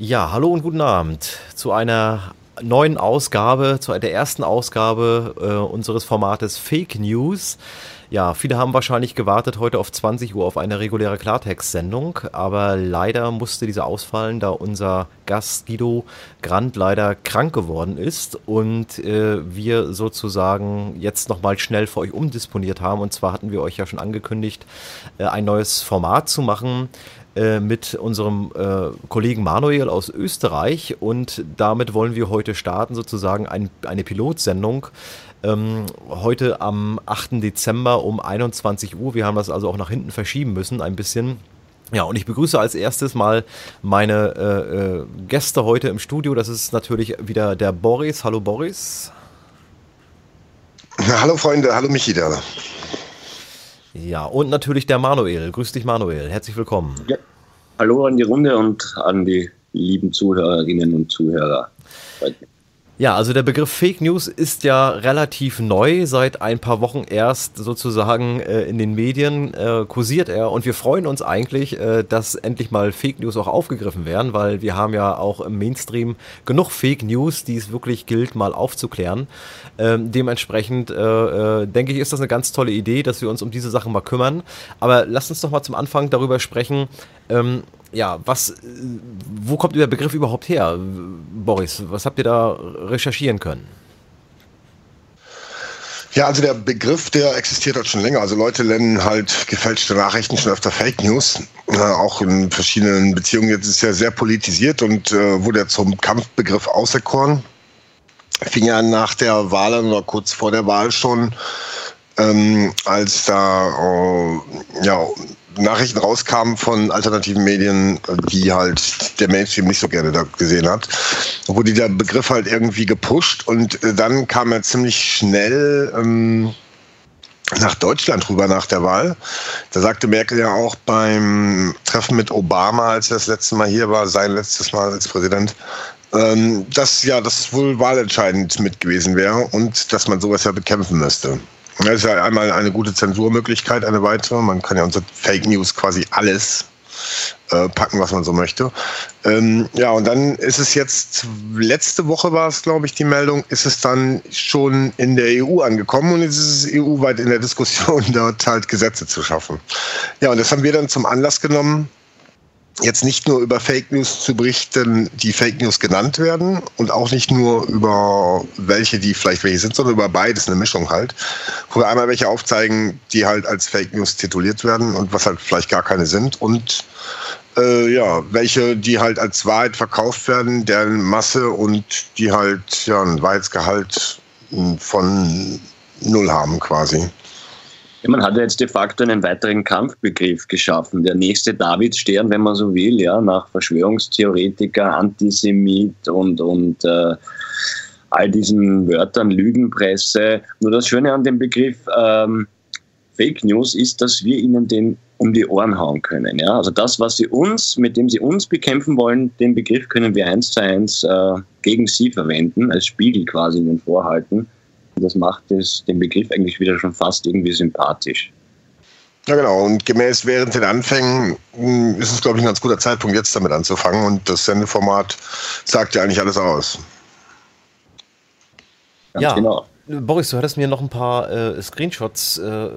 Ja, hallo und guten Abend zu einer neuen Ausgabe, zu der ersten Ausgabe äh, unseres Formates Fake News. Ja, viele haben wahrscheinlich gewartet heute auf 20 Uhr auf eine reguläre Klartext-Sendung, aber leider musste diese ausfallen, da unser Gast Guido Grant leider krank geworden ist und äh, wir sozusagen jetzt nochmal schnell für euch umdisponiert haben. Und zwar hatten wir euch ja schon angekündigt, äh, ein neues Format zu machen äh, mit unserem äh, Kollegen Manuel aus Österreich und damit wollen wir heute starten, sozusagen ein, eine Pilotsendung. Ähm, heute am 8. Dezember um 21 Uhr. Wir haben das also auch nach hinten verschieben müssen, ein bisschen. Ja, und ich begrüße als erstes mal meine äh, äh, Gäste heute im Studio. Das ist natürlich wieder der Boris. Hallo Boris. hallo Freunde, hallo Michi da. Ja, und natürlich der Manuel. Grüß dich, Manuel. Herzlich willkommen. Ja. Hallo an die Runde und an die lieben Zuhörerinnen und Zuhörer. Ja, also der Begriff Fake News ist ja relativ neu, seit ein paar Wochen erst sozusagen äh, in den Medien äh, kursiert er und wir freuen uns eigentlich, äh, dass endlich mal Fake News auch aufgegriffen werden, weil wir haben ja auch im Mainstream genug Fake News, die es wirklich gilt, mal aufzuklären. Ähm, dementsprechend äh, äh, denke ich, ist das eine ganz tolle Idee, dass wir uns um diese Sachen mal kümmern. Aber lasst uns doch mal zum Anfang darüber sprechen, ähm, ja, was, wo kommt der Begriff überhaupt her, Boris? Was habt ihr da recherchieren können? Ja, also der Begriff, der existiert halt schon länger. Also Leute nennen halt gefälschte Nachrichten schon öfter Fake News, äh, auch in verschiedenen Beziehungen. Jetzt ist es ja sehr politisiert und äh, wurde ja zum Kampfbegriff auserkoren. Fing ja nach der Wahl oder kurz vor der Wahl schon, ähm, als da äh, ja Nachrichten rauskamen von alternativen Medien, die halt der Mainstream nicht so gerne da gesehen hat, wurde der Begriff halt irgendwie gepusht und äh, dann kam er ziemlich schnell ähm, nach Deutschland rüber nach der Wahl. Da sagte Merkel ja auch beim Treffen mit Obama, als er das letzte Mal hier war, sein letztes Mal als Präsident, ähm, dass ja das wohl wahlentscheidend mit gewesen wäre und dass man sowas ja bekämpfen müsste. Das ist ja einmal eine gute Zensurmöglichkeit, eine weitere. Man kann ja unter Fake News quasi alles äh, packen, was man so möchte. Ähm, ja, und dann ist es jetzt, letzte Woche war es, glaube ich, die Meldung, ist es dann schon in der EU angekommen und jetzt ist es EU-weit in der Diskussion, dort halt Gesetze zu schaffen. Ja, und das haben wir dann zum Anlass genommen, jetzt nicht nur über Fake News zu berichten, die Fake News genannt werden und auch nicht nur über welche, die vielleicht welche sind, sondern über beides, eine Mischung halt. Wo wir einmal welche aufzeigen, die halt als Fake News tituliert werden und was halt vielleicht gar keine sind und äh, ja, welche, die halt als Wahrheit verkauft werden, deren Masse und die halt ja ein Wahrheitsgehalt von null haben quasi. Man hat ja jetzt de facto einen weiteren Kampfbegriff geschaffen. Der nächste Davidstern, wenn man so will, ja, nach Verschwörungstheoretiker, Antisemit und, und äh, all diesen Wörtern, Lügenpresse. Nur das Schöne an dem Begriff ähm, Fake News ist, dass wir ihnen den um die Ohren hauen können. Ja? Also das, was sie uns, mit dem sie uns bekämpfen wollen, den Begriff können wir eins zu eins äh, gegen sie verwenden, als Spiegel quasi ihnen vorhalten. Das macht es, den Begriff eigentlich wieder schon fast irgendwie sympathisch. Ja, genau. Und gemäß während den Anfängen hm, ist es, glaube ich, ein ganz guter Zeitpunkt, jetzt damit anzufangen. Und das Sendeformat sagt ja eigentlich alles aus. Ganz ja, genau. Boris, du hattest mir noch ein paar äh, Screenshots äh,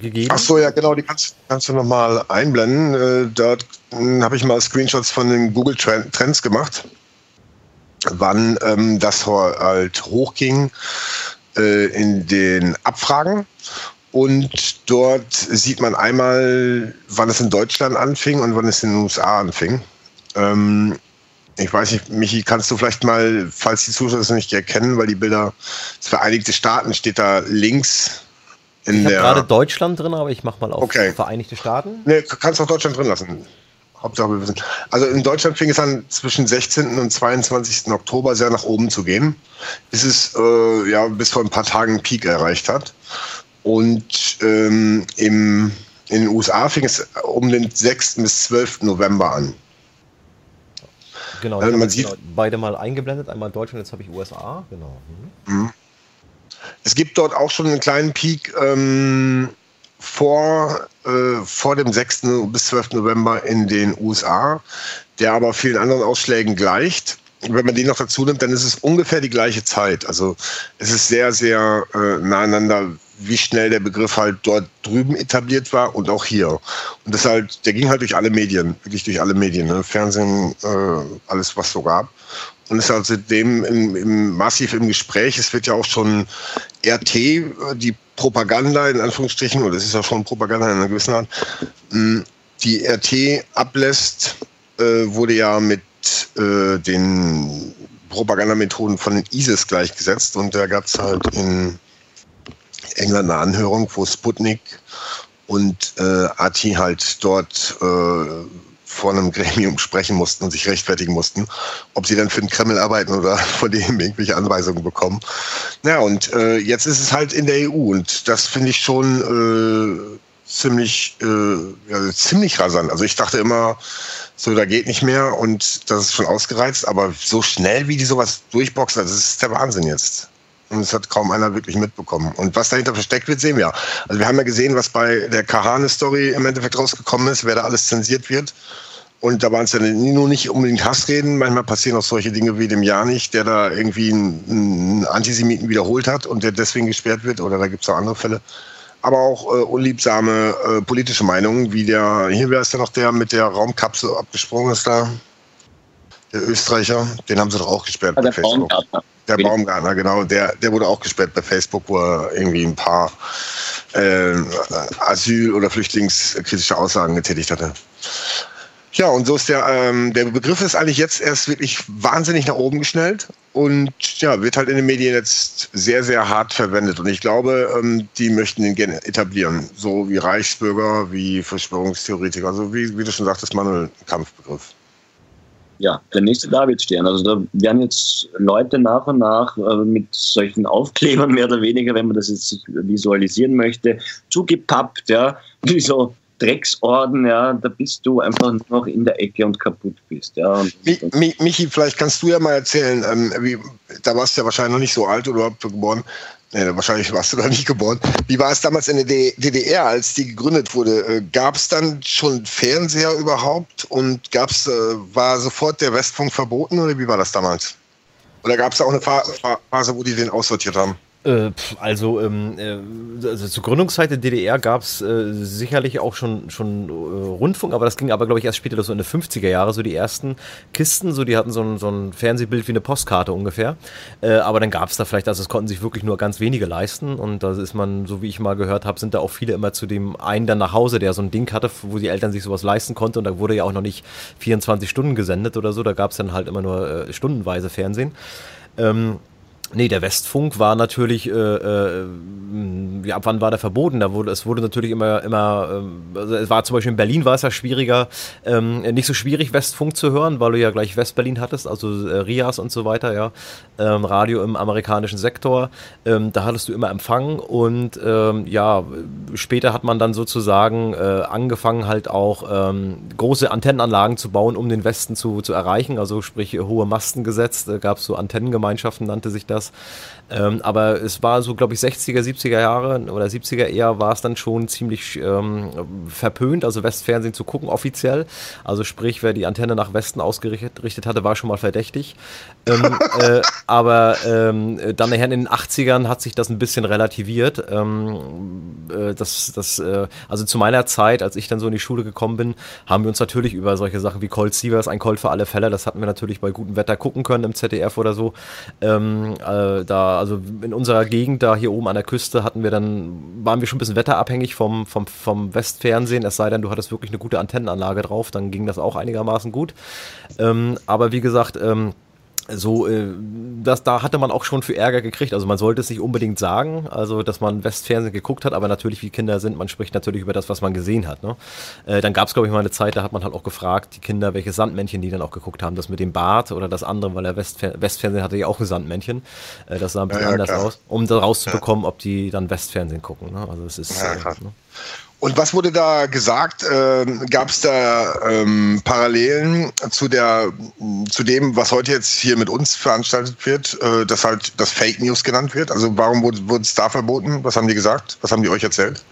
gegeben. Ach so, ja, genau, die kannst, kannst du noch mal einblenden. Äh, dort hm, habe ich mal Screenshots von den Google Trends gemacht, wann ähm, das halt hochging äh, in den Abfragen. Und dort sieht man einmal, wann es in Deutschland anfing und wann es in den USA anfing. Ähm, ich weiß nicht, Michi, kannst du vielleicht mal, falls die Zuschauer es nicht erkennen, weil die Bilder, das Vereinigte Staaten steht da links in ich der. gerade Deutschland drin, aber ich mache mal auf okay. Vereinigte Staaten. Nee, kannst auch Deutschland drin lassen. Hauptsache wir wissen. Also in Deutschland fing es an, zwischen 16. und 22. Oktober sehr nach oben zu gehen, bis es äh, ja bis vor ein paar Tagen einen Peak erreicht hat. Und ähm, im, in den USA fing es um den 6. bis 12. November an. Genau, also man sieht beide mal eingeblendet, einmal Deutschland, jetzt habe ich USA, genau. Mhm. mhm. Es gibt dort auch schon einen kleinen Peak ähm, vor, äh, vor dem 6. bis 12. November in den USA. der aber vielen anderen Ausschlägen gleicht. Wenn man den noch dazu nimmt, dann ist es ungefähr die gleiche Zeit. Also es ist sehr, sehr äh, naheinander, wie schnell der Begriff halt dort drüben etabliert war und auch hier. Und das halt, der ging halt durch alle Medien, wirklich durch alle Medien, ne? Fernsehen, äh, alles was so gab. Und ist halt seitdem im, im, massiv im Gespräch. Es wird ja auch schon RT, die Propaganda in Anführungsstrichen, oder es ist ja schon Propaganda in einer gewissen Art, hm, die RT ablässt, äh, wurde ja mit äh, den Propagandamethoden von ISIS gleichgesetzt. Und da gab es halt in England eine Anhörung, wo Sputnik und äh, AT halt dort äh, vor einem Gremium sprechen mussten und sich rechtfertigen mussten, ob sie dann für den Kreml arbeiten oder von dem irgendwelche Anweisungen bekommen. Ja, und äh, jetzt ist es halt in der EU und das finde ich schon äh, ziemlich, äh, ja, ziemlich rasant. Also ich dachte immer, so, da geht nicht mehr und das ist schon ausgereizt, aber so schnell, wie die sowas durchboxen, das ist der Wahnsinn jetzt. Und es hat kaum einer wirklich mitbekommen. Und was dahinter versteckt wird, sehen wir. Also wir haben ja gesehen, was bei der Kahane-Story im Endeffekt rausgekommen ist, wer da alles zensiert wird. Und da waren es ja nur nicht unbedingt Hassreden. Manchmal passieren auch solche Dinge wie dem Janich, der da irgendwie einen, einen Antisemiten wiederholt hat und der deswegen gesperrt wird. Oder da gibt es auch andere Fälle. Aber auch äh, unliebsame äh, politische Meinungen, wie der, hier wäre es ja noch der mit der Raumkapsel abgesprungen ist da. Der Österreicher, den haben sie doch auch gesperrt ja, bei Facebook. Baumgartner. Der Baumgartner, genau. Der, der wurde auch gesperrt bei Facebook, wo er irgendwie ein paar äh, Asyl- oder Flüchtlingskritische Aussagen getätigt hatte. Ja, und so ist der, ähm, der Begriff ist eigentlich jetzt erst wirklich wahnsinnig nach oben geschnellt und ja, wird halt in den Medien jetzt sehr, sehr hart verwendet. Und ich glaube, ähm, die möchten den gerne etablieren. So wie Reichsbürger, wie Verschwörungstheoretiker, also wie, wie du schon sagtest, Manuel, Kampfbegriff ja, der nächste Davidstern. Also da werden jetzt Leute nach und nach äh, mit solchen Aufklebern mehr oder weniger, wenn man das jetzt sich visualisieren möchte, zugepappt, ja, wie so Drecksorden, ja, da bist du einfach noch in der Ecke und kaputt bist. Ja. Und, Michi, vielleicht kannst du ja mal erzählen, ähm, wie, da warst du ja wahrscheinlich noch nicht so alt oder überhaupt geboren, Nee, wahrscheinlich warst du da nicht geboren. Wie war es damals in der DDR, als die gegründet wurde? Äh, gab es dann schon Fernseher überhaupt und gab's, äh, war sofort der Westfunk verboten oder wie war das damals? Oder gab es da auch eine Phase, wo die den aussortiert haben? Äh, also, ähm, äh, also zur Gründungszeit der DDR gab es äh, sicherlich auch schon, schon äh, Rundfunk, aber das ging aber, glaube ich, erst später, so in den 50er Jahre, so die ersten Kisten, so die hatten so ein, so ein Fernsehbild wie eine Postkarte ungefähr. Äh, aber dann gab es da vielleicht, also es konnten sich wirklich nur ganz wenige leisten und da ist man, so wie ich mal gehört habe, sind da auch viele immer zu dem einen dann nach Hause, der so ein Ding hatte, wo die Eltern sich sowas leisten konnten und da wurde ja auch noch nicht 24 Stunden gesendet oder so, da gab es dann halt immer nur äh, stundenweise Fernsehen. Ähm, Nee, der Westfunk war natürlich, äh, äh, ja, ab wann war der verboten? Da wurde, es wurde natürlich immer, immer, äh, also es war zum Beispiel in Berlin war es ja schwieriger, ähm, nicht so schwierig Westfunk zu hören, weil du ja gleich Westberlin hattest, also äh, Rias und so weiter, ja, ähm, Radio im amerikanischen Sektor. Ähm, da hattest du immer Empfang und ähm, ja, später hat man dann sozusagen äh, angefangen halt auch ähm, große Antennenanlagen zu bauen, um den Westen zu, zu erreichen, also sprich hohe Masten gesetzt, äh, gab es so Antennengemeinschaften, nannte sich das das. Ähm, aber es war so, glaube ich, 60er, 70er Jahre oder 70er eher war es dann schon ziemlich ähm, verpönt, also Westfernsehen zu gucken offiziell. Also sprich, wer die Antenne nach Westen ausgerichtet hatte, war schon mal verdächtig. Ähm, äh, aber ähm, dann nachher in den 80ern hat sich das ein bisschen relativiert. Ähm, äh, das, das, äh, also zu meiner Zeit, als ich dann so in die Schule gekommen bin, haben wir uns natürlich über solche Sachen wie Cold Sievers, ein Cold für alle Fälle, das hatten wir natürlich bei gutem Wetter gucken können im ZDF oder so. Ähm, äh, da, also in unserer Gegend, da hier oben an der Küste, hatten wir dann, waren wir schon ein bisschen wetterabhängig vom, vom, vom Westfernsehen, es sei denn, du hattest wirklich eine gute Antennenanlage drauf, dann ging das auch einigermaßen gut. Ähm, aber wie gesagt, ähm, so, äh, das, da hatte man auch schon für Ärger gekriegt. Also man sollte es nicht unbedingt sagen, also dass man Westfernsehen geguckt hat, aber natürlich, wie Kinder sind, man spricht natürlich über das, was man gesehen hat. Ne? Äh, dann gab es, glaube ich, mal eine Zeit, da hat man halt auch gefragt, die Kinder, welche Sandmännchen die dann auch geguckt haben. Das mit dem Bart oder das andere, weil der Westfer Westfernsehen hatte ja auch ein Sandmännchen. Äh, das sah ein bisschen ja, ja, anders klar. aus, um da rauszubekommen, ja. ob die dann Westfernsehen gucken. Ne? Also es ist. Ja, äh, ne? Und was wurde da gesagt? Ähm, Gab es da ähm, Parallelen zu der, zu dem, was heute jetzt hier mit uns veranstaltet wird, äh, dass halt das Fake News genannt wird? Also warum wurde, wurde es da verboten? Was haben die gesagt? Was haben die euch erzählt?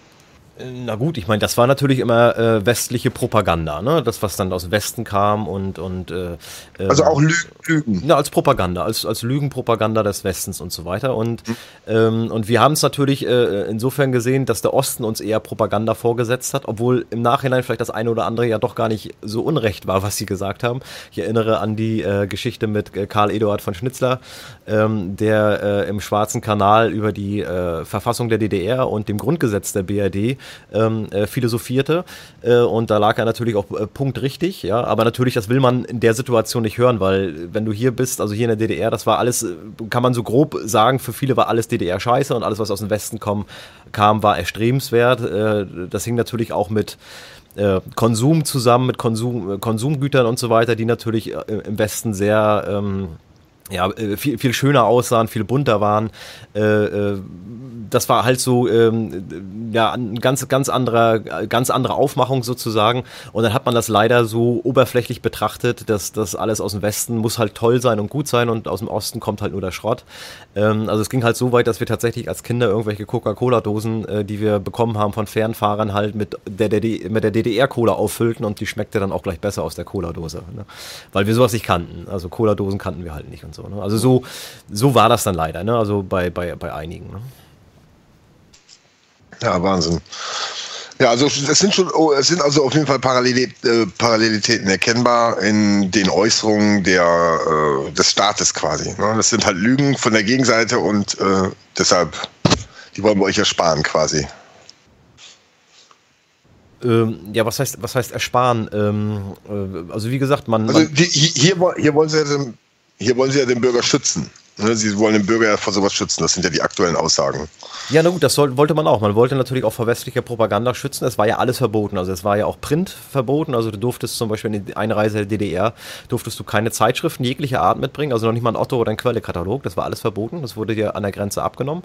Na gut, ich meine, das war natürlich immer äh, westliche Propaganda, ne? Das, was dann aus Westen kam und. und äh, also auch Lügen. Ja, als Propaganda, als, als Lügenpropaganda des Westens und so weiter. Und, mhm. ähm, und wir haben es natürlich äh, insofern gesehen, dass der Osten uns eher Propaganda vorgesetzt hat, obwohl im Nachhinein vielleicht das eine oder andere ja doch gar nicht so unrecht war, was sie gesagt haben. Ich erinnere an die äh, Geschichte mit äh, Karl Eduard von Schnitzler, ähm, der äh, im Schwarzen Kanal über die äh, Verfassung der DDR und dem Grundgesetz der BRD ähm, äh, philosophierte. Äh, und da lag er natürlich auch äh, punktrichtig, ja. Aber natürlich, das will man in der Situation nicht hören, weil wenn du hier bist, also hier in der DDR, das war alles, äh, kann man so grob sagen, für viele war alles DDR scheiße und alles, was aus dem Westen kom, kam, war erstrebenswert. Äh, das hing natürlich auch mit äh, Konsum zusammen, mit Konsum, Konsumgütern und so weiter, die natürlich im Westen sehr ähm, ja, viel, viel schöner aussahen, viel bunter waren. Äh, äh, das war halt so ähm, ja ein ganz ganz anderer ganz andere Aufmachung sozusagen und dann hat man das leider so oberflächlich betrachtet, dass das alles aus dem Westen muss halt toll sein und gut sein und aus dem Osten kommt halt nur der Schrott. Ähm, also es ging halt so weit, dass wir tatsächlich als Kinder irgendwelche Coca-Cola-Dosen, äh, die wir bekommen haben von Fernfahrern halt mit der, der, mit der DDR-Cola auffüllten und die schmeckte dann auch gleich besser aus der Cola-Dose, ne? weil wir sowas nicht kannten. Also Cola-Dosen kannten wir halt nicht und so. Ne? Also so so war das dann leider, ne? Also bei bei bei einigen. Ne? Ja, Wahnsinn. Ja, also es sind schon, oh, es sind also auf jeden Fall Parallelität, äh, Parallelitäten erkennbar in den Äußerungen der, äh, des Staates quasi. Ne? Das sind halt Lügen von der Gegenseite und äh, deshalb, die wollen wir euch ersparen quasi. Ähm, ja, was heißt, was heißt ersparen? Ähm, äh, also wie gesagt, man. Also die, hier, hier, wollen sie ja hier wollen sie ja den Bürger schützen. Ne, sie wollen den Bürger vor sowas schützen. Das sind ja die aktuellen Aussagen. Ja, na gut, das soll, wollte man auch. Man wollte natürlich auch vor westlicher Propaganda schützen. Es war ja alles verboten. Also es war ja auch Print verboten. Also du durftest zum Beispiel in die Einreise der DDR, durftest du keine Zeitschriften jeglicher Art mitbringen. Also noch nicht mal ein Otto oder ein Quellekatalog. Das war alles verboten. Das wurde dir an der Grenze abgenommen.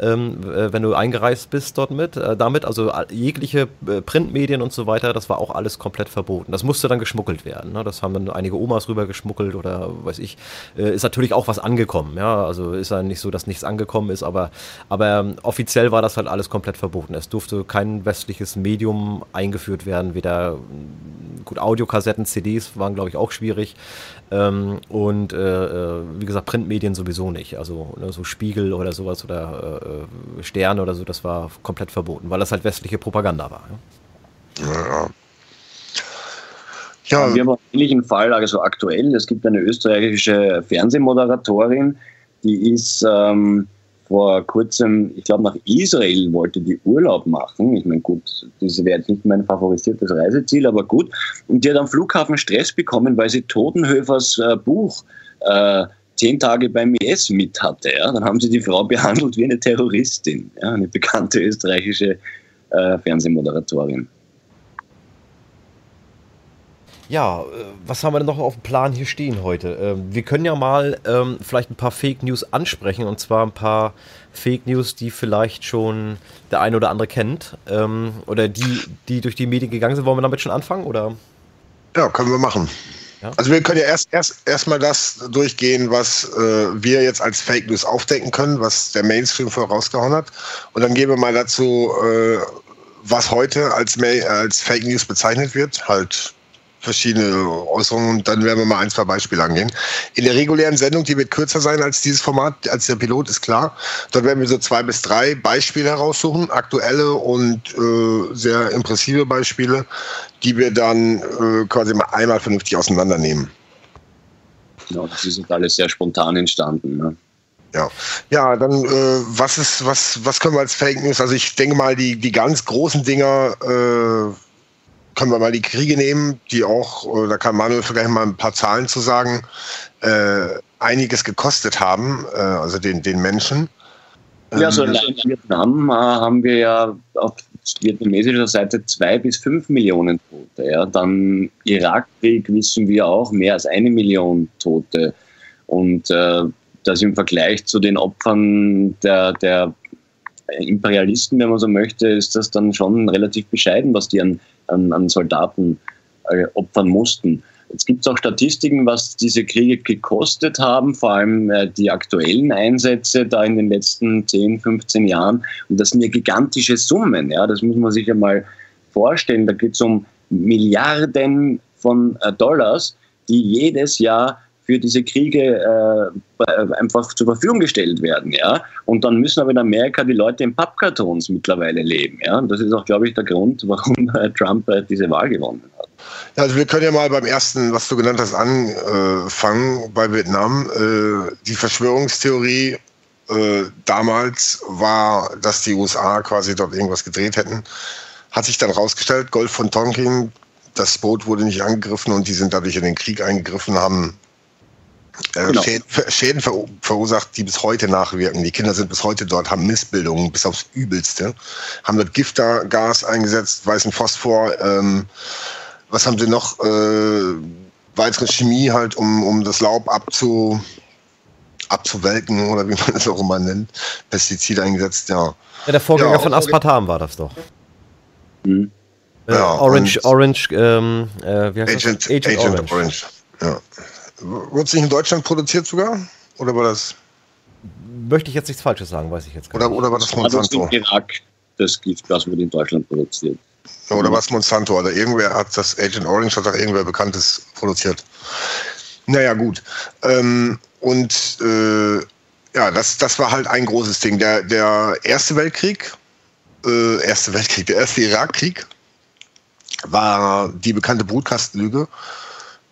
Ähm, äh, wenn du eingereist bist dort mit, äh, damit, also jegliche äh, Printmedien und so weiter, das war auch alles komplett verboten. Das musste dann geschmuggelt werden. Ne? Das haben dann einige Omas rüber geschmuggelt oder weiß ich. Äh, ist natürlich auch was angekommen. Ja, also ist ja nicht so, dass nichts angekommen ist, aber, aber ähm, offiziell war das halt alles komplett verboten. Es durfte kein westliches Medium eingeführt werden, weder gut Audiokassetten, CDs waren glaube ich auch schwierig ähm, und äh, äh, wie gesagt Printmedien sowieso nicht. Also ne, so Spiegel oder sowas oder äh, Sterne oder so, das war komplett verboten, weil das halt westliche Propaganda war. Ja. ja. Ja. Wir haben einen ähnlichen Fall, also aktuell. Es gibt eine österreichische Fernsehmoderatorin, die ist ähm, vor kurzem, ich glaube, nach Israel wollte die Urlaub machen. Ich meine, gut, das wäre jetzt nicht mein favorisiertes Reiseziel, aber gut. Und die hat am Flughafen Stress bekommen, weil sie Totenhöfers äh, Buch äh, zehn Tage beim IS mit hatte. Ja? Dann haben sie die Frau behandelt wie eine Terroristin, ja? eine bekannte österreichische äh, Fernsehmoderatorin. Ja, äh, was haben wir denn noch auf dem Plan hier stehen heute? Ähm, wir können ja mal ähm, vielleicht ein paar Fake News ansprechen und zwar ein paar Fake News, die vielleicht schon der eine oder andere kennt ähm, oder die, die durch die Medien gegangen sind. Wollen wir damit schon anfangen oder? Ja, können wir machen. Ja? Also wir können ja erst erst erstmal das durchgehen, was äh, wir jetzt als Fake News aufdecken können, was der Mainstream vorausgehauen hat, und dann gehen wir mal dazu, äh, was heute als, als Fake News bezeichnet wird, halt verschiedene Äußerungen und dann werden wir mal ein, zwei Beispiele angehen. In der regulären Sendung, die wird kürzer sein als dieses Format, als der Pilot, ist klar. Dort werden wir so zwei bis drei Beispiele heraussuchen, aktuelle und äh, sehr impressive Beispiele, die wir dann äh, quasi mal einmal vernünftig auseinandernehmen. Genau, das ist alles sehr spontan entstanden. Ne? Ja, ja, dann äh, was ist, was, was können wir als Fake News? Also ich denke mal, die, die ganz großen Dinger äh, können wir mal die Kriege nehmen, die auch, äh, da kann Manuel vielleicht mal ein paar Zahlen zu sagen, äh, einiges gekostet haben, äh, also den, den Menschen. Ja, so also in Vietnam äh, haben wir ja auf vietnamesischer Seite zwei bis fünf Millionen Tote. Ja. Dann Irakkrieg wissen wir auch mehr als eine Million Tote. Und äh, das im Vergleich zu den Opfern der, der Imperialisten, wenn man so möchte, ist das dann schon relativ bescheiden, was die an, an, an Soldaten äh, opfern mussten. Jetzt gibt es auch Statistiken, was diese Kriege gekostet haben, vor allem äh, die aktuellen Einsätze da in den letzten 10, 15 Jahren. Und das sind ja gigantische Summen. Ja, das muss man sich ja mal vorstellen. Da geht es um Milliarden von äh, Dollars, die jedes Jahr für diese Kriege äh, einfach zur Verfügung gestellt werden, ja. Und dann müssen aber in Amerika die Leute in Pappkartons mittlerweile leben, ja. Und das ist auch, glaube ich, der Grund, warum äh, Trump äh, diese Wahl gewonnen hat. Ja, also wir können ja mal beim ersten, was du genannt hast, anfangen bei Vietnam. Äh, die Verschwörungstheorie äh, damals war, dass die USA quasi dort irgendwas gedreht hätten. Hat sich dann rausgestellt, Golf von Tonkin, das Boot wurde nicht angegriffen und die sind dadurch in den Krieg eingegriffen, haben äh, genau. Schäden, Schäden ver verursacht, die bis heute nachwirken. Die Kinder sind bis heute dort, haben Missbildungen bis aufs Übelste, haben dort Giftergas eingesetzt, weißen Phosphor. Ähm, was haben sie noch? Äh, weitere Chemie halt, um, um das Laub abzu, abzuwelken oder wie man es auch immer nennt. Pestizide eingesetzt, ja. Ja, der Vorgänger ja, von Aspartam war das doch. Mhm. Äh, ja, Orange, Orange, ähm, äh, wie heißt Agent, das? Agent, Agent Orange. Orange. Ja. Wurde es nicht in Deutschland produziert sogar? Oder war das? Möchte ich jetzt nichts Falsches sagen, weiß ich jetzt gar nicht. Oder, oder war das Monsanto? Also im Irak, das Giftgas wurde in Deutschland produziert. Oder was Monsanto? Oder irgendwer hat das Agent Orange, hat auch irgendwer Bekanntes produziert. Naja, gut. Ähm, und äh, ja, das, das war halt ein großes Ding. Der, der Erste Weltkrieg, äh, Erste Weltkrieg, der Erste Irakkrieg war die bekannte Brutkastenlüge.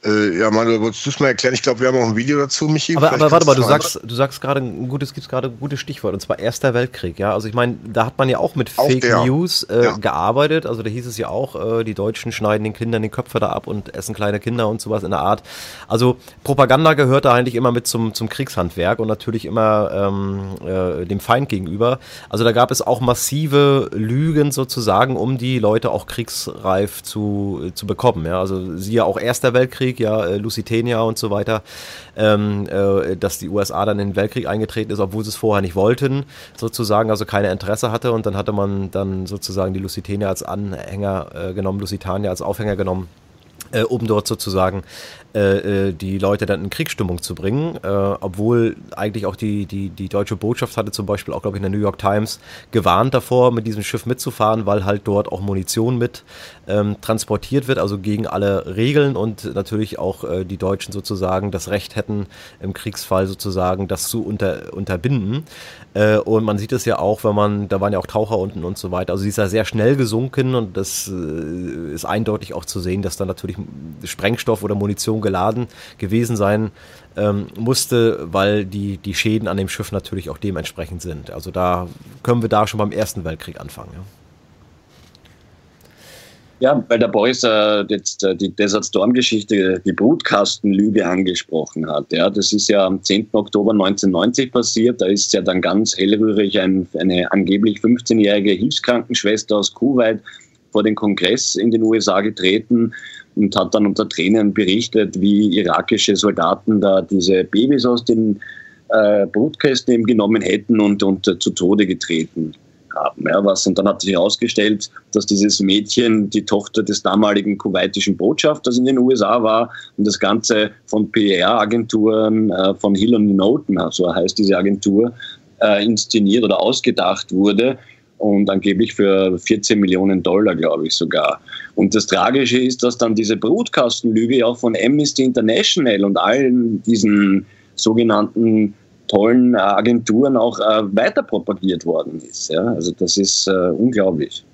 Äh, ja, Manuel, wolltest du es mal erklären? Ich glaube, wir haben auch ein Video dazu, Michi. Aber, aber warte mal, du sagst, du sagst gerade ein gutes, gibt's gerade ein gutes Stichwort, und zwar Erster Weltkrieg, ja. Also ich meine, da hat man ja auch mit auch Fake der. News äh, ja. gearbeitet. Also da hieß es ja auch, äh, die Deutschen schneiden den Kindern den Köpfe da ab und essen kleine Kinder und sowas in der Art. Also Propaganda gehört da eigentlich immer mit zum, zum Kriegshandwerk und natürlich immer ähm, äh, dem Feind gegenüber. Also da gab es auch massive Lügen sozusagen, um die Leute auch kriegsreif zu, zu bekommen. Ja. Also siehe auch Erster Weltkrieg Weltkrieg, ja, äh, Lusitania und so weiter, ähm, äh, dass die USA dann in den Weltkrieg eingetreten ist, obwohl sie es vorher nicht wollten, sozusagen, also keine Interesse hatte. Und dann hatte man dann sozusagen die Lusitania als Anhänger äh, genommen, Lusitania als Aufhänger genommen äh, um dort sozusagen äh, äh, die Leute dann in Kriegsstimmung zu bringen, äh, obwohl eigentlich auch die, die, die deutsche Botschaft hatte zum Beispiel auch, glaube ich, in der New York Times gewarnt davor, mit diesem Schiff mitzufahren, weil halt dort auch Munition mit ähm, transportiert wird, also gegen alle Regeln und natürlich auch äh, die Deutschen sozusagen das Recht hätten, im Kriegsfall sozusagen das zu unter, unterbinden. Äh, und man sieht es ja auch, wenn man, da waren ja auch Taucher unten und so weiter, also sie ist ja sehr schnell gesunken und das äh, ist eindeutig auch zu sehen, dass da natürlich Sprengstoff oder Munition geladen gewesen sein ähm, musste, weil die, die Schäden an dem Schiff natürlich auch dementsprechend sind. Also da können wir da schon beim Ersten Weltkrieg anfangen. Ja. Ja, weil der Boris äh, jetzt äh, die Desert Storm-Geschichte, die Brutkastenlüge angesprochen hat. Ja, das ist ja am 10. Oktober 1990 passiert. Da ist ja dann ganz hellrührig ein, eine angeblich 15-jährige Hilfskrankenschwester aus Kuwait vor den Kongress in den USA getreten und hat dann unter Tränen berichtet, wie irakische Soldaten da diese Babys aus den äh, Brutkästen eben genommen hätten und, und äh, zu Tode getreten haben. Ja, was, und dann hat sich herausgestellt, dass dieses Mädchen die Tochter des damaligen kuwaitischen Botschafters in den USA war und das Ganze von PR-Agenturen äh, von Hill und Noten, so heißt diese Agentur, äh, inszeniert oder ausgedacht wurde und angeblich für 14 Millionen Dollar, glaube ich sogar. Und das Tragische ist, dass dann diese Brutkastenlüge auch von Amnesty International und allen diesen sogenannten tollen Agenturen auch äh, weiter propagiert worden ist. Ja? Also das ist äh, unglaublich.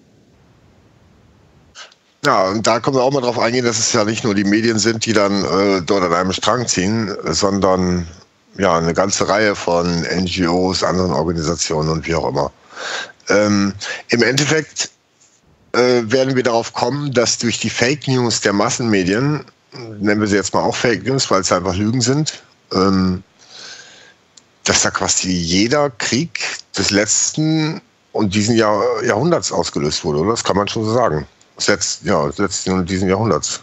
Ja, und da kommen wir auch mal drauf eingehen, dass es ja nicht nur die Medien sind, die dann äh, dort an einem Strang ziehen, sondern ja eine ganze Reihe von NGOs, anderen Organisationen und wie auch immer. Ähm, Im Endeffekt äh, werden wir darauf kommen, dass durch die Fake News der Massenmedien, nennen wir sie jetzt mal auch Fake News, weil es einfach Lügen sind, ähm, dass da quasi jeder Krieg des letzten und diesen Jahr, Jahrhunderts ausgelöst wurde, oder? Das kann man schon so sagen. Das letzten, ja, des letzten und diesen Jahrhunderts.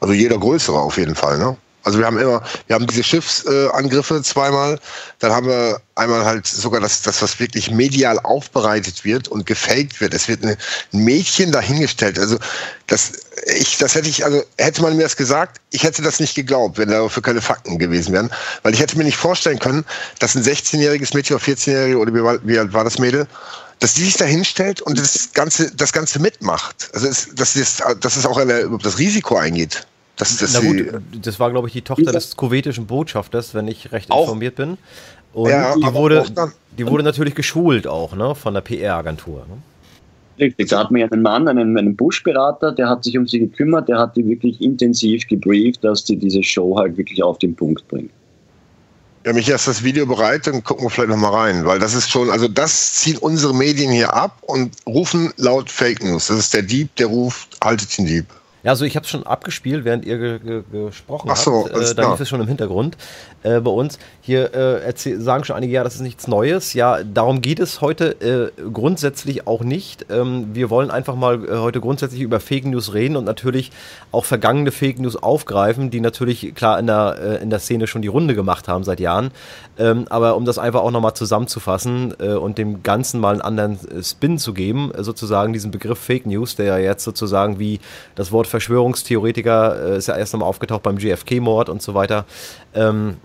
Also jeder größere auf jeden Fall, ne? Also wir haben immer, wir haben diese Schiffsangriffe zweimal, dann haben wir einmal halt sogar das, das, was wirklich medial aufbereitet wird und gefaked wird. Es wird ein Mädchen dahingestellt. Also das, ich, das hätte ich, also hätte man mir das gesagt, ich hätte das nicht geglaubt, wenn dafür keine Fakten gewesen wären. Weil ich hätte mir nicht vorstellen können, dass ein 16-jähriges Mädchen oder 14-jährige oder wie, wie alt war das Mädel, dass die sich da hinstellt und das Ganze, das Ganze mitmacht. Also es, dass, es, dass es auch eine, das Risiko eingeht. Das, das, Na gut, das war, glaube ich, die Tochter des kuwaitischen Botschafters, wenn ich recht auch, informiert bin. Und ja, die, wurde, die wurde natürlich geschult auch ne, von der PR-Agentur. Ne? Richtig, da hat man einen Mann, einen, einen Bush-Berater, der hat sich um sie gekümmert, der hat die wirklich intensiv gebrieft, dass die diese Show halt wirklich auf den Punkt bringen. Ja, mich erst das Video bereit, dann gucken wir vielleicht nochmal rein, weil das ist schon, also das ziehen unsere Medien hier ab und rufen laut Fake News. Das ist der Dieb, der ruft, haltet den Dieb. Ja, also ich habe es schon abgespielt, während ihr ge ge gesprochen Ach so, habt. Äh, da lief es schon im Hintergrund äh, bei uns. Hier äh, sagen schon einige, ja, das ist nichts Neues. Ja, darum geht es heute äh, grundsätzlich auch nicht. Ähm, wir wollen einfach mal äh, heute grundsätzlich über Fake News reden und natürlich auch vergangene Fake News aufgreifen, die natürlich klar in der, äh, in der Szene schon die Runde gemacht haben seit Jahren. Ähm, aber um das einfach auch nochmal zusammenzufassen und dem Ganzen mal einen anderen Spin zu geben, sozusagen diesen Begriff Fake News, der ja jetzt sozusagen wie das Wort Verschwörungstheoretiker, äh, ist ja erst nochmal aufgetaucht beim GFK-Mord und so weiter. Ähm,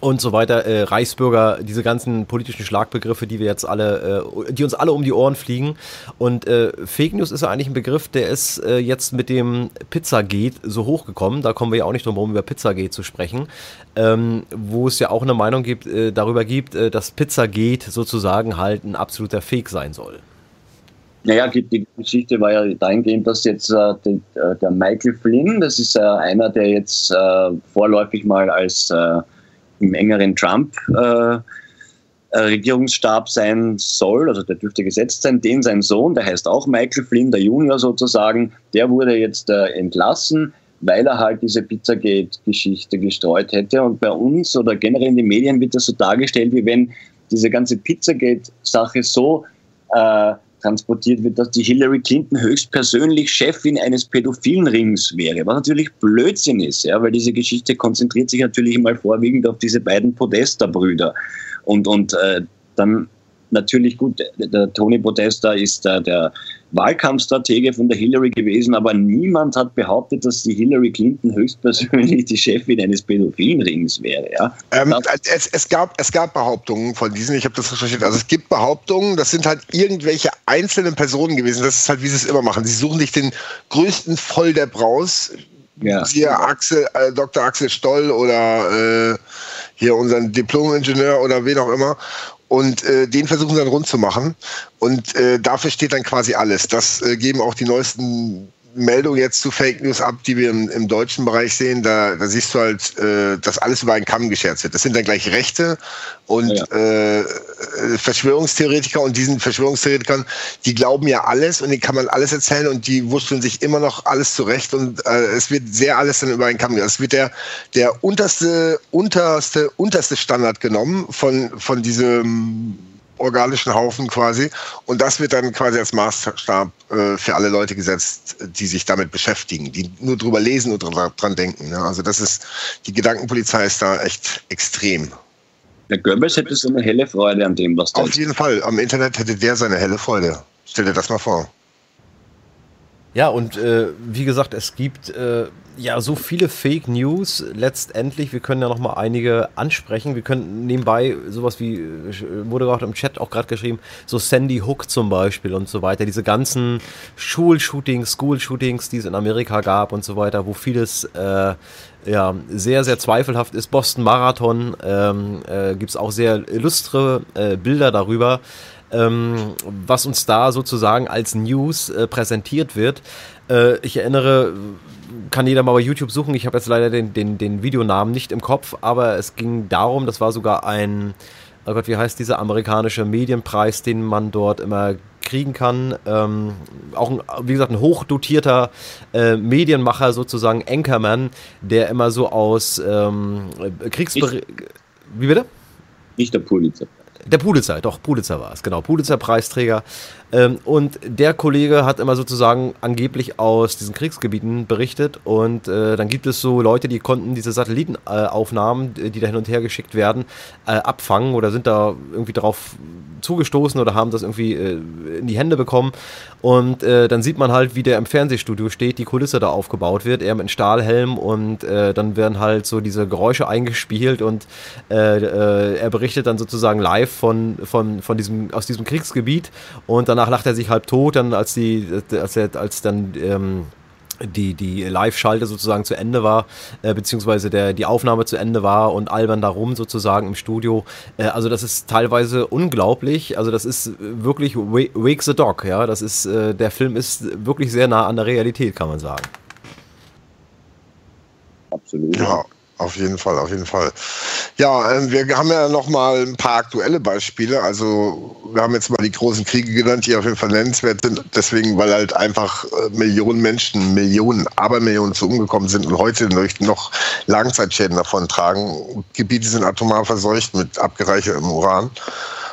und so weiter, äh, Reichsbürger, diese ganzen politischen Schlagbegriffe, die wir jetzt alle, äh, die uns alle um die Ohren fliegen. Und äh, Fake News ist ja eigentlich ein Begriff, der ist äh, jetzt mit dem Pizzagate so hochgekommen. Da kommen wir ja auch nicht drum herum, über Pizzagate zu sprechen. Ähm, wo es ja auch eine Meinung gibt, äh, darüber gibt, äh, dass Pizzagate sozusagen halt ein absoluter Fake sein soll. Naja, die Geschichte war ja dahingehend, dass jetzt äh, die, äh, der Michael Flynn, das ist äh, einer, der jetzt äh, vorläufig mal als äh, im engeren Trump äh, sein soll, also der dürfte gesetzt sein, den sein Sohn, der heißt auch Michael Flynn, der Junior sozusagen, der wurde jetzt entlassen, weil er halt diese Pizzagate-Geschichte gestreut hätte. Und bei uns oder generell in den Medien wird das so dargestellt, wie wenn diese ganze Pizzagate-Sache so transportiert wird, dass die Hillary Clinton höchstpersönlich Chefin eines pädophilen Rings wäre, was natürlich Blödsinn ist, ja, weil diese Geschichte konzentriert sich natürlich mal vorwiegend auf diese beiden Podesta-Brüder. Und, und äh, dann natürlich gut, der Tony Podesta ist der, der Wahlkampfstratege von der Hillary gewesen, aber niemand hat behauptet, dass die Hillary Clinton höchstpersönlich die Chefin eines pädophilen Rings wäre. Ja? Ähm, es, es, gab, es gab Behauptungen von diesen, ich habe das recherchiert, also es gibt Behauptungen, das sind halt irgendwelche einzelnen Personen gewesen, das ist halt, wie sie es immer machen. Sie suchen sich den größten Volldepp raus, ja. Hier Axel, äh, Dr. Axel Stoll oder äh, hier unseren Diplom-Ingenieur oder wen auch immer und äh, den versuchen sie dann rund zu machen. Und äh, dafür steht dann quasi alles. Das äh, geben auch die neuesten Meldungen jetzt zu Fake News ab, die wir im, im deutschen Bereich sehen. Da, da siehst du halt, äh, dass alles über einen Kamm geschert wird. Das sind dann gleich Rechte und ja. äh, Verschwörungstheoretiker und diesen Verschwörungstheoretikern, die glauben ja alles und denen kann man alles erzählen und die wurschteln sich immer noch alles zurecht und äh, es wird sehr alles dann über einen Kamm. Es wird der, der unterste, unterste, unterste Standard genommen von, von diesem organischen Haufen quasi. Und das wird dann quasi als Maßstab äh, für alle Leute gesetzt, die sich damit beschäftigen, die nur drüber lesen und dran denken. Ja? Also das ist, die Gedankenpolizei ist da echt extrem. Der Goebbels hätte so eine helle Freude an dem, was da Auf jeden Fall. Am Internet hätte der seine helle Freude. Stell dir das mal vor. Ja, und äh, wie gesagt, es gibt äh, ja so viele Fake News letztendlich. Wir können ja noch mal einige ansprechen. Wir können nebenbei sowas wie, äh, wurde gerade im Chat auch gerade geschrieben, so Sandy Hook zum Beispiel und so weiter. Diese ganzen Schulshootings, School-Shootings, die es in Amerika gab und so weiter, wo vieles äh, ja, sehr, sehr zweifelhaft ist. Boston Marathon ähm, äh, gibt es auch sehr illustre äh, Bilder darüber ähm, was uns da sozusagen als News äh, präsentiert wird. Äh, ich erinnere, kann jeder mal bei YouTube suchen, ich habe jetzt leider den, den, den Videonamen nicht im Kopf, aber es ging darum, das war sogar ein, oh Gott, wie heißt dieser amerikanische Medienpreis, den man dort immer kriegen kann. Ähm, auch, ein, wie gesagt, ein hochdotierter äh, Medienmacher, sozusagen Anchorman, der immer so aus ähm, Kriegsberichten. Wie bitte? Nicht der Pulitzer. Der Pulitzer, doch, Pulitzer war es, genau. Pulitzer-Preisträger. Ähm, und der Kollege hat immer sozusagen angeblich aus diesen Kriegsgebieten berichtet. Und äh, dann gibt es so Leute, die konnten diese Satellitenaufnahmen, äh, die da hin und her geschickt werden, äh, abfangen oder sind da irgendwie drauf zugestoßen oder haben das irgendwie äh, in die Hände bekommen. Und äh, dann sieht man halt, wie der im Fernsehstudio steht, die Kulisse da aufgebaut wird, er mit Stahlhelm und äh, dann werden halt so diese Geräusche eingespielt und er berichtet dann sozusagen live von, von, von diesem, aus diesem Kriegsgebiet und danach lacht er sich halb tot, dann als die, als, er, als dann ähm, die, die Live-Schalte sozusagen zu Ende war, äh, beziehungsweise der, die Aufnahme zu Ende war und albern darum sozusagen im Studio. Äh, also das ist teilweise unglaublich. Also das ist wirklich Wake the Dog, ja. Das ist, äh, der Film ist wirklich sehr nah an der Realität, kann man sagen. Absolut. Ja. Auf jeden Fall, auf jeden Fall. Ja, ähm, wir haben ja noch mal ein paar aktuelle Beispiele. Also wir haben jetzt mal die großen Kriege genannt, die auf jeden Fall nennenswert sind. Deswegen, weil halt einfach äh, Millionen Menschen, Millionen, Abermillionen zu umgekommen sind und heute noch Langzeitschäden davon tragen. Gebiete sind atomar verseucht mit abgereichertem Uran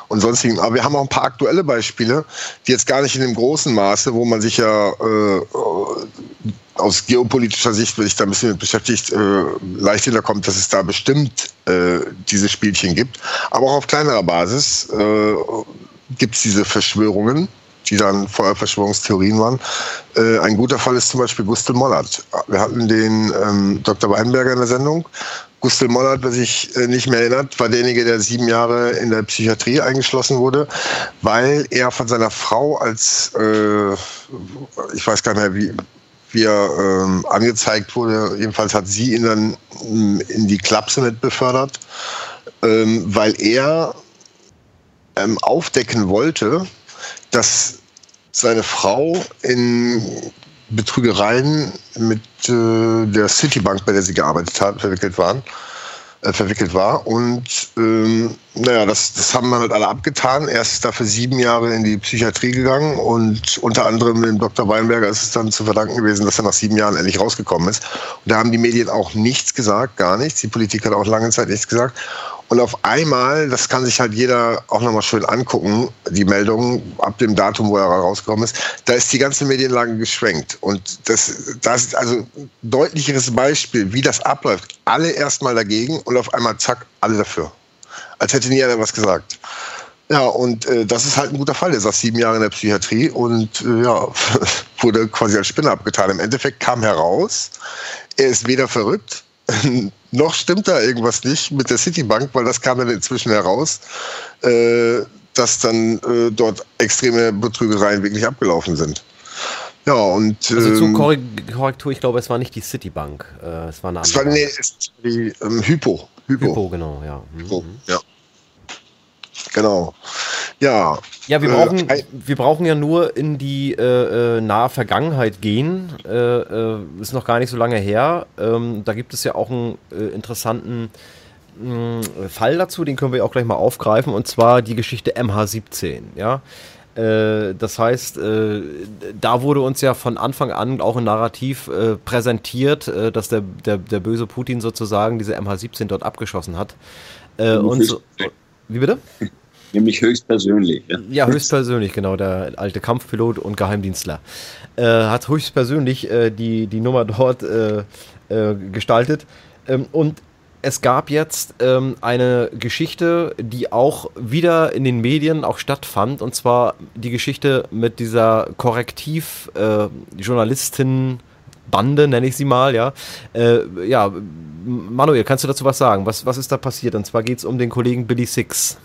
und sonstigen. Aber wir haben auch ein paar aktuelle Beispiele, die jetzt gar nicht in dem großen Maße, wo man sich ja äh, aus geopolitischer Sicht, wenn ich da ein bisschen mit beschäftigt, äh, leicht hinterkommt, dass es da bestimmt äh, diese Spielchen gibt. Aber auch auf kleinerer Basis äh, gibt es diese Verschwörungen, die dann vorher Verschwörungstheorien waren. Äh, ein guter Fall ist zum Beispiel Gustl Mollert. Wir hatten den ähm, Dr. Weinberger in der Sendung. Gustl Mollert, wer sich äh, nicht mehr erinnert, war derjenige, der sieben Jahre in der Psychiatrie eingeschlossen wurde, weil er von seiner Frau als, äh, ich weiß gar nicht mehr, wie, er ähm, angezeigt wurde. Jedenfalls hat sie ihn dann ähm, in die Klapse mit befördert, ähm, weil er ähm, aufdecken wollte, dass seine Frau in Betrügereien mit äh, der Citibank, bei der sie gearbeitet hat, verwickelt waren äh, verwickelt war. Und ähm, naja, das, das haben wir halt alle abgetan. Er ist dafür sieben Jahre in die Psychiatrie gegangen und unter anderem dem Dr. Weinberger ist es dann zu verdanken gewesen, dass er nach sieben Jahren endlich rausgekommen ist. Und da haben die Medien auch nichts gesagt, gar nichts. Die Politik hat auch lange Zeit nichts gesagt. Und auf einmal, das kann sich halt jeder auch nochmal schön angucken, die Meldung ab dem Datum, wo er rausgekommen ist, da ist die ganze Medienlage geschwenkt. Und das, das ist also ein deutlicheres Beispiel, wie das abläuft. Alle erstmal dagegen und auf einmal zack, alle dafür. Als hätte nie einer was gesagt. Ja, und äh, das ist halt ein guter Fall. Der saß sieben Jahre in der Psychiatrie und äh, ja, wurde quasi als Spinner abgetan. Im Endeffekt kam heraus, er ist weder verrückt, noch stimmt da irgendwas nicht mit der Citibank, weil das kam dann inzwischen heraus, äh, dass dann äh, dort extreme Betrügereien wirklich abgelaufen sind. Ja, und. Also zur ähm, Korrektur, ich glaube, es war nicht die Citibank. Äh, es war eine andere. Es war, nee, es war die ähm, Hypo. Hypo. Hypo, genau, ja. Mhm. Hypo, ja. Genau. Ja. Ja, wir äh, brauchen, äh, wir brauchen ja nur in die äh, äh nahe Vergangenheit gehen. Äh, äh, ist noch gar nicht so lange her. Ähm, da gibt es ja auch einen interessanten mm, Fall dazu, den können wir auch gleich mal aufgreifen, und zwar die Geschichte MH17. Ja. Das heißt, da wurde uns ja von Anfang an auch ein Narrativ präsentiert, dass der, der, der böse Putin sozusagen diese MH17 dort abgeschossen hat. Und so, wie bitte? Nämlich höchstpersönlich. Ja. ja, höchstpersönlich, genau. Der alte Kampfpilot und Geheimdienstler äh, hat höchstpersönlich äh, die, die Nummer dort äh, äh gestaltet. Ähm, und es gab jetzt ähm, eine Geschichte, die auch wieder in den Medien auch stattfand, und zwar die Geschichte mit dieser Korrektiv-Journalistin. Äh, Bande, nenne ich sie mal, ja. Äh, ja, Manuel, kannst du dazu was sagen? Was, was ist da passiert? Und zwar geht es um den Kollegen Billy Six.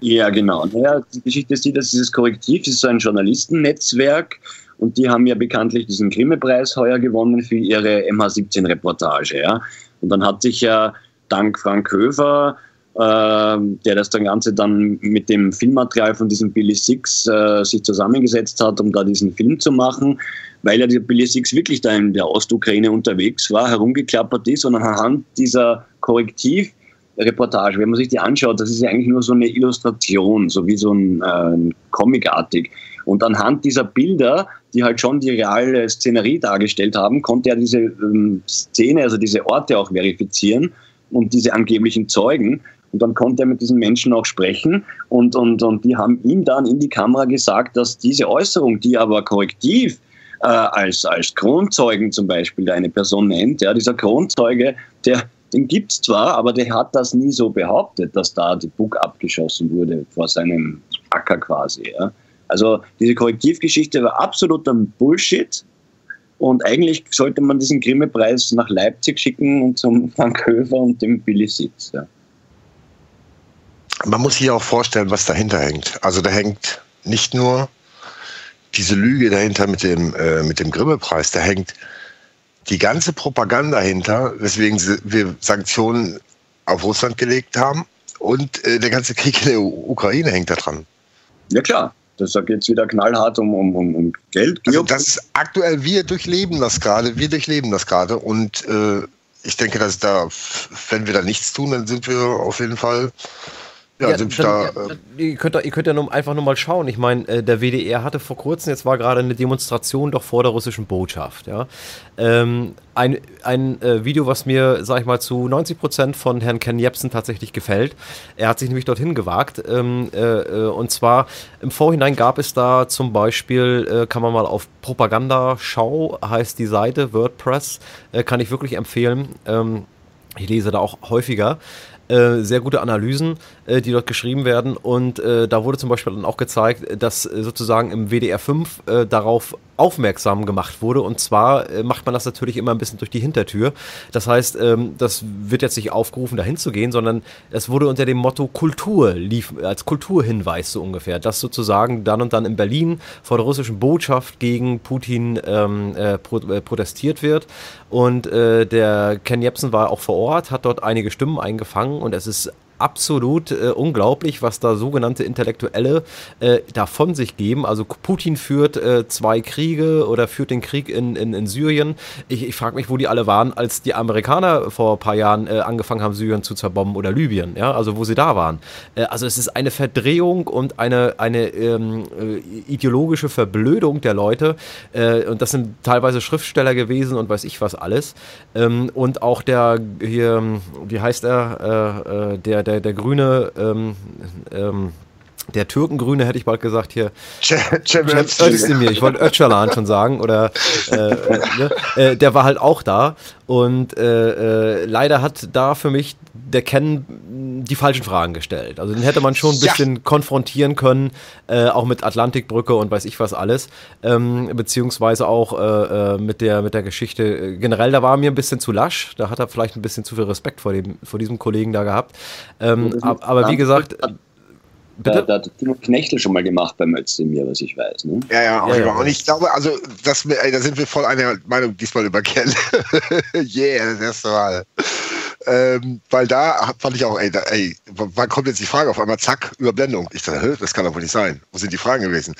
Ja, genau. Naja, die Geschichte ist die, dass dieses Korrektiv ist so ein Journalistennetzwerk und die haben ja bekanntlich diesen Grimme-Preis heuer gewonnen für ihre MH17-Reportage. Ja? Und dann hat sich ja dank Frank Höfer, äh, der das Ganze dann mit dem Filmmaterial von diesem Billy Six äh, sich zusammengesetzt hat, um da diesen Film zu machen, weil ja der Billy Six wirklich da in der Ostukraine unterwegs war, herumgeklappert ist und anhand dieser Korrektiv Reportage, wenn man sich die anschaut, das ist ja eigentlich nur so eine Illustration, so wie so ein äh, Comicartig. Und anhand dieser Bilder, die halt schon die reale Szenerie dargestellt haben, konnte er diese ähm, Szene, also diese Orte auch verifizieren und diese angeblichen Zeugen. Und dann konnte er mit diesen Menschen auch sprechen und, und, und die haben ihm dann in die Kamera gesagt, dass diese Äußerung, die aber korrektiv äh, als, als Kronzeugen zum Beispiel eine Person nennt, ja, dieser Kronzeuge, der, den gibt es zwar, aber der hat das nie so behauptet, dass da die Bug abgeschossen wurde vor seinem Acker quasi. Ja. Also diese Korrektivgeschichte war absoluter Bullshit. Und eigentlich sollte man diesen Grimme-Preis nach Leipzig schicken und zum Frank Höfer und dem Billy Sitz. Ja. Man muss sich auch vorstellen, was dahinter hängt. Also da hängt nicht nur diese Lüge dahinter mit dem, äh, mit dem Grimme-Preis, da hängt die ganze Propaganda hinter, weswegen wir Sanktionen auf Russland gelegt haben und äh, der ganze Krieg in der Ukraine hängt da dran. Ja klar, das geht es wieder knallhart um, um, um Geld. Also das ist aktuell, wir durchleben das gerade, wir durchleben das gerade und äh, ich denke, dass da, wenn wir da nichts tun, dann sind wir auf jeden Fall ja, ja, dann, da, äh ihr, könnt, ihr könnt ja nur, einfach nur mal schauen. Ich meine, äh, der WDR hatte vor kurzem, jetzt war gerade eine Demonstration doch vor der russischen Botschaft. Ja? Ähm, ein ein äh, Video, was mir, sag ich mal, zu 90 Prozent von Herrn Ken Jebsen tatsächlich gefällt. Er hat sich nämlich dorthin gewagt. Ähm, äh, äh, und zwar im Vorhinein gab es da zum Beispiel, äh, kann man mal auf Propagandaschau, heißt die Seite, WordPress, kann ich wirklich empfehlen. Ähm, ich lese da auch häufiger. Äh, sehr gute Analysen, äh, die dort geschrieben werden. Und äh, da wurde zum Beispiel dann auch gezeigt, dass äh, sozusagen im WDR 5 äh, darauf aufmerksam gemacht wurde. Und zwar macht man das natürlich immer ein bisschen durch die Hintertür. Das heißt, ähm, das wird jetzt nicht aufgerufen, dahin zu gehen, sondern es wurde unter dem Motto Kultur lief, als Kulturhinweis so ungefähr, dass sozusagen dann und dann in Berlin vor der russischen Botschaft gegen Putin ähm, pro, protestiert wird. Und der Ken Jebsen war auch vor Ort, hat dort einige Stimmen eingefangen und es ist absolut äh, unglaublich, was da sogenannte Intellektuelle äh, da sich geben. Also Putin führt äh, zwei Kriege oder führt den Krieg in, in, in Syrien. Ich, ich frage mich, wo die alle waren, als die Amerikaner vor ein paar Jahren äh, angefangen haben, Syrien zu zerbomben oder Libyen, ja, also wo sie da waren. Äh, also es ist eine Verdrehung und eine, eine ähm, äh, ideologische Verblödung der Leute. und das sind teilweise Schriftsteller gewesen und weiß ich was alles. Ähm, und auch der hier, wie heißt er, der der, der grüne, ähm, ähm, der Türkengrüne hätte ich bald gesagt hier. Cem Özdemir, ich wollte Öcalan schon sagen, oder äh, äh, ne? äh, der war halt auch da und äh, äh, leider hat da für mich der Ken die falschen Fragen gestellt. Also den hätte man schon ein bisschen ja. konfrontieren können, äh, auch mit Atlantikbrücke und weiß ich was alles, ähm, beziehungsweise auch mit der mit der Geschichte generell. Da war mir ein bisschen zu lasch. Da hat er vielleicht ein bisschen zu viel Respekt vor dem vor diesem Kollegen da gehabt. Ähm, aber wie gesagt Bitte? Da, da hat Timo Knechtel schon mal gemacht beim Özdemir, was ich weiß. Ne? Ja, ja, ja, ja. Und ich glaube, also, das, ey, da sind wir voll einer Meinung diesmal über Ken. yeah, das erste Mal. Ähm, weil da fand ich auch, ey, da, ey, wann kommt jetzt die Frage? Auf einmal, zack, Überblendung. Ich dachte, das kann doch wohl nicht sein. Wo sind die Fragen gewesen?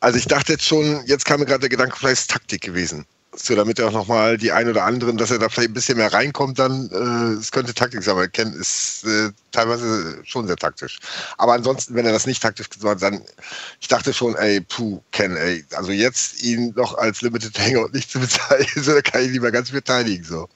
Also ich dachte jetzt schon, jetzt kam mir gerade der Gedanke, vielleicht ist Taktik gewesen so damit er auch nochmal die ein oder anderen, dass er da vielleicht ein bisschen mehr reinkommt, dann äh, es könnte Taktik sein, weil Ken ist äh, teilweise schon sehr taktisch. Aber ansonsten, wenn er das nicht taktisch gemacht hat, dann, ich dachte schon, ey, puh, Ken, ey, also jetzt ihn noch als Limited Hanger und nicht zu bezeichnen, so, da kann ich lieber ganz beteiligen, so.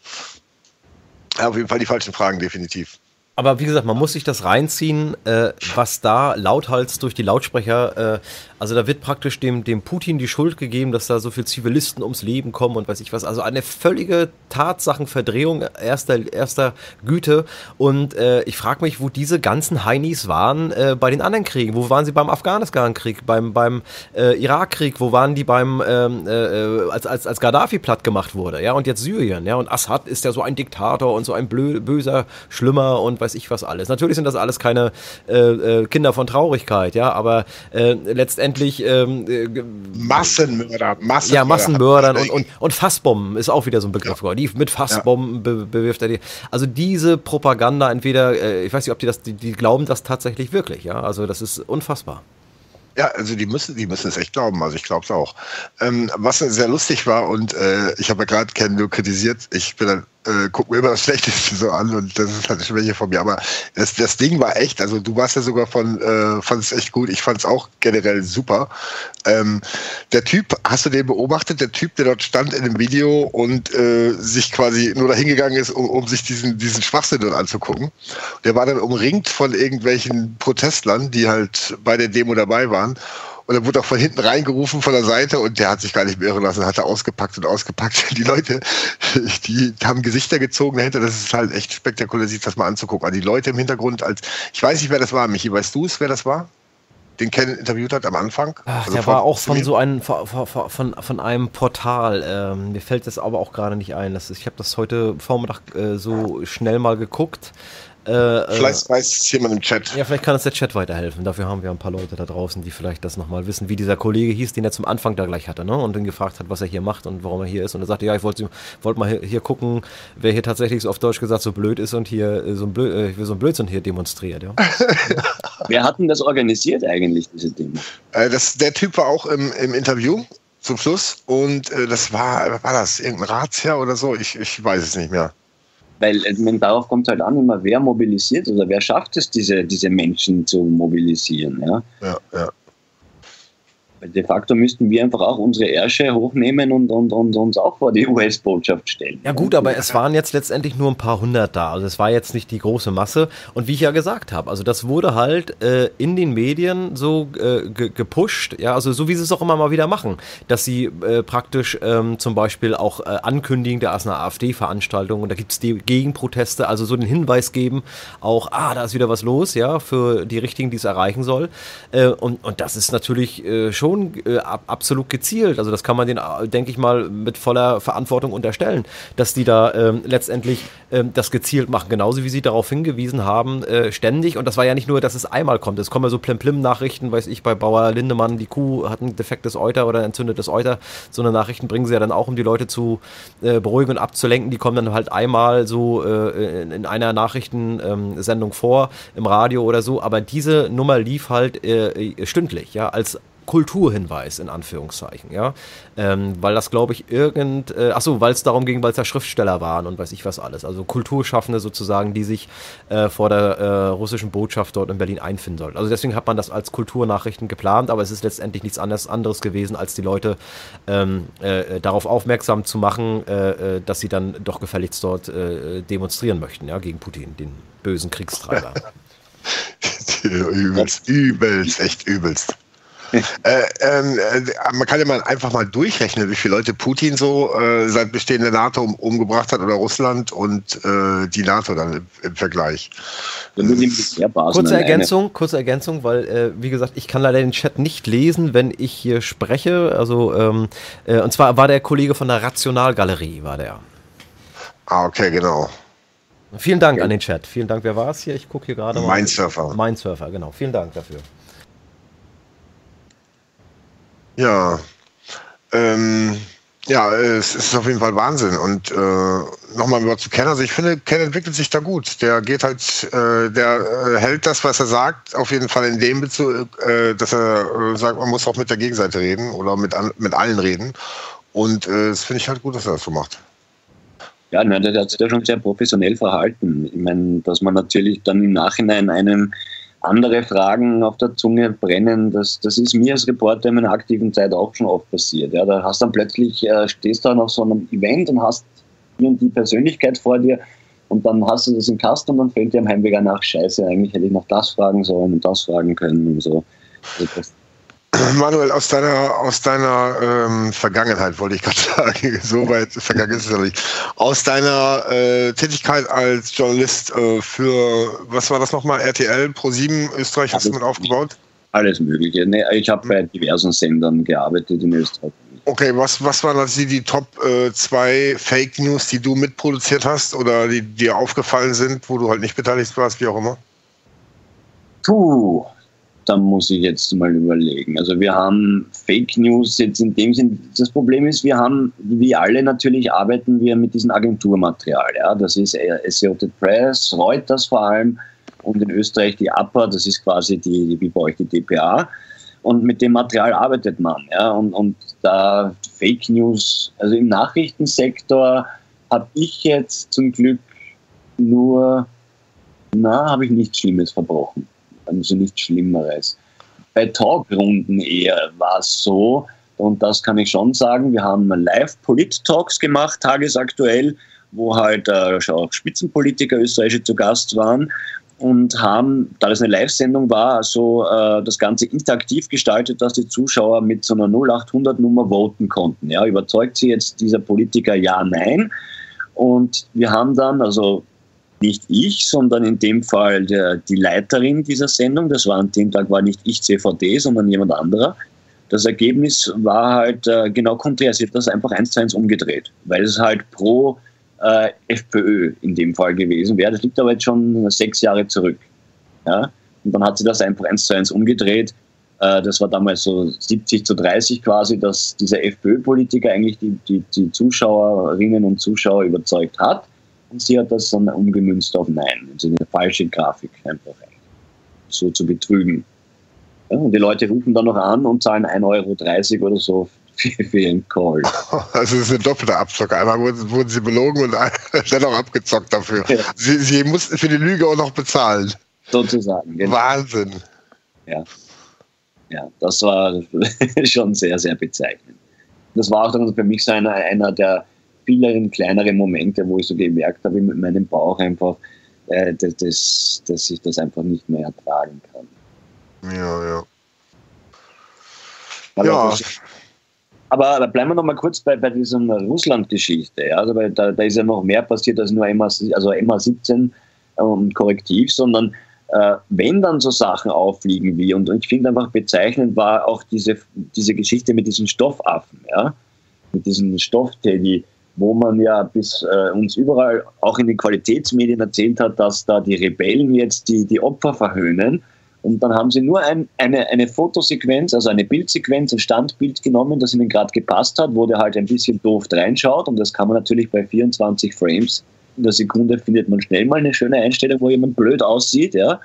Auf jeden Fall die falschen Fragen, definitiv. Aber wie gesagt, man muss sich das reinziehen, äh, was da lauthals durch die Lautsprecher, äh, also da wird praktisch dem, dem Putin die Schuld gegeben, dass da so viele Zivilisten ums Leben kommen und weiß ich was. Also eine völlige Tatsachenverdrehung erster, erster Güte. Und äh, ich frage mich, wo diese ganzen Heinis waren äh, bei den anderen Kriegen. Wo waren sie beim Afghanistan-Krieg, beim, beim äh, Irak-Krieg? Wo waren die beim, ähm, äh, als, als, als Gaddafi platt gemacht wurde? Ja, und jetzt Syrien. Ja, und Assad ist ja so ein Diktator und so ein blö böser, schlimmer und weiß ich was alles. Natürlich sind das alles keine äh, äh, Kinder von Traurigkeit, ja, aber äh, letztendlich ähm, äh, Massenmörder, Massenmörder. Ja, Massenmördern und, und, und Fassbomben ist auch wieder so ein Begriff. Ja. Die mit Fassbomben ja. be bewirft er die. Also diese Propaganda, entweder, äh, ich weiß nicht, ob die das, die, die glauben das tatsächlich wirklich, ja. Also das ist unfassbar. Ja, also die müssen, die müssen es echt glauben. Also ich glaube es auch. Ähm, was sehr lustig war und äh, ich habe ja gerade Ken nur kritisiert. Ich bin dann äh, gucke mir immer das Schlechteste so an und das ist halt eine Schwäche von mir. Aber das, das Ding war echt, also du warst ja sogar von, äh, fand es echt gut, ich fand es auch generell super. Ähm, der Typ, hast du den beobachtet, der Typ, der dort stand in dem Video und äh, sich quasi nur dahin gegangen ist, um, um sich diesen, diesen Schwachsinn dort anzugucken. Der war dann umringt von irgendwelchen Protestlern, die halt bei der Demo dabei waren. Und er wurde auch von hinten reingerufen von der Seite und der hat sich gar nicht mehr irren lassen, hat er ausgepackt und ausgepackt. Die Leute, die haben Gesichter gezogen dahinter. Das ist halt echt spektakulär, sich das mal anzugucken. Also die Leute im Hintergrund als, ich weiß nicht, wer das war. Michi, weißt du es, wer das war? Den Ken interviewt hat am Anfang. Ach, also der war auch von so einem von, von, von einem Portal. Ähm, mir fällt das aber auch gerade nicht ein. Das ist, ich habe das heute Vormittag äh, so schnell mal geguckt. Äh, äh, vielleicht weiß es jemand im Chat. Ja, vielleicht kann uns der Chat weiterhelfen. Dafür haben wir ein paar Leute da draußen, die vielleicht das nochmal wissen, wie dieser Kollege hieß, den er zum Anfang da gleich hatte, ne? Und dann gefragt hat, was er hier macht und warum er hier ist. Und er sagte, ja, ich wollte wollt mal hier, gucken, wer hier tatsächlich so auf Deutsch gesagt so blöd ist und hier äh, so ein, Blöd, äh, so ein Blödsinn hier demonstriert. Ja? wer hat denn das organisiert eigentlich, diese Dinge? Äh, das, der Typ war auch im, im Interview zum Schluss und äh, das war, war das irgendein Ratsherr oder so? Ich, ich weiß es nicht mehr. Weil meine, darauf kommt halt an, immer wer mobilisiert oder wer schafft es, diese, diese Menschen zu mobilisieren. Ja, ja. ja de facto müssten wir einfach auch unsere Ärsche hochnehmen und, und, und uns auch vor die US-Botschaft stellen. Ja gut, aber es waren jetzt letztendlich nur ein paar hundert da. Also es war jetzt nicht die große Masse. Und wie ich ja gesagt habe, also das wurde halt äh, in den Medien so äh, gepusht, ja, also so wie sie es auch immer mal wieder machen, dass sie äh, praktisch ähm, zum Beispiel auch äh, ankündigen, da ist eine AfD-Veranstaltung und da gibt es die Gegenproteste, also so den Hinweis geben, auch, ah, da ist wieder was los, ja, für die Richtigen, die es erreichen soll. Äh, und, und das ist natürlich äh, schon schon äh, absolut gezielt. Also das kann man den, denke ich mal, mit voller Verantwortung unterstellen, dass die da ähm, letztendlich ähm, das gezielt machen. Genauso wie sie darauf hingewiesen haben, äh, ständig. Und das war ja nicht nur, dass es einmal kommt. Es kommen ja so Plim-Plim-Nachrichten, weiß ich, bei Bauer Lindemann, die Kuh hat ein defektes Euter oder ein entzündetes Euter. So eine Nachrichten bringen sie ja dann auch, um die Leute zu äh, beruhigen und abzulenken. Die kommen dann halt einmal so äh, in, in, einer Nachrichtensendung ähm, vor, im Radio oder so. Aber diese Nummer lief halt äh, stündlich, ja, als Kulturhinweis in Anführungszeichen, ja, ähm, weil das glaube ich irgend, äh, ach so, weil es darum ging, weil es da Schriftsteller waren und weiß ich was alles, also Kulturschaffende sozusagen, die sich äh, vor der äh, russischen Botschaft dort in Berlin einfinden sollten. Also deswegen hat man das als Kulturnachrichten geplant, aber es ist letztendlich nichts anderes, anderes gewesen, als die Leute ähm, äh, darauf aufmerksam zu machen, äh, äh, dass sie dann doch gefälligst dort demonstrieren möchten, ja, gegen Putin, den bösen Kriegstreiber. übelst, übelst, echt übelst äh, ähm, äh, man kann ja mal einfach mal durchrechnen, wie viele Leute Putin so äh, seit Bestehen der NATO um, umgebracht hat oder Russland und äh, die NATO dann im, im Vergleich. Kurze Ergänzung, kurze Ergänzung, weil äh, wie gesagt, ich kann leider den Chat nicht lesen, wenn ich hier spreche. Also ähm, äh, und zwar war der Kollege von der Rationalgalerie, war der. Ah, okay, genau. Vielen Dank an den Chat. Vielen Dank. Wer war es hier? Ich gucke hier gerade mal. Mindsurfer. Mindsurfer, genau. Vielen Dank dafür. Ja, ähm, ja, es ist auf jeden Fall Wahnsinn. Und äh, nochmal über zu Ken. Also ich finde, Ken entwickelt sich da gut. Der geht halt, äh, der äh, hält das, was er sagt, auf jeden Fall in dem Bezug, äh, dass er äh, sagt, man muss auch mit der Gegenseite reden oder mit, an, mit allen reden. Und äh, das finde ich halt gut, dass er das so macht. Ja, nein, der hat sich ja schon sehr professionell verhalten. Ich meine, dass man natürlich dann im Nachhinein einem andere Fragen auf der Zunge brennen. Das, das ist mir als Reporter in meiner aktiven Zeit auch schon oft passiert. Ja, da hast dann plötzlich, äh, stehst du auf so einem Event und hast die und die Persönlichkeit vor dir und dann hast du das im Kasten und dann fällt dir am Heimweg nach, scheiße, eigentlich hätte ich noch das fragen sollen und das fragen können und so. Also das, Manuel, aus deiner, aus deiner ähm, Vergangenheit wollte ich gerade sagen, so weit vergangen ist es noch nicht. Aus deiner äh, Tätigkeit als Journalist äh, für, was war das nochmal, RTL, Pro7 Österreich, hast du mit aufgebaut? Alles Mögliche. Nee, ich habe bei diversen Sendern gearbeitet in Österreich. Okay, was, was waren also die, die Top äh, zwei Fake News, die du mitproduziert hast oder die dir aufgefallen sind, wo du halt nicht beteiligt warst, wie auch immer? Puh, da muss ich jetzt mal überlegen. Also wir haben Fake News jetzt in dem Sinn, das Problem ist, wir haben, wie alle natürlich, arbeiten wir mit diesem Agenturmaterial. Ja? Das ist Associated Press, Reuters vor allem und in Österreich die APA, das ist quasi die, wie bei euch die DPA. Und mit dem Material arbeitet man. Ja? Und, und da Fake News, also im Nachrichtensektor habe ich jetzt zum Glück nur, na, habe ich nichts Schlimmes verbrochen. Also nichts Schlimmeres. Bei Talkrunden eher war es so, und das kann ich schon sagen, wir haben Live-Polit-Talks gemacht, tagesaktuell, wo halt äh, auch Spitzenpolitiker österreichische zu Gast waren und haben, da das eine Live-Sendung war, so äh, das Ganze interaktiv gestaltet, dass die Zuschauer mit so einer 0800-Nummer voten konnten. Ja, überzeugt sie jetzt dieser Politiker ja, nein? Und wir haben dann, also nicht ich, sondern in dem Fall der, die Leiterin dieser Sendung, das war an dem Tag war nicht ich CVD, sondern jemand anderer. Das Ergebnis war halt äh, genau konträr. Sie hat das einfach eins zu eins umgedreht, weil es halt pro äh, FPÖ in dem Fall gewesen wäre. Das liegt aber jetzt schon sechs Jahre zurück. Ja? Und dann hat sie das einfach eins zu eins umgedreht. Äh, das war damals so 70 zu 30 quasi, dass dieser FPÖ-Politiker eigentlich die, die, die, Zuschauerinnen und Zuschauer überzeugt hat. Und sie hat das dann umgemünzt auf Nein. Also eine falsche Grafik einfach so zu betrügen. Ja, und die Leute rufen dann noch an und zahlen 1,30 Euro oder so für, für ihren Call. Also es ist ein doppelter Abzock. Einmal wurden, wurden sie belogen und dann auch abgezockt dafür. Ja. Sie, sie mussten für die Lüge auch noch bezahlen. Sozusagen. Genau. Wahnsinn. Ja. Ja, das war schon sehr, sehr bezeichnend. Das war auch dann für mich so einer, einer der vielen kleineren Momente, wo ich so gemerkt habe, mit meinem Bauch einfach, äh, dass, dass ich das einfach nicht mehr ertragen kann. Ja, ja. Aber ja. Aber bleiben wir noch mal kurz bei, bei dieser Russland-Geschichte. Ja? Also, da, da, ist ja noch mehr passiert als nur MA, also MA17 und Korrektiv, sondern äh, wenn dann so Sachen auffliegen wie, und, und ich finde einfach bezeichnend war auch diese, diese Geschichte mit diesen Stoffaffen, ja? mit diesen Stoffteddy, wo man ja bis äh, uns überall auch in den Qualitätsmedien erzählt hat, dass da die Rebellen jetzt die, die Opfer verhöhnen und dann haben sie nur ein, eine, eine Fotosequenz, also eine Bildsequenz, ein Standbild genommen, das ihnen gerade gepasst hat, wo der halt ein bisschen doof reinschaut. Und das kann man natürlich bei 24 Frames in der Sekunde findet man schnell mal eine schöne Einstellung, wo jemand blöd aussieht, ja.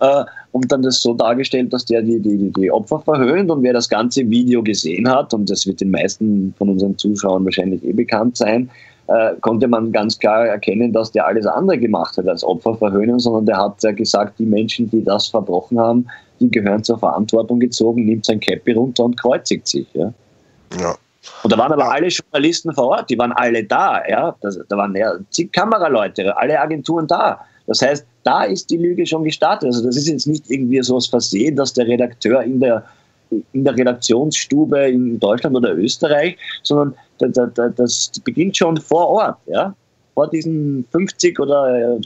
Äh, und dann das so dargestellt, dass der die, die, die Opfer verhöhnt und wer das ganze Video gesehen hat, und das wird den meisten von unseren Zuschauern wahrscheinlich eh bekannt sein, äh, konnte man ganz klar erkennen, dass der alles andere gemacht hat als Opfer verhöhnen, sondern der hat ja gesagt, die Menschen, die das verbrochen haben, die gehören zur Verantwortung gezogen, nimmt sein Käppi runter und kreuzigt sich. Ja. ja. Und da waren aber alle Journalisten vor Ort, die waren alle da. Ja. Das, da waren ja zig Kameraleute, alle Agenturen da. Das heißt, da ist die Lüge schon gestartet. Also das ist jetzt nicht irgendwie so was Versehen, dass der Redakteur in der, in der Redaktionsstube in Deutschland oder Österreich, sondern das beginnt schon vor Ort, ja, vor diesen 50 oder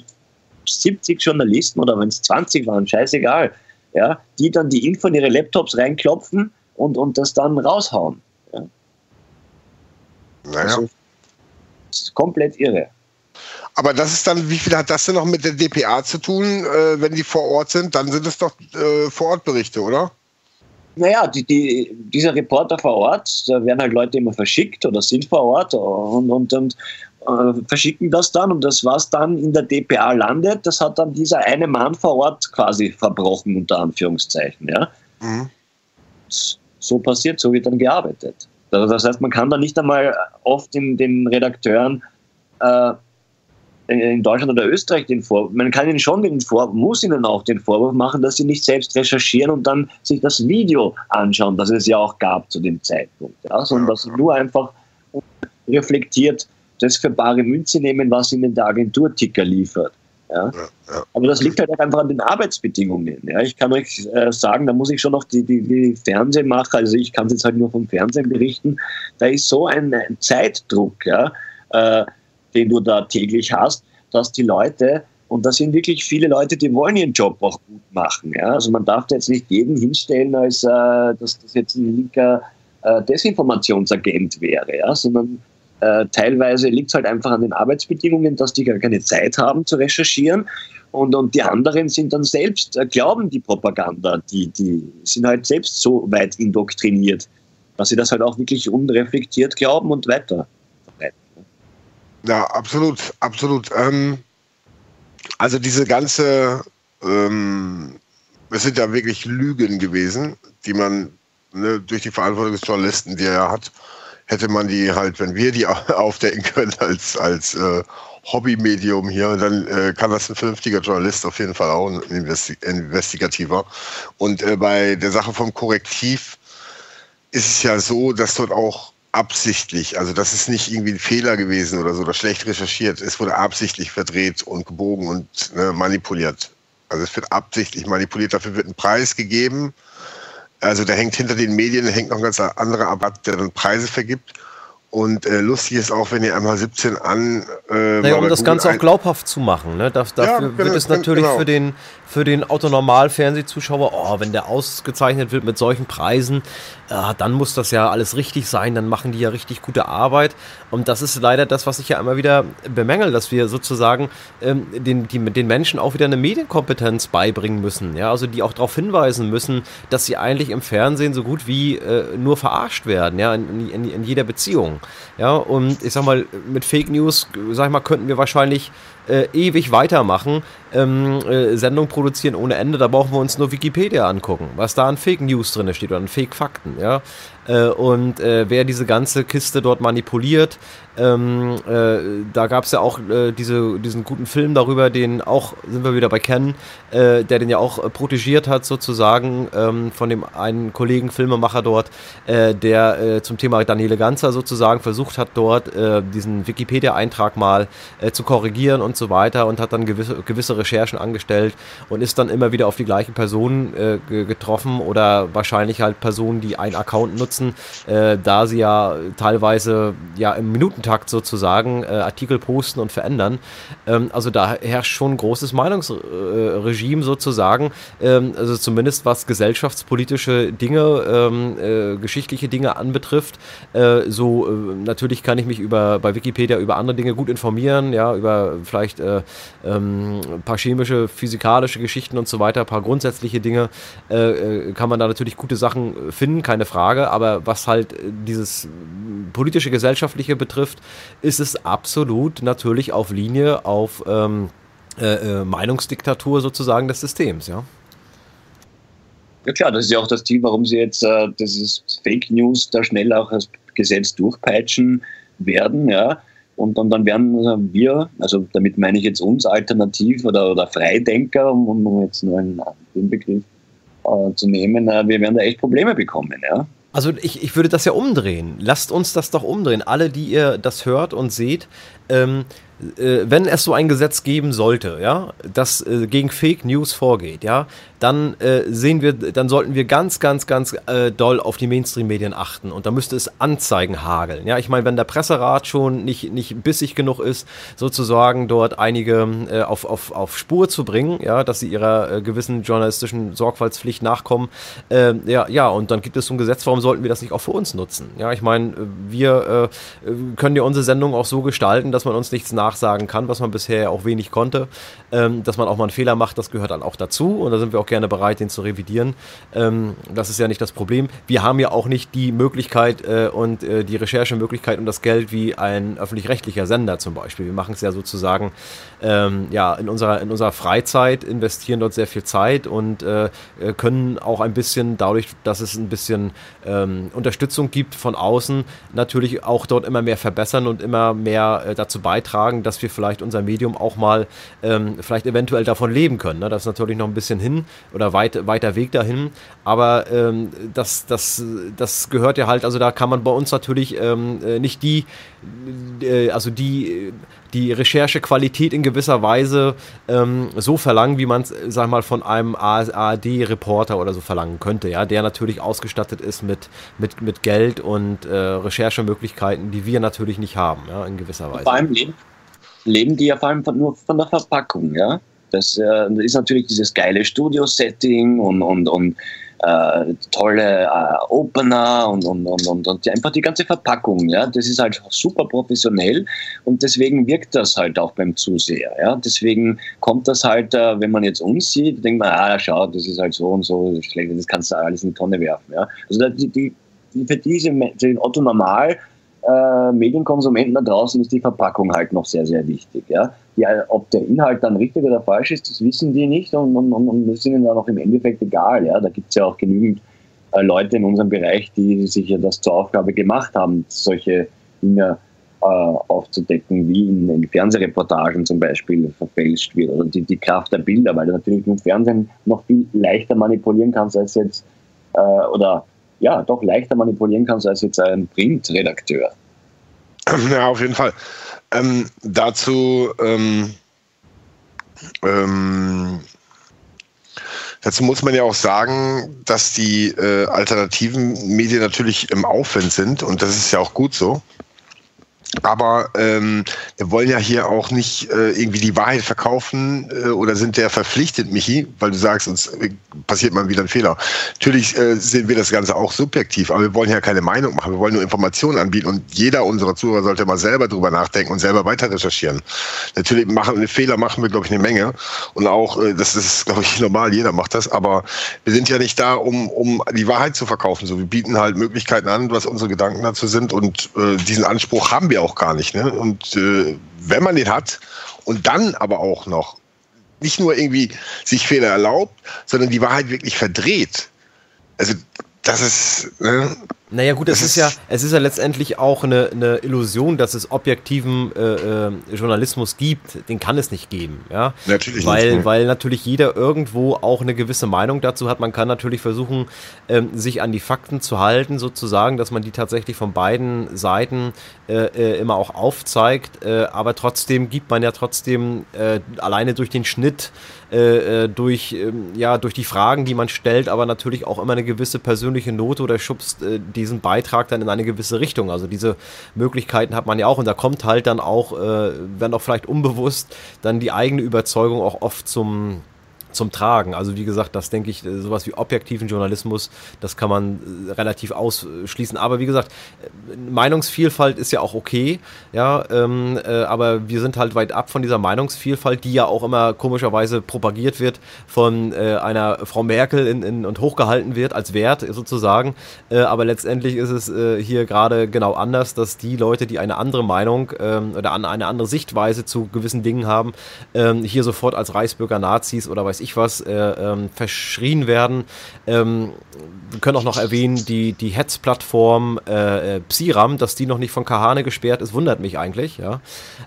70 äh, Journalisten oder wenn es 20 waren, scheißegal, ja, die dann die Info in ihre Laptops reinklopfen und, und das dann raushauen. Ja. Naja. Also, das ist komplett irre. Aber das ist dann, wie viel hat das denn noch mit der DPA zu tun, äh, wenn die vor Ort sind? Dann sind es doch äh, Vorortberichte, oder? naja, die, die, dieser Reporter vor Ort, da werden halt Leute immer verschickt oder sind vor Ort und, und, und äh, verschicken das dann und das, was dann in der DPA landet, das hat dann dieser eine Mann vor Ort quasi verbrochen, unter Anführungszeichen. Ja? Mhm. So passiert, so wird dann gearbeitet. Das heißt, man kann da nicht einmal oft in den Redakteuren äh, in Deutschland oder Österreich den Vorwurf, man kann ihnen schon den Vorwurf, muss ihnen auch den Vorwurf machen, dass sie nicht selbst recherchieren und dann sich das Video anschauen, das es ja auch gab zu dem Zeitpunkt, ja, sondern dass sie nur einfach reflektiert das für bare Münze nehmen, was ihnen der Agenturticker liefert. Ja. Aber das liegt halt einfach an den Arbeitsbedingungen. Ja. Ich kann euch äh, sagen, da muss ich schon noch die, die, die Fernsehmacher, also ich kann es jetzt halt nur vom Fernsehen berichten, da ist so ein, ein Zeitdruck. Ja. Äh, den du da täglich hast, dass die Leute, und da sind wirklich viele Leute, die wollen ihren Job auch gut machen. Ja? Also man darf da jetzt nicht jeden hinstellen, als äh, dass das jetzt ein linker äh, Desinformationsagent wäre, ja? sondern äh, teilweise liegt es halt einfach an den Arbeitsbedingungen, dass die gar keine Zeit haben zu recherchieren. Und, und die anderen sind dann selbst, äh, glauben die Propaganda, die, die sind halt selbst so weit indoktriniert, dass sie das halt auch wirklich unreflektiert glauben und weiter. Ja, absolut, absolut. Ähm, also diese ganze, ähm, es sind ja wirklich Lügen gewesen, die man ne, durch die Verantwortung des Journalisten, die er hat, hätte man die halt, wenn wir die aufdecken können als, als äh, Hobbymedium hier, dann äh, kann das ein vernünftiger Journalist auf jeden Fall auch, ein Investi investigativer. Und äh, bei der Sache vom Korrektiv ist es ja so, dass dort auch absichtlich, also das ist nicht irgendwie ein Fehler gewesen oder so, oder schlecht recherchiert, es wurde absichtlich verdreht und gebogen und ne, manipuliert. Also es wird absichtlich manipuliert, dafür wird ein Preis gegeben. Also da hängt hinter den Medien hängt noch ein ganz anderer Abad, der dann Preise vergibt. Und äh, lustig ist auch, wenn ihr einmal 17 an. Äh, naja, um das Ganze auch glaubhaft zu machen. Ne? dafür ja, wird genau, es natürlich genau. für den für den Autonormal-Fernsehzuschauer, oh, wenn der ausgezeichnet wird mit solchen Preisen, äh, dann muss das ja alles richtig sein, dann machen die ja richtig gute Arbeit. Und das ist leider das, was ich ja immer wieder bemängel, dass wir sozusagen ähm, den, die, den Menschen auch wieder eine Medienkompetenz beibringen müssen. Ja? Also die auch darauf hinweisen müssen, dass sie eigentlich im Fernsehen so gut wie äh, nur verarscht werden, ja, in, in, in jeder Beziehung. Ja, und ich sag mal, mit Fake News, sag ich mal, könnten wir wahrscheinlich äh, ewig weitermachen, ähm, äh, Sendung produzieren ohne Ende. Da brauchen wir uns nur Wikipedia angucken, was da an Fake News drin steht oder an Fake Fakten. Ja? Äh, und äh, wer diese ganze Kiste dort manipuliert, ähm, äh, da gab es ja auch äh, diese, diesen guten Film darüber, den auch, sind wir wieder bei Ken, äh, der den ja auch äh, protegiert hat, sozusagen, ähm, von dem einen Kollegen, Filmemacher dort, äh, der äh, zum Thema Daniele Ganzer sozusagen versucht hat, dort diesen Wikipedia-Eintrag mal zu korrigieren und so weiter und hat dann gewisse, gewisse Recherchen angestellt und ist dann immer wieder auf die gleichen Personen getroffen oder wahrscheinlich halt Personen, die einen Account nutzen, da sie ja teilweise ja im Minutentakt Takt sozusagen äh, Artikel posten und verändern. Ähm, also da herrscht schon ein großes Meinungsregime sozusagen, ähm, also zumindest was gesellschaftspolitische Dinge, ähm, äh, geschichtliche Dinge anbetrifft. Äh, so äh, natürlich kann ich mich über bei Wikipedia über andere Dinge gut informieren, ja, über vielleicht äh, ähm, ein paar chemische, physikalische Geschichten und so weiter, ein paar grundsätzliche Dinge äh, kann man da natürlich gute Sachen finden, keine Frage, aber was halt dieses politische, gesellschaftliche betrifft, betrifft, ist es absolut natürlich auf Linie auf ähm, äh, äh, Meinungsdiktatur sozusagen des Systems, ja. Ja klar, das ist ja auch das Ziel, warum sie jetzt äh, dieses Fake News da schnell auch als Gesetz durchpeitschen werden, ja. Und dann, dann werden wir, also damit meine ich jetzt uns Alternativ oder, oder Freidenker, um, um jetzt nur einen, den Begriff äh, zu nehmen, äh, wir werden da echt Probleme bekommen, ja. Also ich, ich würde das ja umdrehen. Lasst uns das doch umdrehen. Alle, die ihr das hört und seht, ähm, äh, wenn es so ein Gesetz geben sollte, ja, das äh, gegen Fake News vorgeht, ja, dann äh, sehen wir, dann sollten wir ganz, ganz, ganz äh, doll auf die Mainstream-Medien achten und da müsste es Anzeigen hageln. Ja, ich meine, wenn der Presserat schon nicht, nicht bissig genug ist, sozusagen dort einige äh, auf, auf, auf Spur zu bringen, ja, dass sie ihrer äh, gewissen journalistischen Sorgfaltspflicht nachkommen, äh, ja, ja, und dann gibt es so ein Gesetz, warum sollten wir das nicht auch für uns nutzen? Ja, ich meine, wir äh, können ja unsere Sendung auch so gestalten, dass man uns nichts nachsagen kann, was man bisher auch wenig konnte, ähm, dass man auch mal einen Fehler macht, das gehört dann auch dazu und da sind wir auch gerne bereit, den zu revidieren. Ähm, das ist ja nicht das Problem. Wir haben ja auch nicht die Möglichkeit äh, und äh, die Recherchemöglichkeit und das Geld wie ein öffentlich-rechtlicher Sender zum Beispiel. Wir machen es ja sozusagen ähm, ja, in, unserer, in unserer Freizeit, investieren dort sehr viel Zeit und äh, können auch ein bisschen dadurch, dass es ein bisschen ähm, Unterstützung gibt von außen, natürlich auch dort immer mehr verbessern und immer mehr äh, dazu beitragen, dass wir vielleicht unser Medium auch mal ähm, vielleicht eventuell davon leben können. Ne? Das ist natürlich noch ein bisschen hin oder weit, weiter Weg dahin. Aber ähm, das, das, das gehört ja halt, also da kann man bei uns natürlich ähm, äh, nicht die, äh, also die, die Recherchequalität in gewisser Weise ähm, so verlangen, wie man es, sag mal, von einem ARD-Reporter oder so verlangen könnte, ja, der natürlich ausgestattet ist mit, mit, mit Geld und äh, Recherchemöglichkeiten, die wir natürlich nicht haben, ja, in gewisser Weise. Vor allem leben, leben die ja vor allem von, nur von der Verpackung, ja. Das äh, ist natürlich dieses geile Studio-Setting und, und, und äh, tolle äh, Opener und, und, und, und, und einfach die ganze Verpackung. Ja? Das ist halt super professionell und deswegen wirkt das halt auch beim Zuseher. Ja? Deswegen kommt das halt, äh, wenn man jetzt uns sieht, denkt man, ah, schau, das ist halt so und so, das, das kannst du alles in die Tonne werfen. Ja? Also die, die, für diese, den Otto Normal äh, Medienkonsumenten da draußen ist die Verpackung halt noch sehr, sehr wichtig. Ja? ja, ob der Inhalt dann richtig oder falsch ist, das wissen die nicht und, und, und, ist ihnen dann auch im Endeffekt egal. Ja? Da gibt es ja auch genügend äh, Leute in unserem Bereich, die sich ja das zur Aufgabe gemacht haben, solche Dinge äh, aufzudecken, wie in, in, Fernsehreportagen zum Beispiel verfälscht wird oder die, die Kraft der Bilder, weil du natürlich im Fernsehen noch viel leichter manipulieren kannst als jetzt äh, oder ja, doch leichter manipulieren kannst als jetzt ein Printredakteur. Ja, auf jeden Fall. Ähm, dazu ähm, ähm, Dazu muss man ja auch sagen, dass die äh, alternativen Medien natürlich im Aufwind sind und das ist ja auch gut so. Aber ähm, wir wollen ja hier auch nicht äh, irgendwie die Wahrheit verkaufen äh, oder sind der verpflichtet, Michi, weil du sagst, uns äh, passiert mal wieder ein Fehler. Natürlich äh, sehen wir das Ganze auch subjektiv, aber wir wollen ja keine Meinung machen, wir wollen nur Informationen anbieten und jeder unserer Zuhörer sollte mal selber drüber nachdenken und selber weiter recherchieren. Natürlich machen Fehler machen wir, glaube ich, eine Menge und auch, äh, das ist, glaube ich, normal, jeder macht das, aber wir sind ja nicht da, um, um die Wahrheit zu verkaufen. So, wir bieten halt Möglichkeiten an, was unsere Gedanken dazu sind und äh, diesen Anspruch haben wir auch gar nicht. Ne? Und äh, wenn man den hat und dann aber auch noch nicht nur irgendwie sich Fehler erlaubt, sondern die Wahrheit wirklich verdreht. Also das ist, ne? Naja gut, es ist, ja, es ist ja letztendlich auch eine, eine Illusion, dass es objektiven äh, äh, Journalismus gibt. Den kann es nicht geben, ja. Natürlich weil, nicht. Weil natürlich jeder irgendwo auch eine gewisse Meinung dazu hat. Man kann natürlich versuchen, ähm, sich an die Fakten zu halten, sozusagen, dass man die tatsächlich von beiden Seiten äh, äh immer auch aufzeigt. Äh, aber trotzdem gibt man ja trotzdem äh, alleine durch den Schnitt äh, äh, durch, ähm, ja, durch die Fragen, die man stellt, aber natürlich auch immer eine gewisse persönliche Note oder schubst äh, diesen Beitrag dann in eine gewisse Richtung. Also diese Möglichkeiten hat man ja auch und da kommt halt dann auch, äh, wenn auch vielleicht unbewusst, dann die eigene Überzeugung auch oft zum, zum Tragen. Also wie gesagt, das denke ich, äh, sowas wie objektiven Journalismus, das kann man äh, relativ ausschließen. Aber wie gesagt, äh, Meinungsvielfalt ist ja auch okay, ja, ähm, äh, aber wir sind halt weit ab von dieser Meinungsvielfalt, die ja auch immer komischerweise propagiert wird von äh, einer Frau Merkel in, in, und hochgehalten wird als Wert sozusagen. Äh, aber letztendlich ist es hier gerade genau anders, dass die Leute, die eine andere Meinung ähm, oder eine andere Sichtweise zu gewissen Dingen haben, ähm, hier sofort als Reichsbürger Nazis oder weiß ich ich was, äh, ähm, verschrien werden. Ähm, wir können auch noch erwähnen, die, die Hetz-Plattform äh, äh Psiram, dass die noch nicht von Kahane gesperrt ist, wundert mich eigentlich. Ja.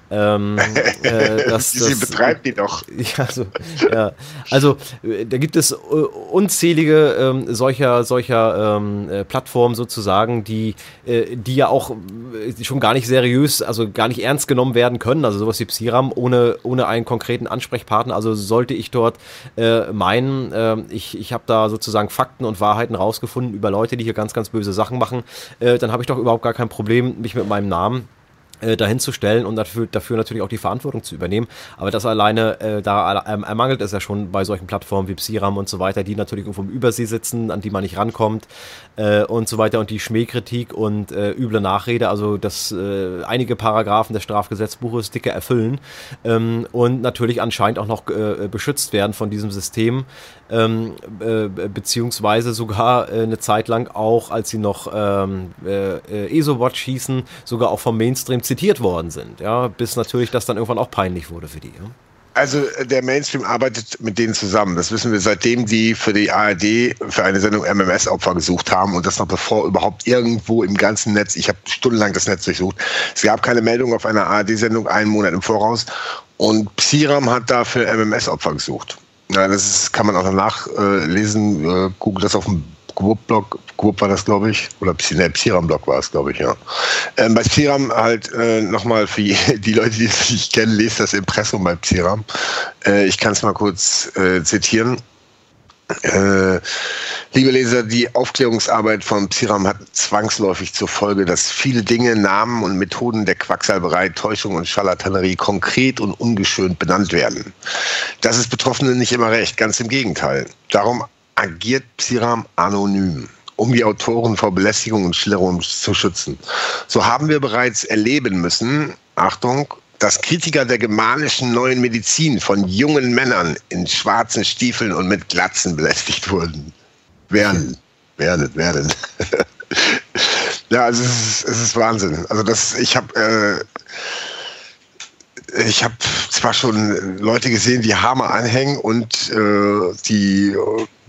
Ähm, äh, dass, Sie das, betreibt die doch. Ja, also, ja. also äh, da gibt es äh, unzählige ähm, solcher, solcher ähm, äh, Plattformen sozusagen, die, die ja auch schon gar nicht seriös, also gar nicht ernst genommen werden können. Also sowas wie Psiram ohne, ohne einen konkreten Ansprechpartner. Also sollte ich dort äh, meinen, äh, ich, ich habe da sozusagen Fakten und Wahrheiten rausgefunden über Leute, die hier ganz, ganz böse Sachen machen, äh, dann habe ich doch überhaupt gar kein Problem, mich mit meinem Namen äh, dahin zu stellen und dafür, dafür natürlich auch die Verantwortung zu übernehmen. Aber das alleine, äh, da ähm, ermangelt es ja schon bei solchen Plattformen wie Psiram und so weiter, die natürlich irgendwo im Übersee sitzen, an die man nicht rankommt äh, und so weiter und die Schmähkritik und äh, üble Nachrede, also dass äh, einige Paragraphen des Strafgesetzbuches dicke erfüllen ähm, und natürlich anscheinend auch noch äh, beschützt werden von diesem System, ähm, äh, beziehungsweise sogar äh, eine Zeit lang auch, als sie noch ähm, äh, ESO-Watch hießen, sogar auch vom Mainstream zitiert worden sind, ja, bis natürlich das dann irgendwann auch peinlich wurde für die. Ja? Also äh, der Mainstream arbeitet mit denen zusammen. Das wissen wir, seitdem die für die ARD für eine Sendung MMS-Opfer gesucht haben und das noch bevor überhaupt irgendwo im ganzen Netz, ich habe stundenlang das Netz durchsucht, es gab keine Meldung auf einer ARD-Sendung einen Monat im Voraus und Psiram hat dafür MMS-Opfer gesucht. Ja, das ist, kann man auch danach äh, lesen. Äh, Google das auf dem Gwupp-Blog, Gwupp war das, glaube ich, oder ne, Psiram-Blog war es, glaube ich, ja. Ähm, bei Psiram halt äh, nochmal für die Leute, die es nicht kennen, lest das Impressum bei Psiram. Äh, ich kann es mal kurz äh, zitieren. Äh, liebe Leser, die Aufklärungsarbeit von Psiram hat zwangsläufig zur Folge, dass viele Dinge, Namen und Methoden der Quacksalberei, Täuschung und Scharlatanerie konkret und ungeschönt benannt werden. Das ist Betroffenen nicht immer recht, ganz im Gegenteil. Darum agiert Psiram anonym, um die Autoren vor Belästigung und Schilderung zu schützen. So haben wir bereits erleben müssen, Achtung, dass Kritiker der germanischen neuen Medizin von jungen Männern in schwarzen Stiefeln und mit Glatzen belästigt wurden. Werden, werden, werden. ja, also es ist, es ist Wahnsinn. Also das, ich habe äh, ich habe zwar schon Leute gesehen, die Hammer anhängen und äh, die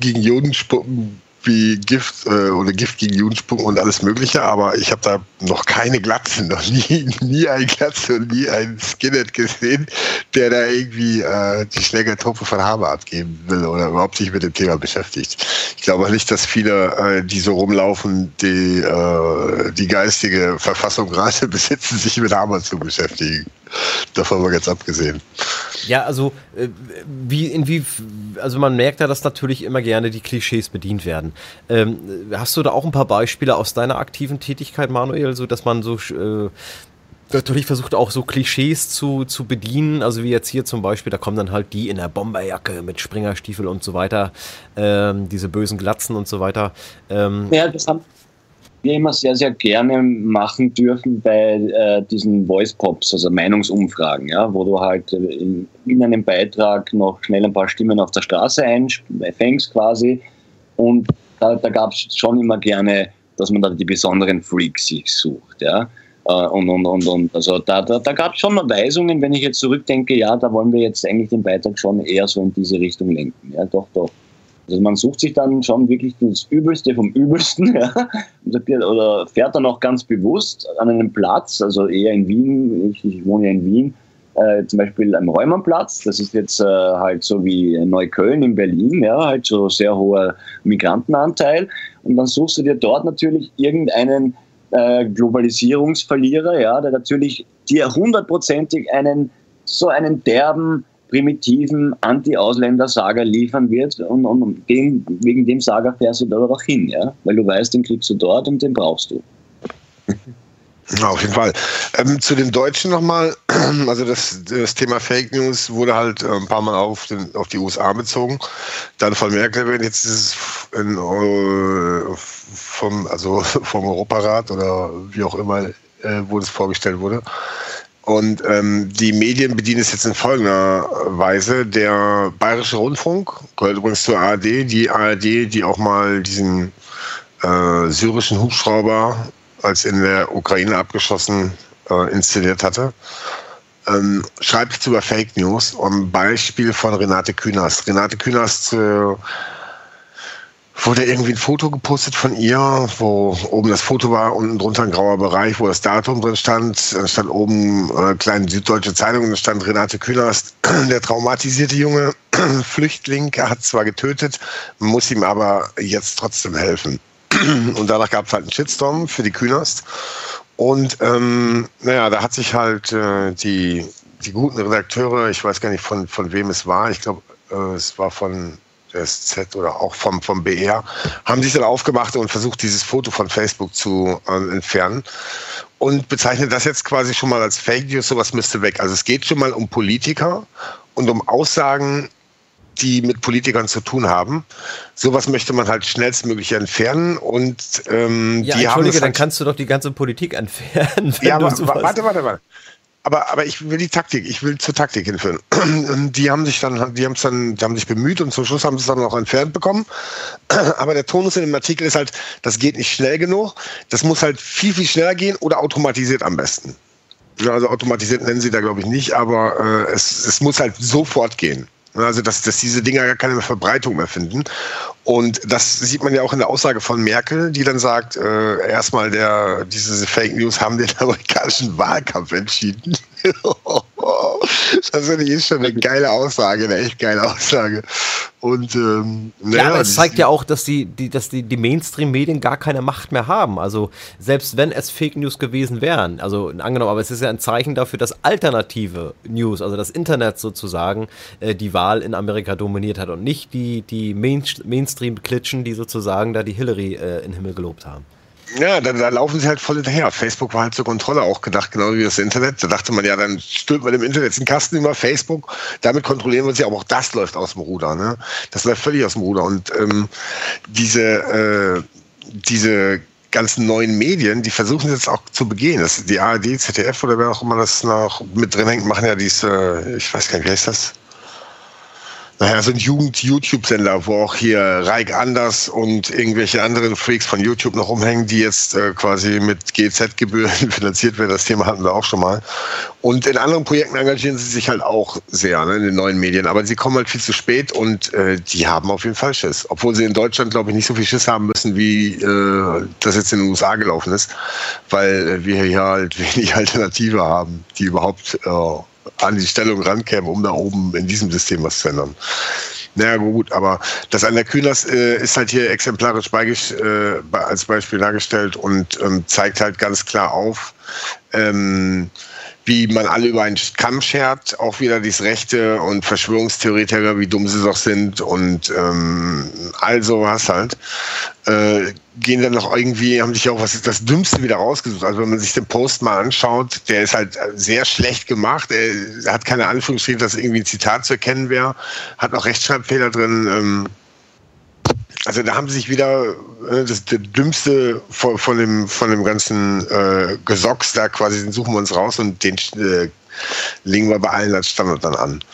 gegen Juden spucken, wie Gift äh, oder Gift gegen Judenspunk und alles Mögliche, aber ich habe da noch keine Glatze, noch nie, nie ein Glatze und nie ein Skinhead gesehen, der da irgendwie äh, die Schlägertruppe von Haber abgeben will oder überhaupt sich mit dem Thema beschäftigt. Ich glaube nicht, dass viele, äh, die so rumlaufen, die äh, die geistige Verfassung gerade besitzen, sich mit Haber zu beschäftigen. Davon mal ganz abgesehen. Ja, also äh, wie in wie also man merkt ja, dass natürlich immer gerne die Klischees bedient werden. Ähm, hast du da auch ein paar Beispiele aus deiner aktiven Tätigkeit, Manuel, so dass man so äh, natürlich versucht auch so Klischees zu, zu bedienen, also wie jetzt hier zum Beispiel, da kommen dann halt die in der Bomberjacke mit Springerstiefel und so weiter, ähm, diese bösen Glatzen und so weiter. Ähm, ja, das haben, wir immer sehr, sehr gerne machen dürfen bei äh, diesen Voice Pops, also Meinungsumfragen, ja, wo du halt in, in, einem Beitrag noch schnell ein paar Stimmen auf der Straße einfängst quasi. Und da, da gab es schon immer gerne, dass man da die besonderen Freaks sich sucht, ja. Äh, und, und, und, und. Also da, da, da gab es schon Weisungen, wenn ich jetzt zurückdenke, ja, da wollen wir jetzt eigentlich den Beitrag schon eher so in diese Richtung lenken. Ja, doch, doch. Also man sucht sich dann schon wirklich das Übelste vom Übelsten ja, oder fährt dann auch ganz bewusst an einem Platz, also eher in Wien, ich, ich wohne ja in Wien, äh, zum Beispiel am Räumernplatz, das ist jetzt äh, halt so wie Neukölln in Berlin, ja, halt so sehr hoher Migrantenanteil und dann suchst du dir dort natürlich irgendeinen äh, Globalisierungsverlierer, ja, der natürlich dir hundertprozentig einen so einen derben primitiven Anti-Ausländer-Saga liefern wird und, und den, wegen dem Saga fährst du dort auch hin, ja? weil du weißt, den kriegst du dort und den brauchst du. Ja, auf jeden Fall. Ähm, zu den Deutschen nochmal, also das, das Thema Fake News wurde halt äh, ein paar Mal auf, den, auf die USA bezogen, dann von Merkel, jetzt ist es in, äh, vom, also vom Europarat oder wie auch immer, äh, wo das vorgestellt wurde. Und ähm, die Medien bedienen es jetzt in folgender Weise. Der Bayerische Rundfunk gehört übrigens zur ARD, die ARD, die auch mal diesen äh, syrischen Hubschrauber, als in der Ukraine abgeschossen, äh, inszeniert hatte. Ähm, schreibt jetzt über Fake News. Ein Beispiel von Renate Künast. Renate Künast äh, wurde irgendwie ein Foto gepostet von ihr, wo oben das Foto war, unten drunter ein grauer Bereich, wo das Datum drin stand. Dann stand oben äh, kleine süddeutsche Zeitung, da stand Renate Künast, der traumatisierte junge Flüchtling, hat zwar getötet, muss ihm aber jetzt trotzdem helfen. Und danach gab es halt einen Shitstorm für die Künast. Und ähm, naja, da hat sich halt äh, die, die guten Redakteure, ich weiß gar nicht von, von wem es war, ich glaube, äh, es war von der SZ oder auch vom, vom BR, haben sich dann aufgemacht und versucht, dieses Foto von Facebook zu äh, entfernen und bezeichnet das jetzt quasi schon mal als Fake News, sowas müsste weg. Also es geht schon mal um Politiker und um Aussagen, die mit Politikern zu tun haben. Sowas möchte man halt schnellstmöglich entfernen und ähm, ja, die haben. Entschuldige, dann halt kannst du doch die ganze Politik entfernen. ja, aber warte, warte, warte aber, aber ich will die Taktik, ich will zur Taktik hinführen. Die haben sich dann, die haben es dann, die haben sich bemüht und zum Schluss haben sie es dann auch entfernt bekommen. Aber der Tonus in dem Artikel ist halt, das geht nicht schnell genug. Das muss halt viel, viel schneller gehen oder automatisiert am besten. Also automatisiert nennen sie da, glaube ich, nicht, aber äh, es, es muss halt sofort gehen. Also, dass, dass diese Dinger gar keine Verbreitung mehr finden. Und das sieht man ja auch in der Aussage von Merkel, die dann sagt, äh, erstmal der, diese Fake News haben den amerikanischen Wahlkampf entschieden. das ich schon eine geile Aussage, eine echt geile Aussage. Und ähm, ja, aber es zeigt ja auch, dass die, die, dass die, die Mainstream-Medien gar keine Macht mehr haben. Also selbst wenn es Fake News gewesen wären, also angenommen, aber es ist ja ein Zeichen dafür, dass alternative News, also das Internet sozusagen, äh, die Wahl in Amerika dominiert hat und nicht die, die Mainstream-Klitschen, die sozusagen da die Hillary äh, in den Himmel gelobt haben. Ja, da, da laufen sie halt voll hinterher. Facebook war halt zur Kontrolle auch gedacht, genau wie das Internet. Da dachte man ja, dann stülpt man im Internet einen Kasten über Facebook. Damit kontrollieren wir sie, aber auch das läuft aus dem Ruder. Ne? Das läuft völlig aus dem Ruder. Und ähm, diese, äh, diese ganzen neuen Medien, die versuchen jetzt auch zu begehen. Das, die ARD, ZDF oder wer auch immer das noch mit drin hängt, machen ja diese, ich weiß gar nicht, wie heißt das? Naja, so ein Jugend-YouTube-Sender, wo auch hier Reik Anders und irgendwelche anderen Freaks von YouTube noch rumhängen, die jetzt äh, quasi mit GZ-Gebühren finanziert werden. Das Thema hatten wir auch schon mal. Und in anderen Projekten engagieren sie sich halt auch sehr, ne, in den neuen Medien. Aber sie kommen halt viel zu spät und äh, die haben auf jeden Fall Schiss. Obwohl sie in Deutschland, glaube ich, nicht so viel Schiss haben müssen, wie äh, das jetzt in den USA gelaufen ist. Weil wir hier halt wenig Alternative haben, die überhaupt äh, an die Stellung rankäme, um da oben in diesem System was zu ändern. Naja, gut, aber das an der Kühners äh, ist halt hier exemplarisch äh, als Beispiel dargestellt und ähm, zeigt halt ganz klar auf, ähm, wie man alle über einen Kamm schert, auch wieder dieses Rechte und Verschwörungstheoretiker, wie dumm sie doch sind und ähm, all sowas halt, äh, gehen dann noch irgendwie, haben sich auch was das Dümmste wieder rausgesucht. Also wenn man sich den Post mal anschaut, der ist halt sehr schlecht gemacht. Er hat keine Anführungsstriche, dass irgendwie ein Zitat zu erkennen wäre, hat auch Rechtschreibfehler drin. Ähm, also da haben sie sich wieder äh, das, das Dümmste von, von, dem, von dem ganzen äh, Gesocks da quasi, den suchen wir uns raus und den äh, legen wir bei allen als Standard dann an.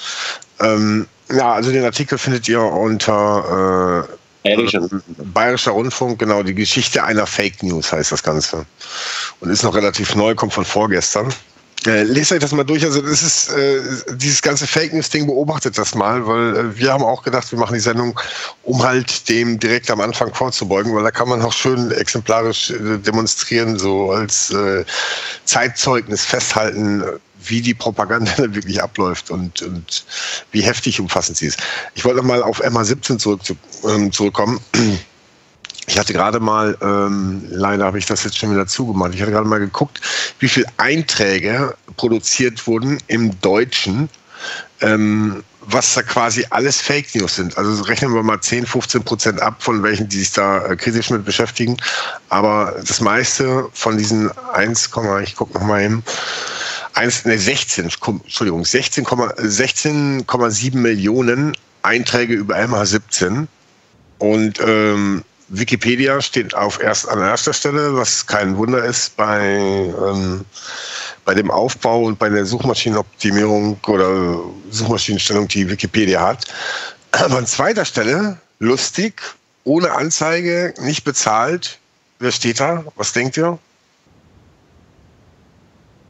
Ähm, ja, also den Artikel findet ihr unter äh, Bayerischer. Bayerischer Rundfunk, genau, die Geschichte einer Fake News heißt das Ganze. Und ist noch relativ neu, kommt von vorgestern. Lest euch das mal durch. Also das ist äh, dieses ganze Fake News Ding beobachtet das mal, weil äh, wir haben auch gedacht, wir machen die Sendung, um halt dem direkt am Anfang vorzubeugen, weil da kann man auch schön exemplarisch äh, demonstrieren, so als äh, Zeitzeugnis festhalten, wie die Propaganda wirklich abläuft und, und wie heftig umfassend sie ist. Ich wollte noch mal auf MA17 zurück, ähm, zurückkommen. Ich hatte gerade mal, ähm, leider habe ich das jetzt schon wieder zugemacht, ich hatte gerade mal geguckt, wie viele Einträge produziert wurden im Deutschen, ähm, was da quasi alles Fake News sind. Also rechnen wir mal 10, 15 Prozent ab von welchen, die sich da äh, kritisch mit beschäftigen. Aber das meiste von diesen 1, ich gucke nochmal hin, 1, ne, 16, Entschuldigung, 16,7 16, Millionen Einträge über MH17. Und ähm, Wikipedia steht auf erst an erster Stelle, was kein Wunder ist bei, ähm, bei dem Aufbau und bei der Suchmaschinenoptimierung oder Suchmaschinenstellung, die Wikipedia hat. Aber an zweiter Stelle, lustig, ohne Anzeige, nicht bezahlt. Wer steht da? Was denkt ihr?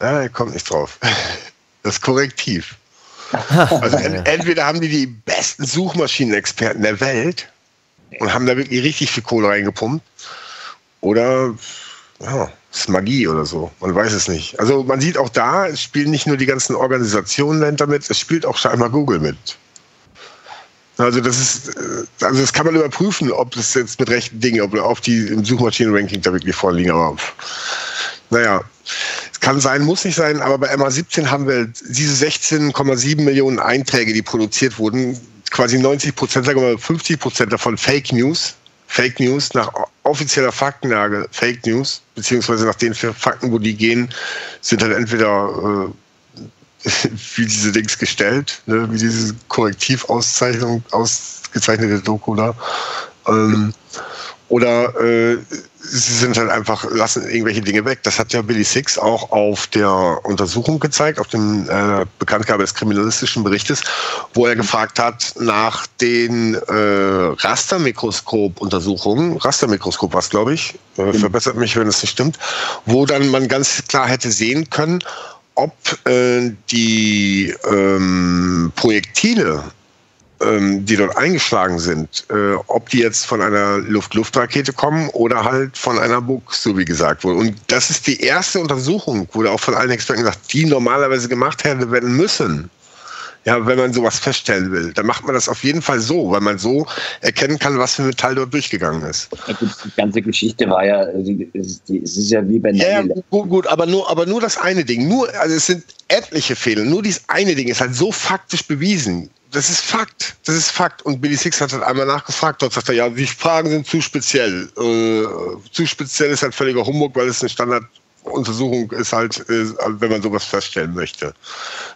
Ja, er kommt nicht drauf. Das Korrektiv. Also entweder haben die die besten Suchmaschinenexperten der Welt und haben da wirklich richtig viel Kohle reingepumpt. Oder ja, ist Magie oder so. Man weiß es nicht. Also man sieht auch da, es spielen nicht nur die ganzen Organisationen damit, es spielt auch scheinbar Google mit. Also das ist, äh, also das kann man überprüfen, ob es jetzt mit rechten Dingen, ob, ob die im Suchmaschinenranking da wirklich vorliegen. Aber naja, es kann sein, muss nicht sein, aber bei MA17 haben wir diese 16,7 Millionen Einträge, die produziert wurden, quasi 90 Prozent, sagen wir mal 50 Prozent davon Fake News. Fake News nach offizieller Faktenlage Fake News, beziehungsweise nach den Fakten, wo die gehen, sind halt entweder äh, wie diese Dings gestellt, ne, wie diese Korrektivauszeichnung, ausgezeichnete Doku da. Ähm, oder äh, sie sind halt einfach, lassen irgendwelche Dinge weg. Das hat ja Billy Six auch auf der Untersuchung gezeigt, auf dem äh, Bekanntgabe des kriminalistischen Berichtes, wo er gefragt hat nach den äh, Rastermikroskop-Untersuchungen, Rastermikroskop was glaube ich, äh, mhm. verbessert mich, wenn es nicht stimmt, wo dann man ganz klar hätte sehen können, ob äh, die ähm, Projektile die dort eingeschlagen sind, äh, ob die jetzt von einer Luft-Luft-Rakete kommen oder halt von einer Bug, so wie gesagt wurde. Und das ist die erste Untersuchung, wurde auch von allen Experten gesagt, die normalerweise gemacht hätte werden müssen. Ja, wenn man sowas feststellen will, dann macht man das auf jeden Fall so, weil man so erkennen kann, was für ein Metall dort durchgegangen ist. Die ganze Geschichte war ja, es ist ja wie bei ja gut, gut, aber nur, aber nur das eine Ding. Nur, also es sind etliche Fehler. Nur dieses eine Ding ist halt so faktisch bewiesen das ist Fakt. Das ist Fakt. Und Billy Six hat halt einmal nachgefragt. Dort sagt er, ja, die Fragen sind zu speziell. Äh, zu speziell ist halt völliger Humbug, weil es eine Standarduntersuchung ist halt, äh, wenn man sowas feststellen möchte.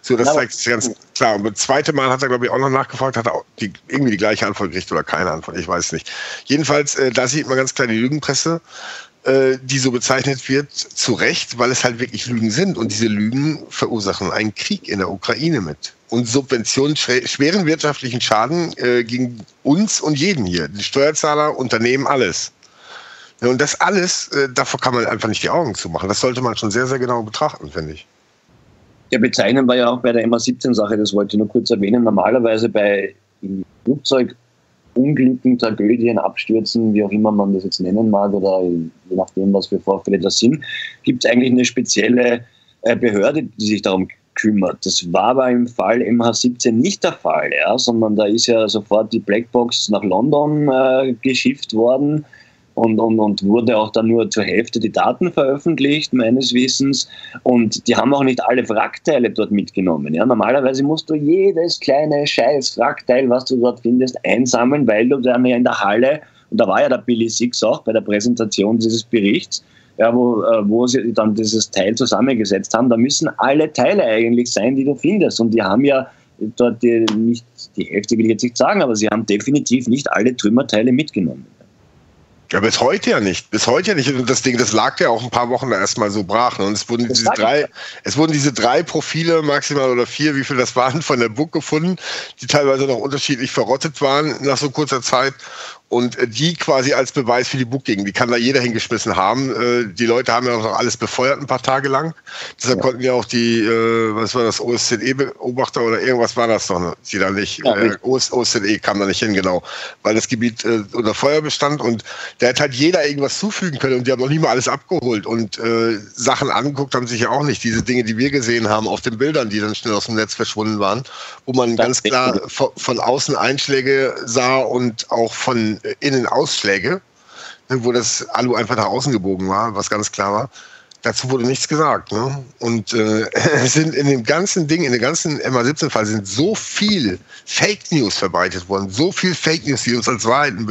So, das ja, zeigt sich ganz klar. Und das zweite Mal hat er, glaube ich, auch noch nachgefragt, hat er auch die, irgendwie die gleiche Antwort gekriegt oder keine Antwort, ich weiß nicht. Jedenfalls, äh, da sieht man ganz klar die Lügenpresse äh, die so bezeichnet wird, zu Recht, weil es halt wirklich Lügen sind. Und diese Lügen verursachen einen Krieg in der Ukraine mit. Und Subventionen schweren wirtschaftlichen Schaden äh, gegen uns und jeden hier, die Steuerzahler, Unternehmen, alles. Und das alles, äh, davor kann man einfach nicht die Augen zumachen. Das sollte man schon sehr, sehr genau betrachten, finde ich. Ja, bezeichnend war ja auch bei der MA17-Sache, das wollte ich nur kurz erwähnen. Normalerweise bei Flugzeugunglücken, Tragödien, Abstürzen, wie auch immer man das jetzt nennen mag, oder je nachdem, was für Vorfälle das sind, gibt es eigentlich eine spezielle äh, Behörde, die sich darum kümmert. Das war aber im Fall MH17 nicht der Fall, ja, sondern da ist ja sofort die Blackbox nach London äh, geschifft worden und, und, und wurde auch dann nur zur Hälfte die Daten veröffentlicht, meines Wissens. Und die haben auch nicht alle Wrackteile dort mitgenommen. Ja? Normalerweise musst du jedes kleine scheiß Wrackteil, was du dort findest, einsammeln, weil du dann ja in der Halle, und da war ja der Billy Six auch bei der Präsentation dieses Berichts, ja, wo, äh, wo sie dann dieses Teil zusammengesetzt haben, da müssen alle Teile eigentlich sein, die du findest. Und die haben ja dort die, nicht die Hälfte will ich jetzt nicht sagen, aber sie haben definitiv nicht alle Trümmerteile mitgenommen. Ja, bis heute ja nicht. Bis heute ja nicht. Und das Ding, das lag ja auch ein paar Wochen da erstmal so brach. Ne? Und es wurden diese drei, es wurden diese drei Profile maximal oder vier, wie viel das waren, von der Book gefunden, die teilweise noch unterschiedlich verrottet waren nach so kurzer Zeit und äh, die quasi als Beweis für die Booking, die kann da jeder hingeschmissen haben. Äh, die Leute haben ja auch noch alles befeuert ein paar Tage lang. Deshalb ja. konnten ja auch die, äh, was war das, OSZE-Beobachter oder irgendwas war das noch, die da nicht, ja, OSZE kam da nicht hin, genau, weil das Gebiet unter Feuer bestand und da hat halt jeder irgendwas zufügen können und die haben noch nie mal alles abgeholt und äh, Sachen angeguckt haben sich ja auch nicht. Diese Dinge, die wir gesehen haben auf den Bildern, die dann schnell aus dem Netz verschwunden waren, wo man das ganz klar von, von außen Einschläge sah und auch von Innenausschläge, ne, wo das Alu einfach nach außen gebogen war, was ganz klar war. Dazu wurde nichts gesagt. Ne? Und äh, sind in dem ganzen Ding, in dem ganzen MA17-Fall sind so viel Fake News verbreitet worden, so viel Fake News, die uns als Wahrheiten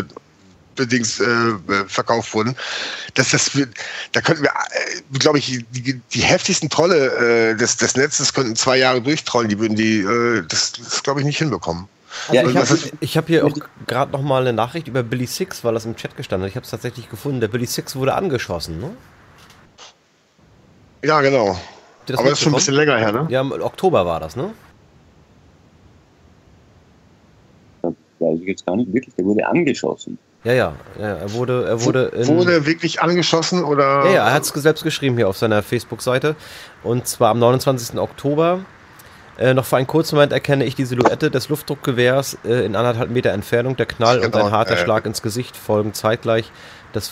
bedingt äh, verkauft wurden, dass das, da könnten wir, äh, glaube ich, die, die, heftigsten Trolle äh, des, des Netzes könnten zwei Jahre durchtrollen, die würden die, äh, das, das glaube ich, nicht hinbekommen. Also ja, ich habe hab hier auch gerade noch mal eine Nachricht über Billy Six, weil das im Chat gestanden hat. Ich habe es tatsächlich gefunden. Der Billy Six wurde angeschossen, ne? Ja, genau. Das Aber das ist schon ein bisschen länger her, ne? Ja, im Oktober war das, ne? Das weiß ich jetzt gar nicht wirklich. Der wurde angeschossen. Ja, ja, ja, er wurde, er wurde. wurde wirklich angeschossen oder? Ja, ja er hat es selbst geschrieben hier auf seiner Facebook-Seite. Und zwar am 29. Oktober äh, noch für einen kurzen Moment erkenne ich die Silhouette des Luftdruckgewehrs äh, in anderthalb Meter Entfernung. Der Knall genau, und ein harter äh, Schlag ins Gesicht folgen zeitgleich. Das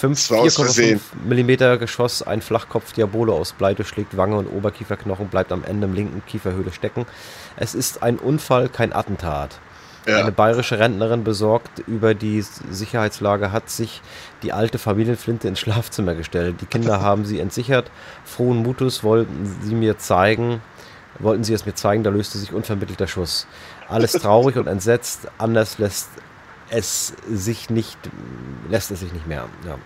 4,5 mm Geschoss, ein Flachkopf Diabolo aus Blei durchschlägt Wange und Oberkieferknochen, bleibt am Ende im linken Kieferhöhle stecken. Es ist ein Unfall, kein Attentat. Ja. Eine bayerische Rentnerin besorgt über die Sicherheitslage hat sich die alte Familienflinte ins Schlafzimmer gestellt. Die Kinder haben sie entsichert. Frohen Mutus wollten sie mir zeigen, wollten sie es mir zeigen, da löste sich unvermittelt der Schuss. Alles traurig und entsetzt, anders lässt es sich nicht, lässt es sich nicht mehr. Ja.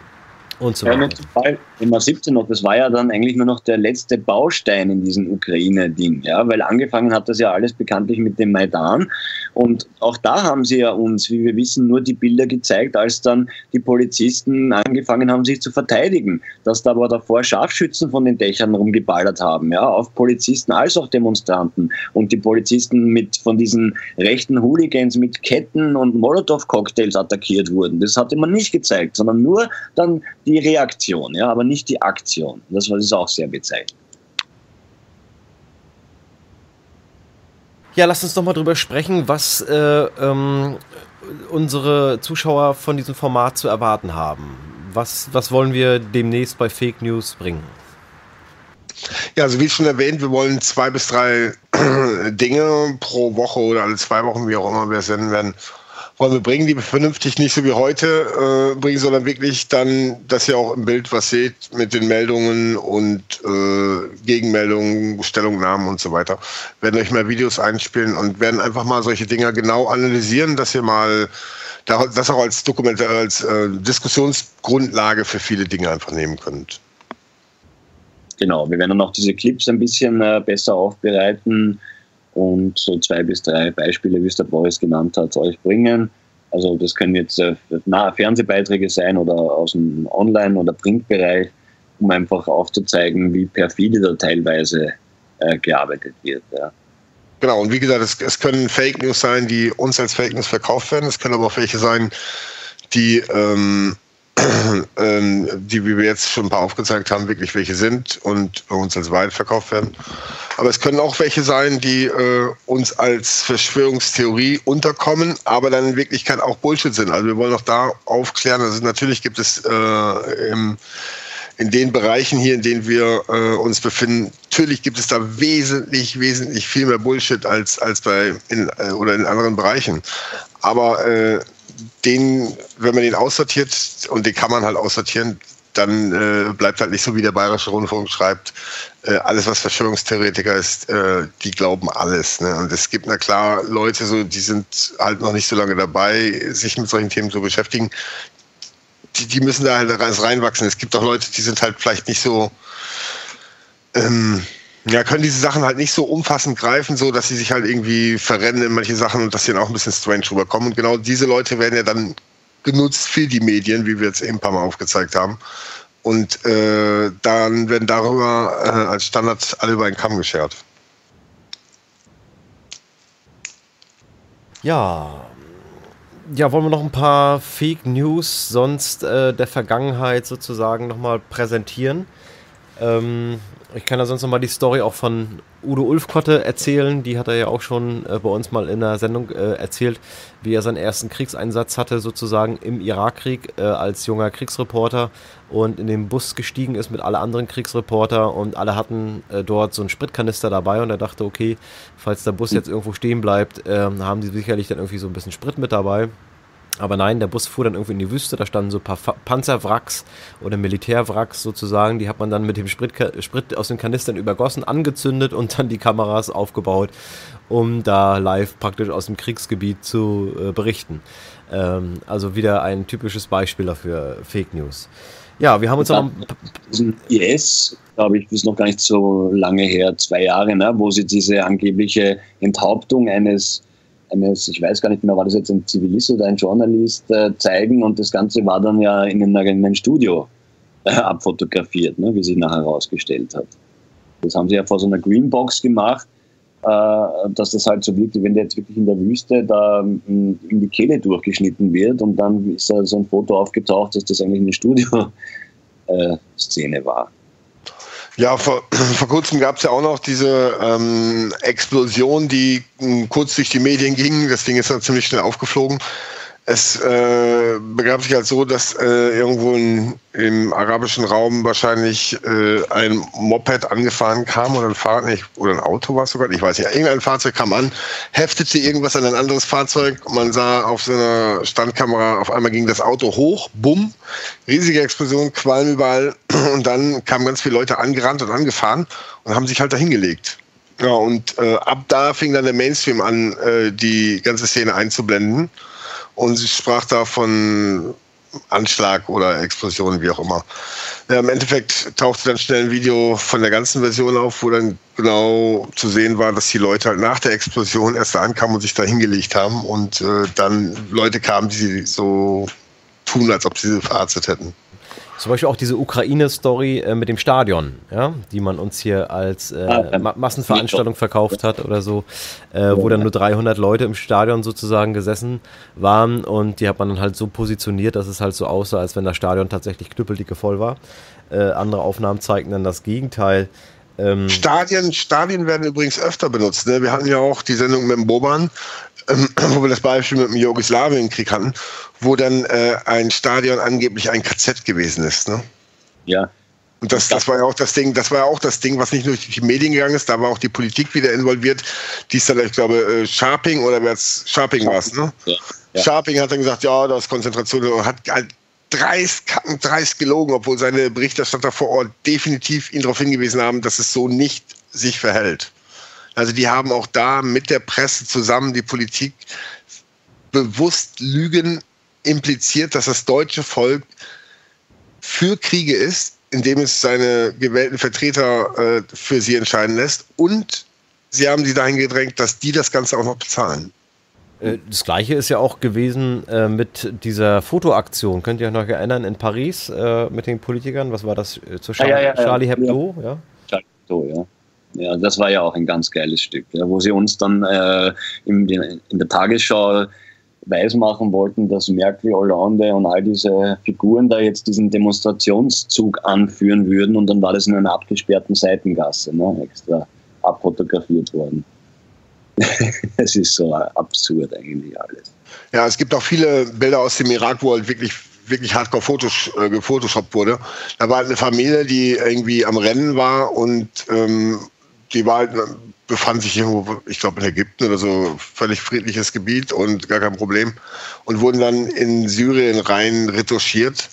Und so weiter. Ja, immer 17 noch, das war ja dann eigentlich nur noch der letzte Baustein in diesem Ukraine-Ding, ja, weil angefangen hat das ja alles bekanntlich mit dem Maidan und auch da haben sie ja uns, wie wir wissen, nur die Bilder gezeigt, als dann die Polizisten angefangen haben, sich zu verteidigen. Dass da aber davor Scharfschützen von den Dächern rumgeballert haben, ja, auf Polizisten als auch Demonstranten. Und die Polizisten mit von diesen rechten Hooligans mit Ketten und Molotow-Cocktails attackiert wurden. Das hatte man nicht gezeigt, sondern nur dann die Reaktion, ja, aber nicht die Aktion. Das war das auch sehr bezeichnend. Ja, lass uns doch mal drüber sprechen, was äh, ähm, unsere Zuschauer von diesem Format zu erwarten haben. Was, was wollen wir demnächst bei Fake News bringen? Ja, also wie schon erwähnt, wir wollen zwei bis drei Dinge pro Woche oder alle zwei Wochen, wie auch immer wir es senden werden, wir bringen, die vernünftig nicht so wie heute äh, bringen, sondern wirklich dann, dass ihr auch im Bild was seht mit den Meldungen und äh, Gegenmeldungen, Stellungnahmen und so weiter. Werden euch mal Videos einspielen und werden einfach mal solche Dinger genau analysieren, dass ihr mal das auch als Dokument, als äh, Diskussionsgrundlage für viele Dinge einfach nehmen könnt. Genau, wir werden dann auch diese Clips ein bisschen äh, besser aufbereiten und so zwei bis drei Beispiele, wie es der Boris genannt hat, euch bringen. Also das können jetzt äh, nahe Fernsehbeiträge sein oder aus dem Online- oder Printbereich, um einfach aufzuzeigen, wie perfide da teilweise äh, gearbeitet wird. Ja. genau. Und wie gesagt, es, es können Fake News sein, die uns als Fake News verkauft werden. Es können aber auch welche sein, die ähm, ähm, die, wie wir jetzt schon ein paar aufgezeigt haben, wirklich welche sind und uns als Wahrheit verkauft werden. Aber es können auch welche sein, die äh, uns als Verschwörungstheorie unterkommen, aber dann in Wirklichkeit auch Bullshit sind. Also wir wollen auch da aufklären. Also natürlich gibt es äh, im, in den Bereichen hier, in denen wir äh, uns befinden, natürlich gibt es da wesentlich, wesentlich viel mehr Bullshit als, als bei in, äh, oder in anderen Bereichen. Aber äh, den, wenn man den aussortiert, und den kann man halt aussortieren, dann äh, bleibt halt nicht so, wie der Bayerische Rundfunk schreibt, äh, alles, was Verschwörungstheoretiker ist, äh, die glauben alles. Ne? Und es gibt na klar Leute, so, die sind halt noch nicht so lange dabei, sich mit solchen Themen zu beschäftigen. Die, die müssen da halt reinwachsen. Es gibt auch Leute, die sind halt vielleicht nicht so, ähm, ja, können diese Sachen halt nicht so umfassend greifen, so dass sie sich halt irgendwie verrennen in manche Sachen und dass sie dann auch ein bisschen strange rüberkommen. Und genau diese Leute werden ja dann genutzt für die Medien, wie wir jetzt eben ein paar Mal aufgezeigt haben. Und äh, dann werden darüber äh, als Standard alle über einen Kamm geschert. Ja. Ja, wollen wir noch ein paar Fake News sonst äh, der Vergangenheit sozusagen nochmal präsentieren? Ähm, ich kann da sonst noch mal die Story auch von Udo Ulfkotte erzählen. Die hat er ja auch schon äh, bei uns mal in der Sendung äh, erzählt, wie er seinen ersten Kriegseinsatz hatte, sozusagen im Irakkrieg äh, als junger Kriegsreporter und in den Bus gestiegen ist mit alle anderen Kriegsreporter und alle hatten äh, dort so einen Spritkanister dabei und er dachte, okay, falls der Bus jetzt irgendwo stehen bleibt, ähm, haben die sicherlich dann irgendwie so ein bisschen Sprit mit dabei. Aber nein, der Bus fuhr dann irgendwie in die Wüste, da standen so ein paar Panzerwracks oder Militärwracks sozusagen, die hat man dann mit dem Sprit, Sprit aus den Kanistern übergossen, angezündet und dann die Kameras aufgebaut, um da live praktisch aus dem Kriegsgebiet zu äh, berichten. Ähm, also wieder ein typisches Beispiel dafür, Fake News. Ja, wir haben uns auch. IS, glaube ich, ist noch gar nicht so lange her, zwei Jahre, ne, wo sie diese angebliche Enthauptung eines eines, ich weiß gar nicht mehr, war das jetzt ein Zivilist oder ein Journalist, äh, zeigen und das Ganze war dann ja in einem, in einem Studio äh, abfotografiert, ne, wie sich nachher herausgestellt hat. Das haben sie ja vor so einer Greenbox gemacht, äh, dass das halt so wirkt, wenn der jetzt wirklich in der Wüste da in, in die Kehle durchgeschnitten wird und dann ist da so ein Foto aufgetaucht, dass das eigentlich eine Studio-Szene war. Ja, vor, vor kurzem gab es ja auch noch diese ähm, Explosion, die m, hm, kurz durch die Medien ging. Das Ding ist dann ziemlich schnell aufgeflogen. Es äh, begab sich halt so, dass äh, irgendwo in, im arabischen Raum wahrscheinlich äh, ein Moped angefahren kam oder ein Fahrrad, nicht, oder ein Auto war es sogar, ich weiß nicht. Irgendein Fahrzeug kam an, heftete irgendwas an ein anderes Fahrzeug. Man sah auf so einer Standkamera, auf einmal ging das Auto hoch, bumm, riesige Explosion, Qualm überall. Und dann kamen ganz viele Leute angerannt und angefahren und haben sich halt dahingelegt. Ja, und äh, ab da fing dann der Mainstream an, äh, die ganze Szene einzublenden und sie sprach da von Anschlag oder Explosion, wie auch immer. Ja, Im Endeffekt tauchte dann schnell ein Video von der ganzen Version auf, wo dann genau zu sehen war, dass die Leute halt nach der Explosion erst da ankamen und sich da hingelegt haben und äh, dann Leute kamen, die so tun, als ob sie sie verarztet hätten. Zum Beispiel auch diese Ukraine-Story äh, mit dem Stadion, ja, die man uns hier als äh, ah, Ma Massenveranstaltung verkauft hat oder so, äh, wo dann nur 300 Leute im Stadion sozusagen gesessen waren und die hat man dann halt so positioniert, dass es halt so aussah, als wenn das Stadion tatsächlich knüppeldicke voll war. Äh, andere Aufnahmen zeigten dann das Gegenteil. Ähm Stadien, Stadien werden übrigens öfter benutzt. Ne? Wir hatten ja auch die Sendung mit dem Boban, ähm, wo wir das Beispiel mit dem Jugoslawienkrieg hatten, wo dann äh, ein Stadion angeblich ein KZ gewesen ist. Ne? Ja. Und das, das war ja auch das Ding, das war ja auch das Ding, was nicht nur durch die Medien gegangen ist, da war auch die Politik wieder involviert. Die ist dann, ich glaube, äh, Sharping oder wer es Sharping war es, ne? Ja. Ja. Sharping hat dann gesagt, ja, das ist Konzentration hat halt dreist, dreist gelogen, obwohl seine Berichterstatter vor Ort definitiv ihn darauf hingewiesen haben, dass es so nicht sich verhält. Also die haben auch da mit der Presse zusammen die Politik bewusst Lügen impliziert, dass das deutsche Volk für Kriege ist, indem es seine gewählten Vertreter äh, für sie entscheiden lässt. Und sie haben sie dahin gedrängt, dass die das Ganze auch noch bezahlen. Äh, das gleiche ist ja auch gewesen äh, mit dieser Fotoaktion. Könnt ihr euch noch erinnern in Paris äh, mit den Politikern? Was war das äh, zu Char ja, ja, ja, Charlie Hebdo? Ja. Charlie Hebdo, ja. Ja, das war ja auch ein ganz geiles Stück, ja, wo sie uns dann äh, in, in der Tagesschau weismachen wollten, dass Merkel, Hollande und all diese Figuren da jetzt diesen Demonstrationszug anführen würden und dann war das in einer abgesperrten Seitengasse, ne, extra abfotografiert worden. Es ist so absurd eigentlich alles. Ja, es gibt auch viele Bilder aus dem Irak, wo halt wirklich wirklich hardcore Fotos, äh, gefotoshoppt wurde. Da war halt eine Familie, die irgendwie am Rennen war und ähm, die war halt, befand sich irgendwo, ich glaube in Ägypten oder so, völlig friedliches Gebiet und gar kein Problem. Und wurden dann in Syrien rein retuschiert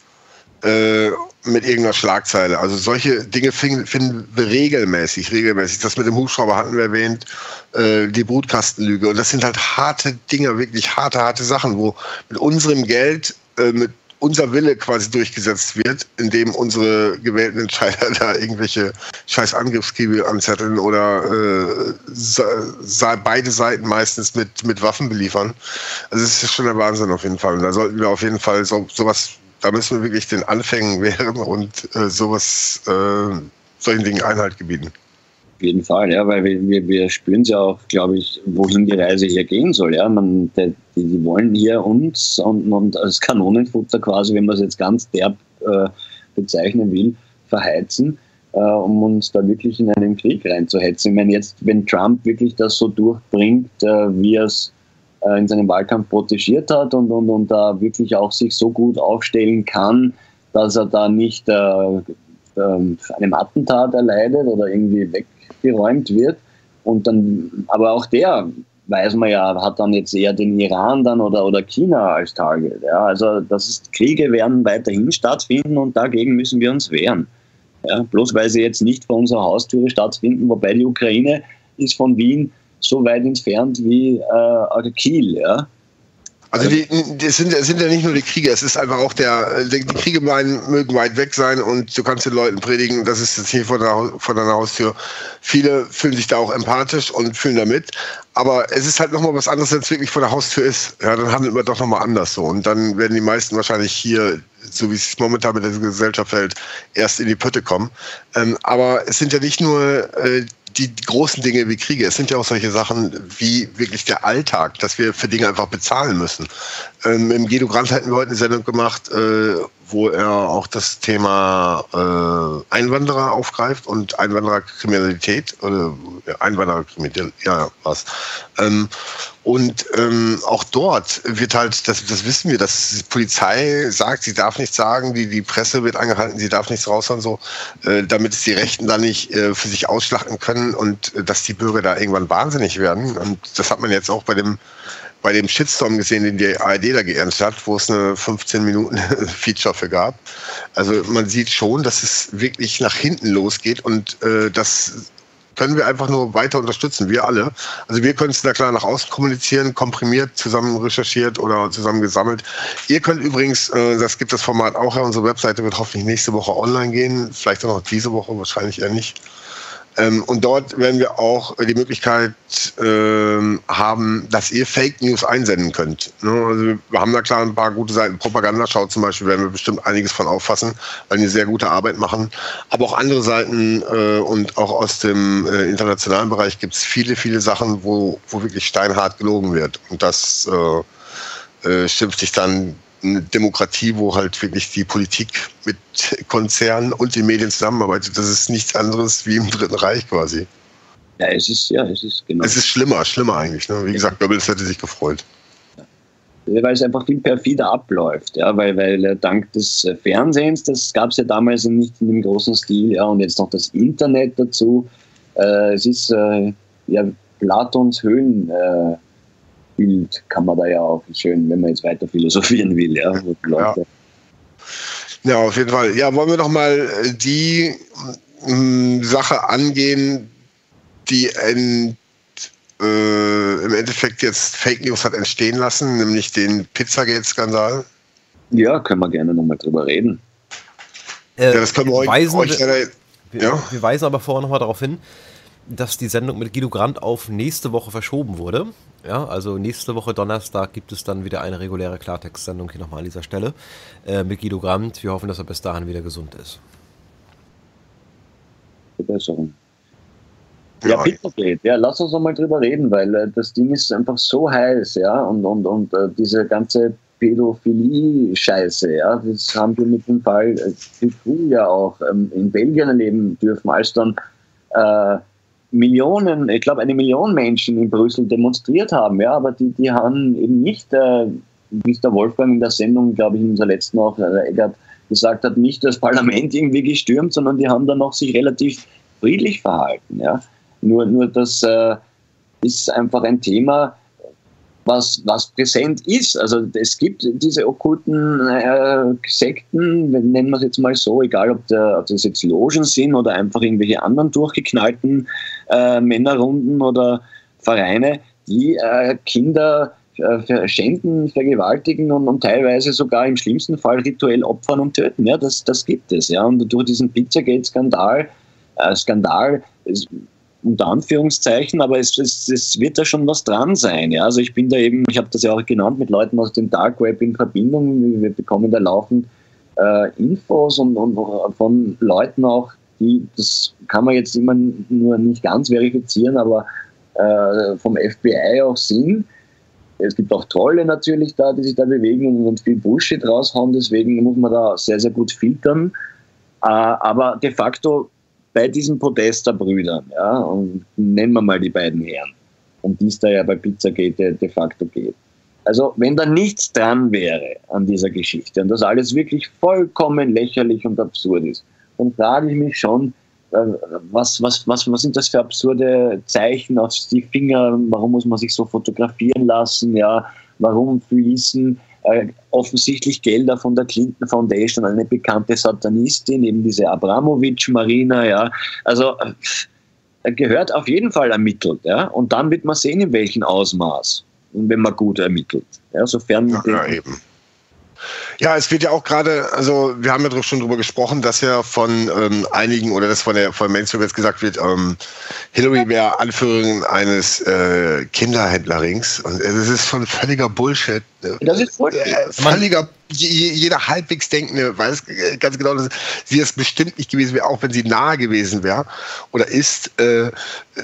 äh, mit irgendeiner Schlagzeile. Also solche Dinge finden, wir regelmäßig, regelmäßig. Das mit dem Hubschrauber hatten wir erwähnt, äh, die Brutkastenlüge. Und das sind halt harte Dinge, wirklich harte, harte Sachen, wo mit unserem Geld, äh, mit unser Wille quasi durchgesetzt wird, indem unsere gewählten Entscheider da irgendwelche scheiß Angriffskriege anzetteln oder äh, beide Seiten meistens mit, mit Waffen beliefern. Also es ist schon der Wahnsinn auf jeden Fall. Und da sollten wir auf jeden Fall so, sowas, da müssen wir wirklich den Anfängen wehren und äh, sowas, äh, solchen Dingen Einhalt gebieten. Auf jeden Fall, ja, weil wir, wir spüren ja auch, glaube ich, wohin die Reise hier gehen soll. Ja, man, die, die wollen hier uns und, und als Kanonenfutter quasi, wenn man es jetzt ganz derb äh, bezeichnen will, verheizen, äh, um uns da wirklich in einen Krieg reinzuhetzen. Ich meine, jetzt, wenn Trump wirklich das so durchbringt, äh, wie er es äh, in seinem Wahlkampf protegiert hat und, und, und da wirklich auch sich so gut aufstellen kann, dass er da nicht äh, ähm, einem Attentat erleidet oder irgendwie weg geräumt wird. Und dann, aber auch der, weiß man ja, hat dann jetzt eher den Iran dann oder, oder China als Target. Ja. Also das ist, Kriege werden weiterhin stattfinden und dagegen müssen wir uns wehren. Ja. Bloß weil sie jetzt nicht vor unserer Haustüre stattfinden, wobei die Ukraine ist von Wien so weit entfernt wie äh, Kiel. Ja. Also die, die sind, sind ja nicht nur die Kriege, es ist einfach auch der, die Kriege mögen weit weg sein und du kannst den Leuten predigen, das ist jetzt hier vor, der, vor deiner Haustür. Viele fühlen sich da auch empathisch und fühlen damit. Aber es ist halt nochmal was anderes, wenn es wirklich vor der Haustür ist. Ja, dann handelt man doch nochmal anders so. Und dann werden die meisten wahrscheinlich hier, so wie es momentan mit der Gesellschaft fällt, erst in die Pötte kommen. Ähm, aber es sind ja nicht nur äh, die großen Dinge wie Kriege. Es sind ja auch solche Sachen wie wirklich der Alltag, dass wir für Dinge einfach bezahlen müssen. Ähm, Im Guido Grant hatten wir heute eine Sendung gemacht, äh, wo er auch das Thema äh, Einwanderer aufgreift und Einwandererkriminalität oder Einwandererkriminalität, ja, was. Ähm, und ähm, auch dort wird halt, das, das wissen wir, dass die Polizei sagt, sie darf nichts sagen, die, die Presse wird angehalten, sie darf nichts raushauen, so, äh, damit es die Rechten dann nicht äh, für sich ausschlachten können und äh, dass die Bürger da irgendwann wahnsinnig werden. Und das hat man jetzt auch bei dem bei dem Shitstorm gesehen, den die ARD da geerntet hat, wo es eine 15 Minuten Feature für gab. Also man sieht schon, dass es wirklich nach hinten losgeht und äh, das können wir einfach nur weiter unterstützen, wir alle. Also wir können es da klar nach außen kommunizieren, komprimiert, zusammen recherchiert oder zusammen gesammelt. Ihr könnt übrigens, äh, das gibt das Format auch, unsere Webseite wird hoffentlich nächste Woche online gehen, vielleicht auch noch diese Woche, wahrscheinlich eher nicht. Ähm, und dort werden wir auch die Möglichkeit ähm, haben, dass ihr Fake News einsenden könnt. Ne? Also wir haben da klar ein paar gute Seiten. Propagandaschau zum Beispiel werden wir bestimmt einiges von auffassen, weil die sehr gute Arbeit machen. Aber auch andere Seiten äh, und auch aus dem äh, internationalen Bereich gibt es viele, viele Sachen, wo, wo wirklich steinhart gelogen wird. Und das äh, äh, schimpft sich dann eine Demokratie, wo halt wirklich die Politik mit Konzernen und den Medien zusammenarbeitet. Das ist nichts anderes wie im Dritten Reich quasi. Ja, es ist, ja, es ist genau. Es ist schlimmer, schlimmer eigentlich. Ne? Wie gesagt, Goebbels hätte sich gefreut. Weil es einfach viel perfider abläuft, ja, weil, weil dank des Fernsehens, das gab es ja damals nicht in dem großen Stil, ja, und jetzt noch das Internet dazu. Äh, es ist äh, ja Platons Höhlen. Äh, Bild kann man da ja auch schön, wenn man jetzt weiter philosophieren will, ja. Ja. ja, auf jeden Fall. Ja, wollen wir noch mal äh, die mh, mm, Sache angehen, die in, äh, im Endeffekt jetzt Fake News hat entstehen lassen, nämlich den Pizzagate-Skandal? Ja, können wir gerne nochmal drüber reden. Äh, ja, das können wir weisen, euch, euch wir, ja? wir weisen aber vorher nochmal darauf hin, dass die Sendung mit Guido Grant auf nächste Woche verschoben wurde. Ja, also nächste Woche Donnerstag gibt es dann wieder eine reguläre Klartext-Sendung hier nochmal an dieser Stelle äh, mit Guido Grant. Wir hoffen, dass er bis dahin wieder gesund ist. Verbesserung. Ja, ja bitte. Ja, lass uns mal drüber reden, weil äh, das Ding ist einfach so heiß, ja, und, und, und äh, diese ganze Pädophilie-Scheiße, ja, das haben wir mit dem Fall äh, ja auch ähm, in Belgien erleben dürfen, als dann äh, Millionen, ich glaube eine Million Menschen in Brüssel demonstriert haben, ja, aber die, die haben eben nicht, äh, wie es der Wolfgang in der Sendung, glaube ich, in unserer letzten auch, äh, gesagt hat, nicht das Parlament irgendwie gestürmt, sondern die haben dann noch sich relativ friedlich verhalten, ja. Nur, nur das äh, ist einfach ein Thema, was, was präsent ist. Also es gibt diese okkulten äh, Sekten, nennen wir es jetzt mal so, egal ob, der, ob, das jetzt Logen sind oder einfach irgendwelche anderen durchgeknallten äh, Männerrunden oder Vereine, die äh, Kinder äh, verschenken, vergewaltigen und, und, teilweise sogar im schlimmsten Fall rituell opfern und töten. Ja, das, das gibt es. Ja. Und durch diesen Pizzagate-Skandal, äh, Skandal, unter Anführungszeichen, aber es, es, es, wird da schon was dran sein. Ja? Also ich bin da eben, ich habe das ja auch genannt, mit Leuten aus dem Dark Web in Verbindung. Wir bekommen da laufend äh, Infos und, und von Leuten auch, die, das kann man jetzt immer nur nicht ganz verifizieren, aber äh, vom FBI auch sind. Es gibt auch Trolle natürlich da, die sich da bewegen und viel Bullshit raushauen, deswegen muss man da sehr, sehr gut filtern. Äh, aber de facto bei diesen Podesta-Brüdern, ja, und nennen wir mal die beiden Herren, um die es da ja bei Pizzagate de facto geht. Also, wenn da nichts dran wäre an dieser Geschichte und das alles wirklich vollkommen lächerlich und absurd ist, dann frage ich mich schon, äh, was, was, was, was sind das für absurde Zeichen auf die Finger? Warum muss man sich so fotografieren lassen? Ja, warum fließen äh, offensichtlich Gelder von der Clinton Foundation, eine bekannte Satanistin, eben diese Abramovic Marina, ja. Also äh, gehört auf jeden Fall ermittelt, ja. Und dann wird man sehen, in welchem Ausmaß. Und wenn man gut ermittelt. Ja, sofern ja, ja eben. Ja, es wird ja auch gerade, also wir haben ja schon drüber gesprochen, dass ja von ähm, einigen oder dass von der von Mainstream jetzt gesagt wird, ähm, Hillary wäre Anführerin eines äh, Kinderhändlerrings. Und es ist schon völliger Bullshit. Das ist Bullshit. Äh, völliger jeder halbwegs Denkende weiß ganz genau, dass sie es bestimmt nicht gewesen wäre, auch wenn sie nahe gewesen wäre oder ist. Äh,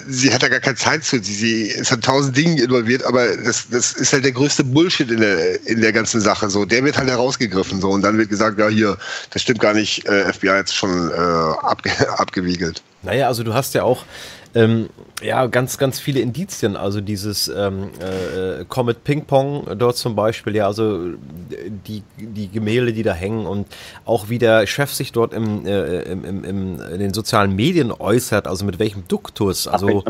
sie hat da gar keine Zeit zu. Sie, ist an tausend Dingen involviert, aber das, das ist halt der größte Bullshit in der, in der ganzen Sache. So, der wird halt herausgegriffen so und dann wird gesagt, ja hier, das stimmt gar nicht. Äh, FBI jetzt schon äh, abge abgewiegelt. Naja, also du hast ja auch ähm, ja, ganz, ganz viele Indizien. Also dieses ähm, äh, Comet Ping Pong dort zum Beispiel, ja, also die, die Gemälde, die da hängen und auch wie der Chef sich dort im, äh, im, im, im, in den sozialen Medien äußert, also mit welchem Duktus. Also,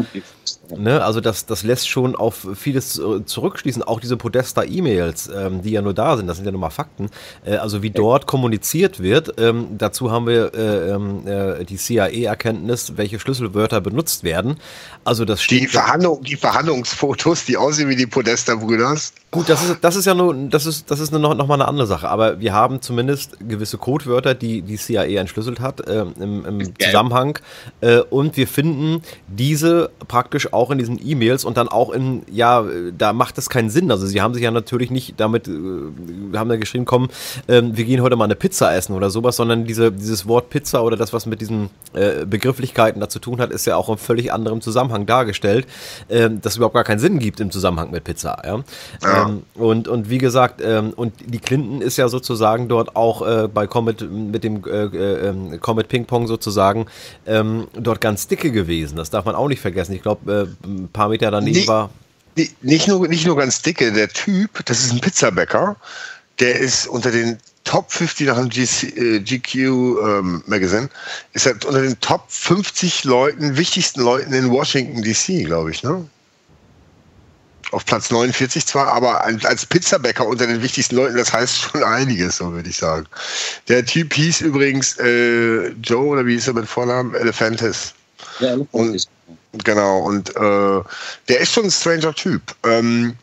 ne, also das, das lässt schon auf vieles zurückschließen. Auch diese Podesta-E-Mails, ähm, die ja nur da sind, das sind ja nur mal Fakten. Äh, also wie dort kommuniziert wird. Ähm, dazu haben wir äh, ähm, äh, die CIA-Erkenntnis, welche Schlüsselwörter benutzt werden. Also das steht die, Verhandlung, die Verhandlungsfotos, die aussehen wie die Podesta-Brüders. Gut, das ist, das ist ja nur, das ist, das ist noch, noch mal eine andere Sache. Aber wir haben zumindest gewisse Codewörter, die die CIA entschlüsselt hat äh, im, im Zusammenhang. Äh, und wir finden diese praktisch auch in diesen E-Mails und dann auch in, ja, da macht es keinen Sinn. Also sie haben sich ja natürlich nicht damit, äh, haben da geschrieben, komm, äh, wir gehen heute mal eine Pizza essen oder sowas, sondern diese, dieses Wort Pizza oder das, was mit diesen äh, Begrifflichkeiten da zu tun hat, ist ja auch im völlig anderem Zusammenhang dargestellt, äh, das überhaupt gar keinen Sinn gibt im Zusammenhang mit Pizza. Ja. ja. Ähm, und, und wie gesagt, ähm, und die Clinton ist ja sozusagen dort auch äh, bei Comet mit dem äh, äh, ähm, Comet Ping Pong sozusagen ähm, dort ganz dicke gewesen. Das darf man auch nicht vergessen. Ich glaube, äh, ein paar Meter daneben nicht, war. Nicht nur, nicht nur ganz dicke, der Typ, das ist ein Pizzabäcker, der ist unter den Top 50 nach dem GC, äh, GQ ähm, Magazine, ist er unter den Top 50 Leuten, wichtigsten Leuten in Washington DC, glaube ich, ne? Auf Platz 49 zwar, aber als Pizzabäcker unter den wichtigsten Leuten, das heißt schon einiges, so würde ich sagen. Der Typ hieß übrigens äh, Joe, oder wie hieß er mit Vornamen? Elephantis. Ja. Und, genau, und äh, der ist schon ein stranger Typ. Ähm,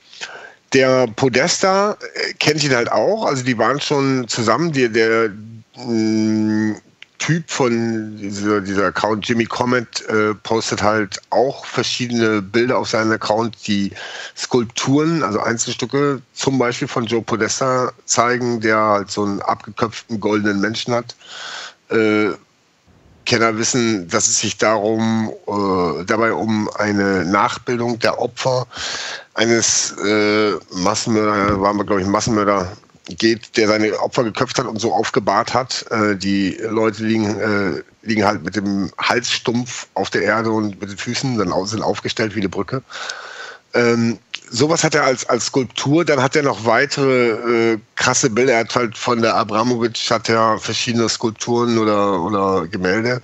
der Podesta äh, kennt ihn halt auch, also die waren schon zusammen, der mh, mm, Typ von dieser, dieser Account, Jimmy Comet, äh, postet halt auch verschiedene Bilder auf seinem Account, die Skulpturen, also Einzelstücke, zum Beispiel von Joe Podesta zeigen, der halt so einen abgeköpften goldenen Menschen hat. Äh, Kenner wissen, dass es sich darum, äh, dabei um eine Nachbildung der Opfer eines äh, Massenmörder, waren wir glaube ich Massenmörder geht, der seine Opfer geköpft hat und so aufgebahrt hat. Äh, die Leute liegen, äh, liegen halt mit dem Hals stumpf auf der Erde und mit den Füßen dann sind aufgestellt wie eine Brücke. Ähm, sowas hat er als, als Skulptur. Dann hat er noch weitere äh, krasse Bilder. Er hat halt von der Abramovic hat er verschiedene Skulpturen oder, oder Gemälde.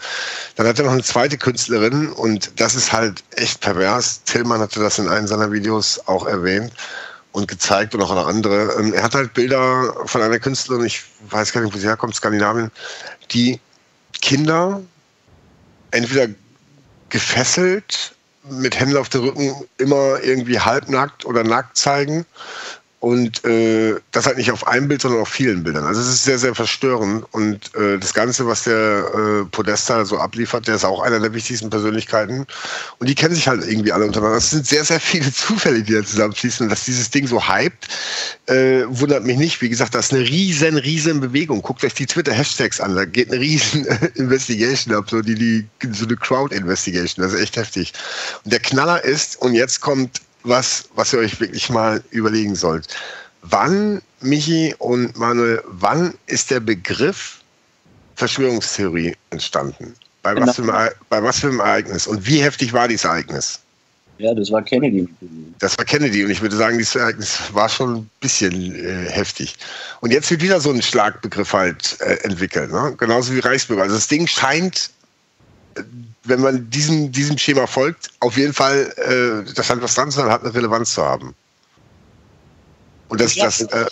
Dann hat er noch eine zweite Künstlerin und das ist halt echt pervers. Tillmann hatte das in einem seiner Videos auch erwähnt und gezeigt und auch eine andere. Ähm, er hat halt Bilder von einer Künstlerin, ich weiß gar nicht, wo sie herkommt, Skandinavien, die Kinder entweder gefesselt mit Händen auf dem Rücken immer irgendwie halbnackt oder nackt zeigen und äh, das halt nicht auf einem Bild, sondern auf vielen Bildern. Also es ist sehr, sehr verstörend. Und äh, das Ganze, was der äh, Podesta so abliefert, der ist auch einer der wichtigsten Persönlichkeiten. Und die kennen sich halt irgendwie alle untereinander. Es sind sehr, sehr viele Zufälle, die da zusammenfließen. Und dass dieses Ding so hypt, äh, wundert mich nicht. Wie gesagt, das ist eine riesen, riesen Bewegung. Guckt euch die Twitter-Hashtags an. Da geht eine riesen Investigation ab, so, die, die, so eine Crowd-Investigation. Das ist echt heftig. Und der Knaller ist, und jetzt kommt was, was ihr euch wirklich mal überlegen sollt. Wann, Michi und Manuel, wann ist der Begriff Verschwörungstheorie entstanden? Bei, was für einem, bei was für einem Ereignis? Und wie heftig war dieses Ereignis? Ja, das war Kennedy. Das war Kennedy und ich würde sagen, dieses Ereignis war schon ein bisschen äh, heftig. Und jetzt wird wieder so ein Schlagbegriff halt äh, entwickelt, ne? genauso wie Reichsbürger. Also das Ding scheint wenn man diesem, diesem Schema folgt, auf jeden Fall, äh, das hat was dran zu sein, hat eine Relevanz zu haben. Und dass, dass, äh,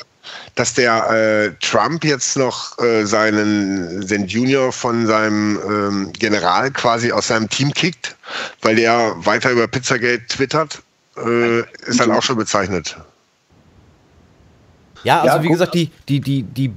dass der äh, Trump jetzt noch äh, seinen, den Junior von seinem ähm, General quasi aus seinem Team kickt, weil der weiter über Pizzagate twittert, äh, ist dann auch schon bezeichnet. Ja, also ja, wie gesagt, die, die, die, die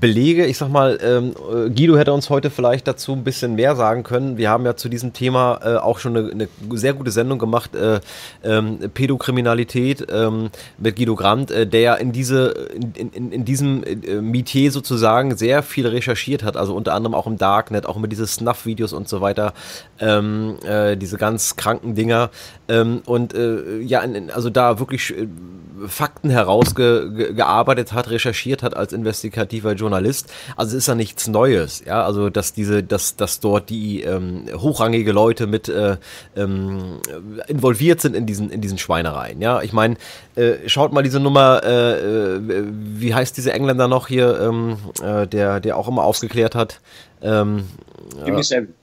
Belege, ich sag mal, ähm, äh, Guido hätte uns heute vielleicht dazu ein bisschen mehr sagen können. Wir haben ja zu diesem Thema äh, auch schon eine, eine, sehr gute Sendung gemacht, äh, ähm, Pädokriminalität ähm, mit Guido Brandt, äh, der ja in diese, in, in, in diesem äh, Metier sozusagen sehr viel recherchiert hat, also unter anderem auch im Darknet, auch mit diesen Snuff-Videos und so weiter, ähm, äh, diese ganz kranken Dinger. Ähm, und ja, also da wirklich Fakten herausgearbeitet hat, recherchiert hat als investigativer Journalist. Also es ist ja nichts Neues, ja, also dass diese, dass, dass dort die ähm, hochrangige Leute mit äh, ähm, involviert sind in diesen, in diesen Schweinereien, ja. Ich meine, äh, schaut mal diese Nummer, äh, äh, wie heißt dieser Engländer noch hier, ähm, äh, der, der auch immer aufgeklärt hat. Ähm, Jimmy Savile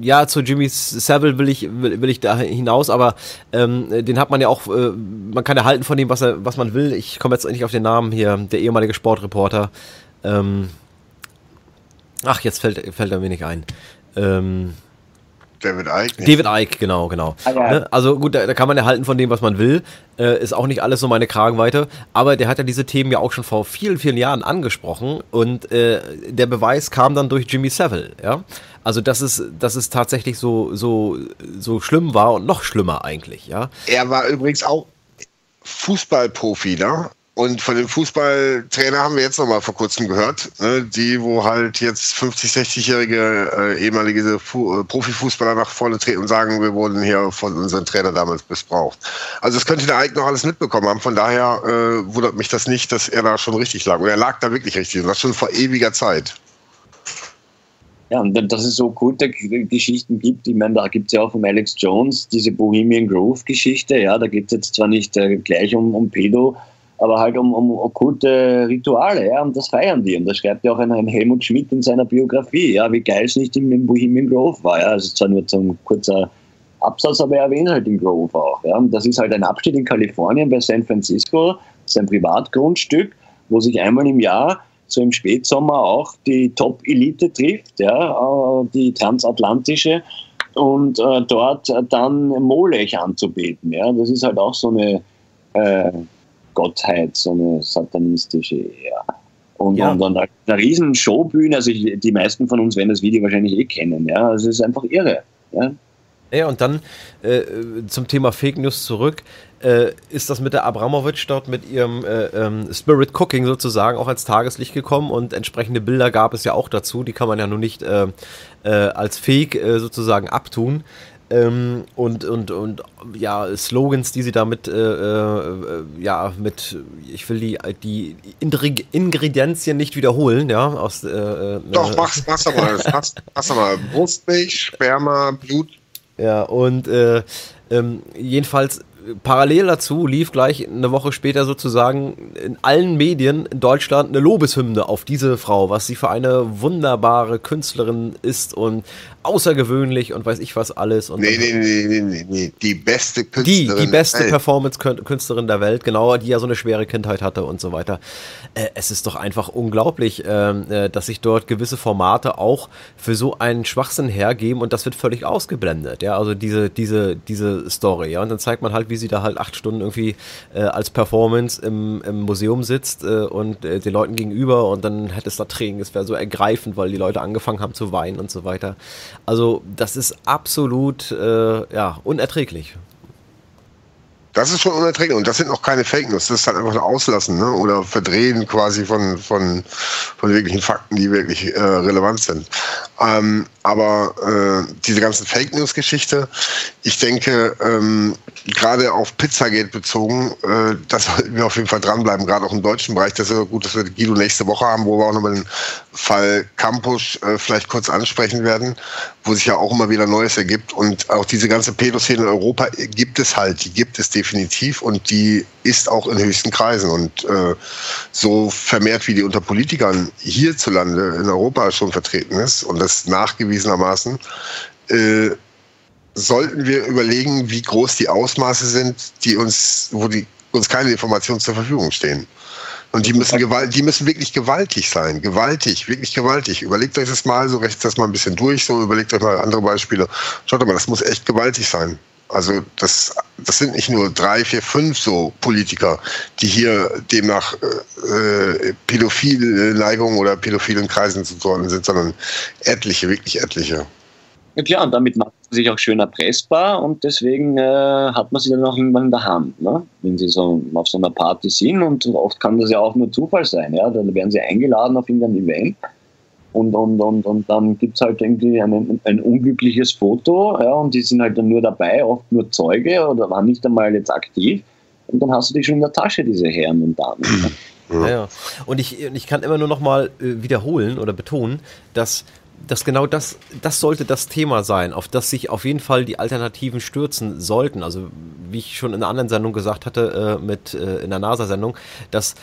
ja, zu Jimmy Savile will ich, will, will ich da hinaus, aber ähm, den hat man ja auch, äh, man kann ja halten von dem, was, er, was man will. Ich komme jetzt nicht auf den Namen hier, der ehemalige Sportreporter. Ähm, ach, jetzt fällt, fällt er mir nicht ein. Ähm, David Icke. Nicht. David Icke, genau, genau. Ne? Also gut, da, da, kann man ja halten von dem, was man will. Äh, ist auch nicht alles so meine Kragenweite. Aber der hat ja diese Themen ja auch schon vor vielen, vielen Jahren angesprochen. Und äh, der Beweis kam dann durch Jimmy Savile, ja. Also dass es, dass es tatsächlich so, so, so schlimm war und noch schlimmer eigentlich, ja. Er war übrigens auch Fußballprofi, ne? Und von dem Fußballtrainer haben wir jetzt noch mal vor kurzem gehört, ne, die, wo halt jetzt 50, 60-jährige äh, ehemalige Fu äh, Profifußballer nach vorne treten und sagen, wir wurden hier von unserem Trainer damals missbraucht. Also das könnte der Eik noch alles mitbekommen haben. Von daher äh, wundert mich das nicht, dass er da schon richtig lag. Und er lag da wirklich richtig. Und das schon vor ewiger Zeit. Ja, und dass es so gute Geschichten gibt, ich meine, da gibt es ja auch von Alex Jones diese Bohemian Grove-Geschichte, ja, da geht es jetzt zwar nicht äh, gleich um, um Pedo, aber halt um, um okkulte Rituale, ja, und das feiern die. Und das schreibt ja auch ein, ein Helmut Schmidt in seiner Biografie, ja, wie geil es nicht im, Bohemian Grove war, ja. Also zwar nur zum kurzer Absatz, aber er erwähnt halt den Grove auch, ja. Und das ist halt ein Abschnitt in Kalifornien bei San Francisco, sein Privatgrundstück, wo sich einmal im Jahr so im Spätsommer auch die Top-Elite trifft, ja, äh, die transatlantische, und äh, dort dann Molech anzubeten. Ja. Das ist halt auch so eine äh, Gottheit, so eine satanistische. Ja. Und, ja. und dann eine riesen Showbühne, also ich, die meisten von uns werden das Video wahrscheinlich eh kennen. Ja. Also es ist einfach irre. Ja. Ja, und dann äh, zum Thema Fake News zurück. Äh, ist das mit der Abramowitsch dort mit ihrem äh, ähm, Spirit Cooking sozusagen auch als Tageslicht gekommen und entsprechende Bilder gab es ja auch dazu. Die kann man ja nun nicht äh, äh, als Fake äh, sozusagen abtun. Ähm, und, und, und ja, Slogans, die sie damit, äh, äh, ja, mit, ich will die, die Ingredienzien nicht wiederholen, ja, aus, äh, Doch, mach's, mach's mal, mach's, mach's mal. Brustmilch, Sperma, Blut. Ja, und äh, ähm, jedenfalls parallel dazu lief gleich eine Woche später sozusagen in allen Medien in Deutschland eine Lobeshymne auf diese Frau, was sie für eine wunderbare Künstlerin ist und außergewöhnlich und weiß ich was alles. Und nee, nee, nee, nee, nee, die beste Künstlerin. Die, die beste Performance-Künstlerin der Welt, genau, die ja so eine schwere Kindheit hatte und so weiter. Äh, es ist doch einfach unglaublich, ähm, äh, dass sich dort gewisse Formate auch für so einen Schwachsinn hergeben und das wird völlig ausgeblendet, ja, also diese, diese, diese Story, ja, und dann zeigt man halt, wie sie da halt acht Stunden irgendwie äh, als Performance im, im Museum sitzt und den Leuten gegenüber und dann hätte es da Tränen, es wäre so ergreifend, weil die Leute angefangen haben zu weinen und so weiter. Also das ist absolut äh, ja, unerträglich. Das ist schon unerträglich und das sind noch keine Fake News. Das ist halt einfach ein Auslassen ne? oder Verdrehen quasi von, von, von wirklichen Fakten, die wirklich äh, relevant sind. Ähm, aber äh, diese ganzen Fake News-Geschichte, ich denke, ähm, gerade auf Pizzagate bezogen, äh, das sollten wir auf jeden Fall dranbleiben, gerade auch im deutschen Bereich. Das ist ja gut, dass wir Guido nächste Woche haben, wo wir auch nochmal den Fall Campus äh, vielleicht kurz ansprechen werden, wo sich ja auch immer wieder Neues ergibt. Und auch diese ganze Pädoszene in Europa gibt es halt, die gibt es definitiv und die ist auch in höchsten Kreisen. Und äh, so vermehrt wie die unter Politikern hierzulande in Europa schon vertreten ist und das nachgewiesenermaßen, äh, sollten wir überlegen, wie groß die Ausmaße sind, die uns, wo die, uns keine Informationen zur Verfügung stehen. Und die müssen, gewalt, die müssen wirklich gewaltig sein. Gewaltig, wirklich gewaltig. Überlegt euch das mal, so rechnet das mal ein bisschen durch, so überlegt euch mal andere Beispiele. Schaut mal, das muss echt gewaltig sein. Also das, das sind nicht nur drei, vier, fünf so Politiker, die hier demnach äh, pädophile Neigungen oder pädophilen Kreisen zu zuordnen sind, sondern etliche, wirklich etliche. Ja klar, und damit macht sich auch schön erpressbar und deswegen äh, hat man sie dann auch irgendwann in der Hand, ne? wenn sie so auf so einer Party sind und oft kann das ja auch nur Zufall sein, ja, dann werden sie eingeladen auf irgendein Event und, und, und, und dann gibt es halt irgendwie ein, ein unglückliches Foto ja, und die sind halt dann nur dabei, oft nur Zeuge oder waren nicht einmal jetzt aktiv und dann hast du die schon in der Tasche, diese Herren und Damen. Ne? Ja. ja. Und ich, ich kann immer nur noch mal äh, wiederholen oder betonen, dass dass genau das, das sollte das Thema sein, auf das sich auf jeden Fall die Alternativen stürzen sollten. Also wie ich schon in einer anderen Sendung gesagt hatte, äh, mit äh, in der NASA-Sendung, dass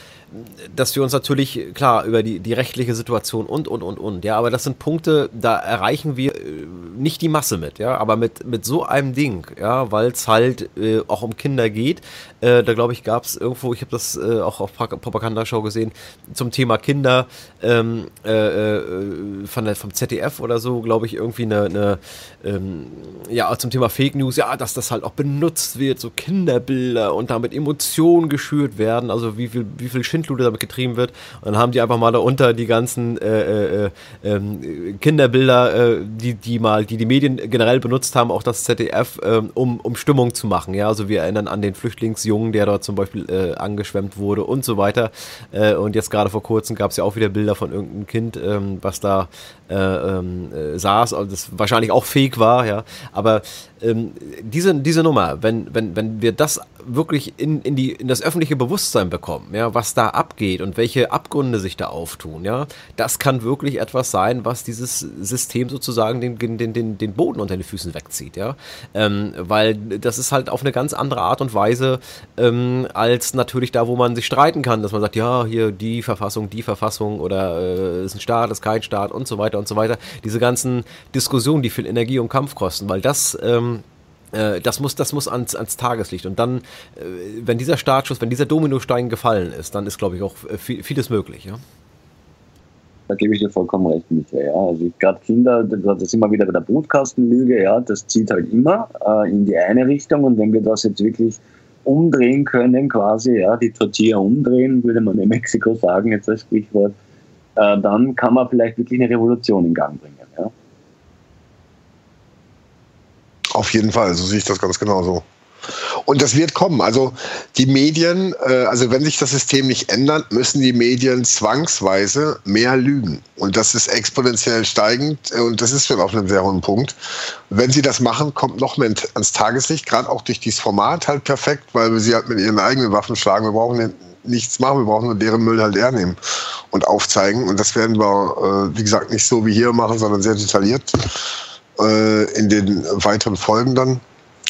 dass wir uns natürlich, klar, über die, die rechtliche Situation und, und, und, und, ja, aber das sind Punkte, da erreichen wir äh, nicht die Masse mit, ja, aber mit, mit so einem Ding, ja, weil es halt äh, auch um Kinder geht, äh, da glaube ich, gab es irgendwo, ich habe das äh, auch auf Propagandashow gesehen, zum Thema Kinder ähm, äh, äh, von der, vom ZDF oder so, glaube ich, irgendwie eine, eine ähm, ja, zum Thema Fake News, ja, dass das halt auch benutzt wird, so Kinderbilder und damit Emotionen geschürt werden, also wie viel, wie viel Schind Schindluder damit getrieben wird. Und dann haben die einfach mal darunter die ganzen äh, äh, äh, Kinderbilder, äh, die, die mal, die die Medien generell benutzt haben, auch das ZDF, äh, um, um Stimmung zu machen. Ja, also wir erinnern an den Flüchtlingsjungen, der dort zum Beispiel äh, angeschwemmt wurde und so weiter. Äh, und jetzt gerade vor kurzem gab es ja auch wieder Bilder von irgendeinem Kind, ähm, was da ähm, saß, also das wahrscheinlich auch fake war, ja. Aber ähm, diese, diese Nummer, wenn, wenn, wenn wir das wirklich in, in, die, in das öffentliche Bewusstsein bekommen, ja, was da abgeht und welche Abgründe sich da auftun, ja, das kann wirklich etwas sein, was dieses System sozusagen den, den, den, den Boden unter den Füßen wegzieht, ja. Ähm, weil das ist halt auf eine ganz andere Art und Weise ähm, als natürlich da, wo man sich streiten kann, dass man sagt, ja, hier die Verfassung, die Verfassung oder äh, ist ein Staat, ist kein Staat und so weiter und so weiter. Diese ganzen Diskussionen, die viel Energie und Kampf kosten, weil das ähm, äh, das muss, das muss ans, ans Tageslicht. Und dann, äh, wenn dieser Startschuss, wenn dieser Dominostein gefallen ist, dann ist, glaube ich, auch äh, vieles möglich. Ja? Da gebe ich dir vollkommen recht mit. Ja. Also gerade Kinder, das ist immer wieder bei der Brutkastenlüge, ja, das zieht halt immer äh, in die eine Richtung. Und wenn wir das jetzt wirklich umdrehen können, quasi, ja, die Tortilla umdrehen, würde man in Mexiko sagen, jetzt als Sprichwort, äh, dann kann man vielleicht wirklich eine Revolution in Gang bringen. Ja. Auf jeden Fall, so sehe ich das ganz genauso. Und das wird kommen. Also die Medien, äh, also wenn sich das System nicht ändert, müssen die Medien zwangsweise mehr lügen. Und das ist exponentiell steigend äh, und das ist schon auf einem sehr hohen Punkt. Wenn sie das machen, kommt noch mehr ans Tageslicht, gerade auch durch dieses Format halt perfekt, weil wir sie halt mit ihren eigenen Waffen schlagen. Wir brauchen nichts machen, wir brauchen nur deren Müll halt hernehmen und aufzeigen. Und das werden wir, äh, wie gesagt, nicht so wie hier machen, sondern sehr detailliert äh, in den weiteren Folgen dann.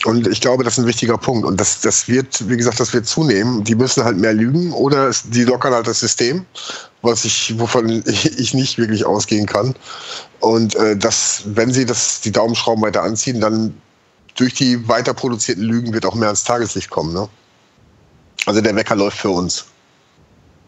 Und ich glaube, das ist ein wichtiger Punkt. Und das, das wird, wie gesagt, das wird zunehmen. Die müssen halt mehr lügen oder die lockern halt das System, was ich, wovon ich nicht wirklich ausgehen kann. Und äh, das, wenn sie das, die Daumenschrauben weiter anziehen, dann durch die weiter produzierten Lügen wird auch mehr ans Tageslicht kommen. Ne? Also der Wecker läuft für uns.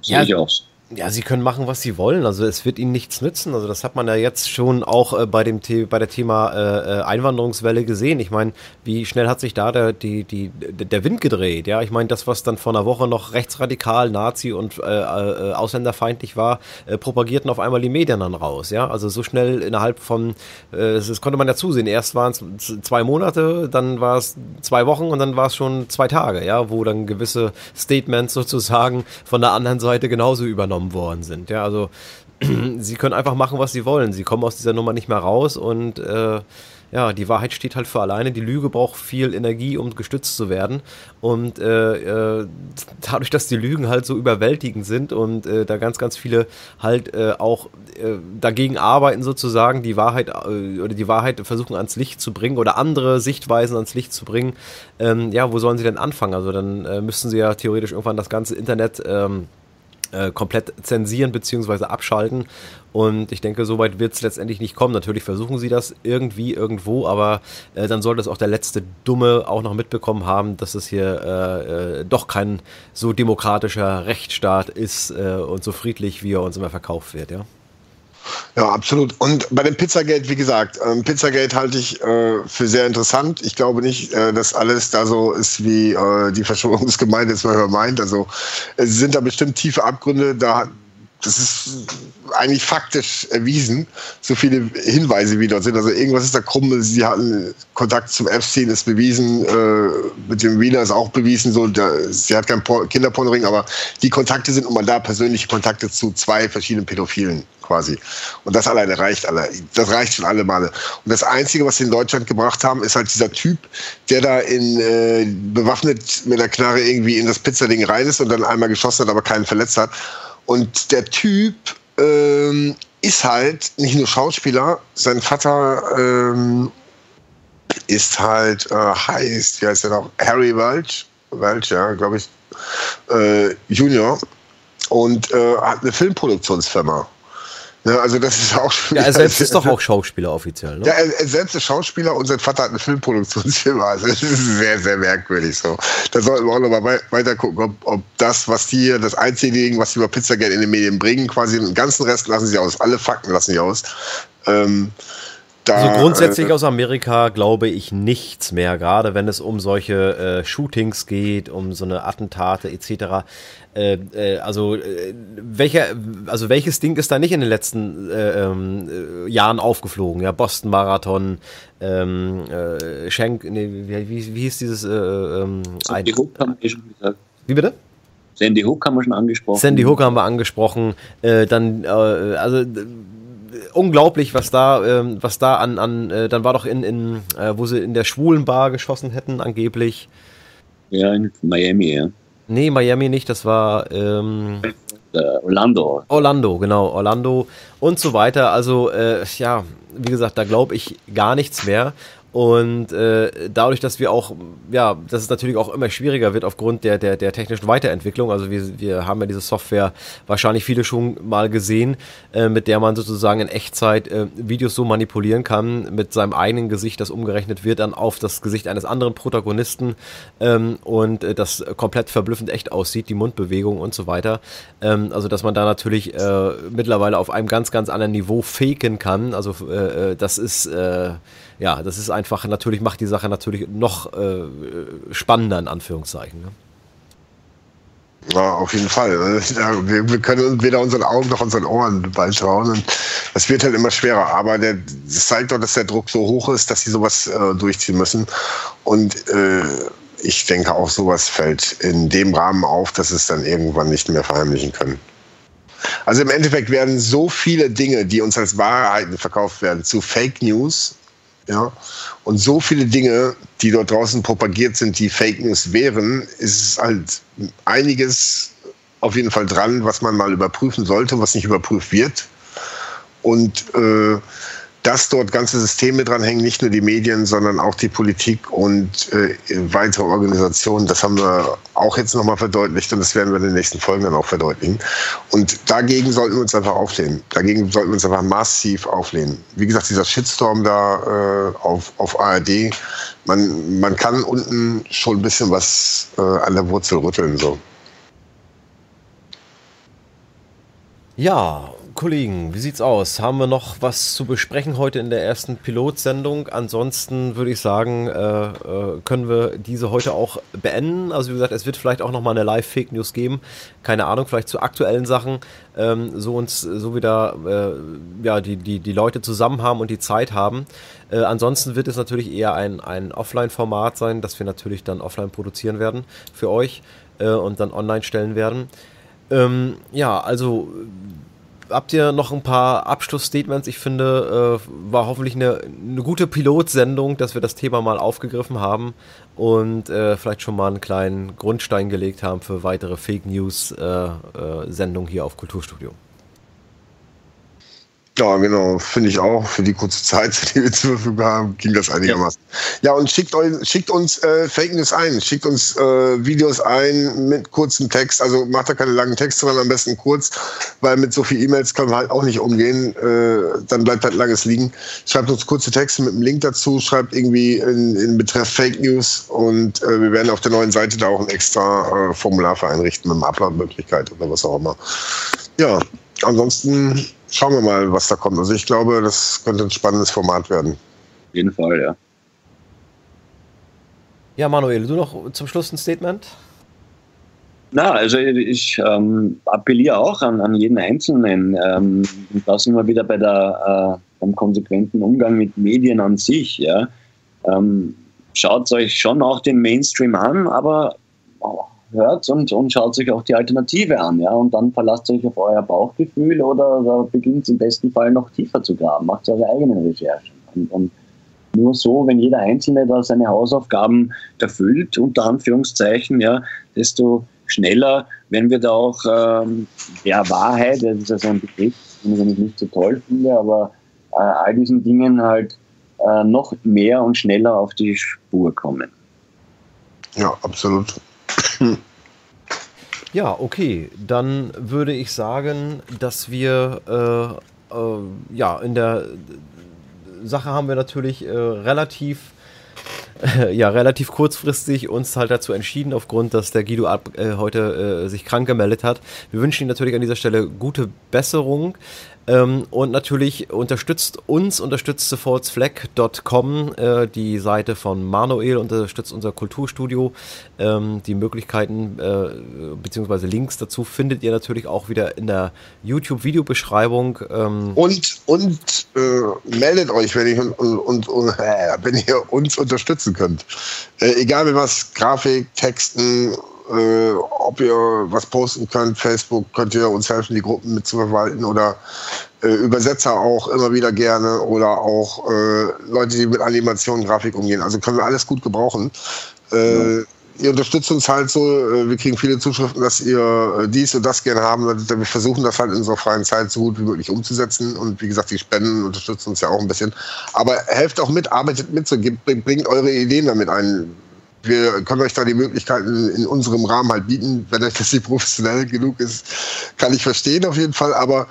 Ja, ich auch. Ja, sie können machen, was sie wollen. Also es wird ihnen nichts nützen. Also das hat man ja jetzt schon auch äh, bei dem The bei der Thema äh, äh, Einwanderungswelle gesehen. Ich meine, wie schnell hat sich da der, die, die, der Wind gedreht? Ja, ich meine, das, was dann vor einer Woche noch rechtsradikal, Nazi und äh, äh, ausländerfeindlich war, äh, propagierten auf einmal die Medien dann raus. Ja, also so schnell innerhalb von, äh, das, konnte man ja zusehen. Erst waren es zwei Monate, dann war es zwei Wochen und dann war es schon zwei Tage, ja, wo dann gewisse Statements sozusagen von der anderen Seite genauso übernommen genommen worden sind. Ja, also sie können einfach machen, was sie wollen. Sie kommen aus dieser Nummer nicht mehr raus und äh, ja, die Wahrheit steht halt für alleine. Die Lüge braucht viel Energie, um gestützt zu werden. Und äh, äh, dadurch, dass die Lügen halt so überwältigend sind und äh, da ganz, ganz viele halt äh, auch äh, dagegen arbeiten, sozusagen, die Wahrheit äh, oder die Wahrheit versuchen ans Licht zu bringen oder andere Sichtweisen ans Licht zu bringen, ähm, ja, wo sollen sie denn anfangen? Also dann müssen sie ja theoretisch irgendwann das ganze Internet ähm, äh, komplett zensieren bzw. abschalten. Und ich denke, so weit wird es letztendlich nicht kommen. Natürlich versuchen sie das irgendwie, irgendwo, aber äh, dann sollte es auch der letzte Dumme auch noch mitbekommen haben, dass es hier äh, äh doch kein so demokratischer Rechtsstaat ist äh, und so friedlich, wie er uns immer verkauft wird, ja. Ja, absolut. Und bei dem Pizzagate, wie gesagt, ähm, Pizzagate halte ich äh, für sehr interessant. Ich glaube nicht, äh, dass alles da so ist, wie äh, die Verschwörungsgemeinde es mal meint. Also es sind da bestimmt tiefe Abgründe. Da das ist eigentlich faktisch erwiesen, so viele Hinweise wie dort sind. Also irgendwas ist da krumm. Sie hatten Kontakt zum Epstein, ist bewiesen. Äh, mit dem Wiener ist auch bewiesen. So, der, sie hat kein Kinderpornoring, aber die Kontakte sind man da persönliche Kontakte zu zwei verschiedenen Pädophilen quasi. Und das alleine reicht alle. Das reicht schon alle Male. Und das Einzige, was sie in Deutschland gebracht haben, ist halt dieser Typ, der da in äh, bewaffnet mit einer Knarre irgendwie in das Pizzading rein ist und dann einmal geschossen hat, aber keinen verletzt hat. Und der Typ ähm, ist halt nicht nur Schauspieler, sein Vater ähm, ist halt, äh, heißt, wie heißt er noch? Harry Welch, Welch, ja, glaube ich, äh, Junior. Und äh, hat eine Filmproduktionsfirma. Ja, also das ist auch schon. Ja, er selbst ist doch auch Schauspieler offiziell, ne? Ja, er, er, selbst ist Schauspieler und sein Vater hat eine Filmproduktionsfirma. Also das ist sehr, sehr merkwürdig so. Da sollten wir auch nochmal weiter gucken, ob, ob das, was die hier, das Einzige, was die über Pizzageld in den Medien bringen, quasi den ganzen Rest lassen sie aus. Alle Fakten lassen sie aus. Ähm, da, also grundsätzlich äh, aus Amerika glaube ich nichts mehr, gerade wenn es um solche äh, Shootings geht, um so eine Attentate etc. Äh, äh, also äh, welcher, also welches Ding ist da nicht in den letzten äh, ähm, äh, Jahren aufgeflogen? Ja, Boston Marathon, ähm, äh, Schenk, nee, wie, wie, wie hieß dieses? Äh, ähm, Sandy Hook haben wir schon gesagt. Wie bitte? Sandy Hook haben wir schon angesprochen. Sandy Hook haben wir angesprochen. Äh, dann, äh, also unglaublich, was da, ähm, was da an, an äh, dann war doch in, in äh, wo sie in der schwulen Bar geschossen hätten, angeblich. Ja, in Miami, ja. Nee, Miami nicht, das war ähm, äh, Orlando. Orlando, genau, Orlando und so weiter. Also, äh, ja, wie gesagt, da glaube ich gar nichts mehr. Und äh, dadurch, dass wir auch, ja, dass es natürlich auch immer schwieriger wird aufgrund der, der, der technischen Weiterentwicklung. Also wir, wir haben ja diese Software wahrscheinlich viele schon mal gesehen, äh, mit der man sozusagen in Echtzeit äh, Videos so manipulieren kann, mit seinem eigenen Gesicht, das umgerechnet wird dann auf das Gesicht eines anderen Protagonisten ähm, und äh, das komplett verblüffend echt aussieht, die Mundbewegung und so weiter. Ähm, also dass man da natürlich äh, mittlerweile auf einem ganz, ganz anderen Niveau faken kann. Also äh, äh das ist äh, ja, das ist einfach, natürlich macht die Sache natürlich noch äh, spannender, in Anführungszeichen. Ne? Ja, auf jeden Fall. Wir, wir, können weder unseren Augen noch unseren Ohren schauen. Und es wird halt immer schwerer. Aber der, das zeigt doch, dass der Druck so hoch ist, dass sie sowas äh, durchziehen müssen. Und äh, ich denke auch, sowas fällt in dem Rahmen auf, dass es dann irgendwann nicht mehr verheimlichen können. Also im Endeffekt werden so viele Dinge, die uns als Wahrheiten verkauft werden, zu Fake News. Ja, und so viele Dinge, die dort draußen propagiert sind, die Fake News wären, ist halt einiges auf jeden Fall dran, was man mal überprüfen sollte, was nicht überprüft wird. Und äh, dass dort ganze Systeme dranhängen, nicht nur die Medien, sondern auch die Politik und äh, weitere Organisationen. Das haben wir auch jetzt nochmal verdeutlicht und das werden wir in den nächsten Folgen dann auch verdeutlichen. Und dagegen sollten wir uns einfach auflehnen. Dagegen sollten wir uns einfach massiv auflehnen. Wie gesagt, dieser Shitstorm da äh, auf, auf ARD, man, man kann unten schon ein bisschen was äh, an der Wurzel rütteln. So. Ja, Kollegen, wie sieht's aus? Haben wir noch was zu besprechen heute in der ersten Pilotsendung? Ansonsten würde ich sagen, äh, äh, können wir diese heute auch beenden. Also wie gesagt, es wird vielleicht auch noch mal eine Live-Fake News geben. Keine Ahnung, vielleicht zu aktuellen Sachen, ähm, so uns, so wieder äh, ja die die die Leute zusammen haben und die Zeit haben. Äh, ansonsten wird es natürlich eher ein ein Offline-Format sein, das wir natürlich dann offline produzieren werden für euch äh, und dann online stellen werden. Ähm, ja, also habt ihr noch ein paar Abschlussstatements? Ich finde, äh, war hoffentlich eine, eine gute Pilotsendung, dass wir das Thema mal aufgegriffen haben und äh, vielleicht schon mal einen kleinen Grundstein gelegt haben für weitere Fake News-Sendungen äh, äh hier auf Kulturstudio. Ja, genau, finde ich auch. Für die kurze Zeit, die wir zur Verfügung haben, ging das einigermaßen. Ja, ja und schickt, euch, schickt uns äh, Fake News ein. Schickt uns äh, Videos ein mit kurzem Text. Also macht da keine langen Texte, sondern am besten kurz, weil mit so viel E-Mails können wir halt auch nicht umgehen. Äh, dann bleibt halt langes liegen. Schreibt uns kurze Texte mit einem Link dazu. Schreibt irgendwie in, in Betreff Fake News und äh, wir werden auf der neuen Seite da auch ein extra äh, Formular für einrichten mit einer Upload-Möglichkeit oder was auch immer. Ja, ansonsten schauen wir mal, was da kommt. Also ich glaube, das könnte ein spannendes Format werden. Auf jeden Fall, ja. Ja, Manuel, du noch zum Schluss ein Statement? Na, also ich ähm, appelliere auch an, an jeden Einzelnen. Ähm, und da sind wir wieder bei der, äh, beim konsequenten Umgang mit Medien an sich. Ja. Ähm, schaut euch schon auch den Mainstream an, aber hört und, und schaut sich auch die Alternative an, ja, und dann verlasst euch auf euer Bauchgefühl oder, oder beginnt im besten Fall noch tiefer zu graben, macht eure eigenen Recherchen. Und, und nur so, wenn jeder Einzelne da seine Hausaufgaben erfüllt, unter Anführungszeichen, ja, desto schneller, wenn wir da auch ähm, ja, Wahrheit, das ist also ein Begriff, den ich nicht so toll finde, aber äh, all diesen Dingen halt äh, noch mehr und schneller auf die Spur kommen. Ja, absolut. Ja, okay. Dann würde ich sagen, dass wir äh, äh, ja in der Sache haben wir natürlich äh, relativ ja, relativ kurzfristig uns halt dazu entschieden, aufgrund, dass der Guido ab, äh, heute äh, sich krank gemeldet hat. Wir wünschen ihm natürlich an dieser Stelle gute Besserung. Ähm, und natürlich unterstützt uns, unterstützt supportsflag.com, äh, die Seite von Manuel, unterstützt unser Kulturstudio. Ähm, die Möglichkeiten äh, bzw. Links dazu findet ihr natürlich auch wieder in der YouTube-Videobeschreibung. Ähm und und äh, meldet euch, wenn, ich und, und, und äh, wenn ihr uns unterstützen könnt. Äh, egal mit was, Grafik, Texten, äh, ob ihr was posten könnt. Facebook könnt ihr uns helfen, die Gruppen mitzuverwalten oder äh, Übersetzer auch immer wieder gerne oder auch äh, Leute, die mit Animation, Grafik umgehen. Also können wir alles gut gebrauchen. Äh, ja. Ihr unterstützt uns halt so, äh, wir kriegen viele Zuschriften, dass ihr äh, dies und das gerne haben würdet. Wir versuchen das halt in unserer freien Zeit so gut wie möglich umzusetzen. Und wie gesagt, die Spenden unterstützen uns ja auch ein bisschen. Aber helft auch mit, arbeitet mit, so, bringt eure Ideen damit ein wir können euch da die Möglichkeiten in unserem Rahmen halt bieten. Wenn euch das nicht professionell genug ist, kann ich verstehen auf jeden Fall. Aber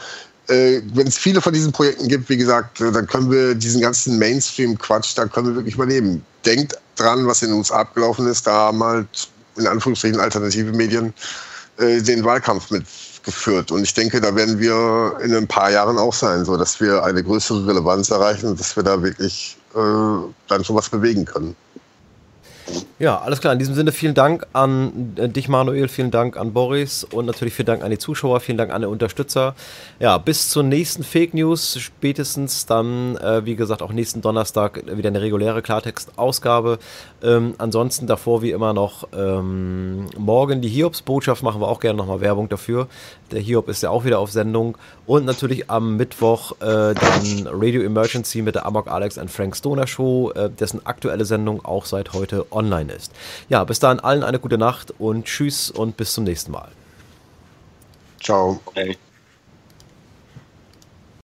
äh, wenn es viele von diesen Projekten gibt, wie gesagt, äh, dann können wir diesen ganzen Mainstream-Quatsch, da können wir wirklich überleben. Denkt dran, was in USA abgelaufen ist. Da haben halt in Anführungsstrichen alternative Medien äh, den Wahlkampf mitgeführt. Und ich denke, da werden wir in ein paar Jahren auch sein, so dass wir eine größere Relevanz erreichen und dass wir da wirklich äh, dann schon was bewegen können. Ja, alles klar. In diesem Sinne vielen Dank an äh, dich, Manuel, vielen Dank an Boris und natürlich vielen Dank an die Zuschauer, vielen Dank an die Unterstützer. Ja, bis zur nächsten Fake News, spätestens dann, äh, wie gesagt, auch nächsten Donnerstag wieder eine reguläre Klartext-Ausgabe. Ähm, ansonsten davor wie immer noch ähm, morgen die Hiobs-Botschaft, machen wir auch gerne nochmal Werbung dafür. Der Hiob ist ja auch wieder auf Sendung. Und natürlich am Mittwoch äh, dann Radio Emergency mit der Amok Alex and Frank Stoner Show, äh, dessen aktuelle Sendung auch seit heute online ist. Ja, bis dahin allen eine gute Nacht und tschüss und bis zum nächsten Mal. Ciao. Hey.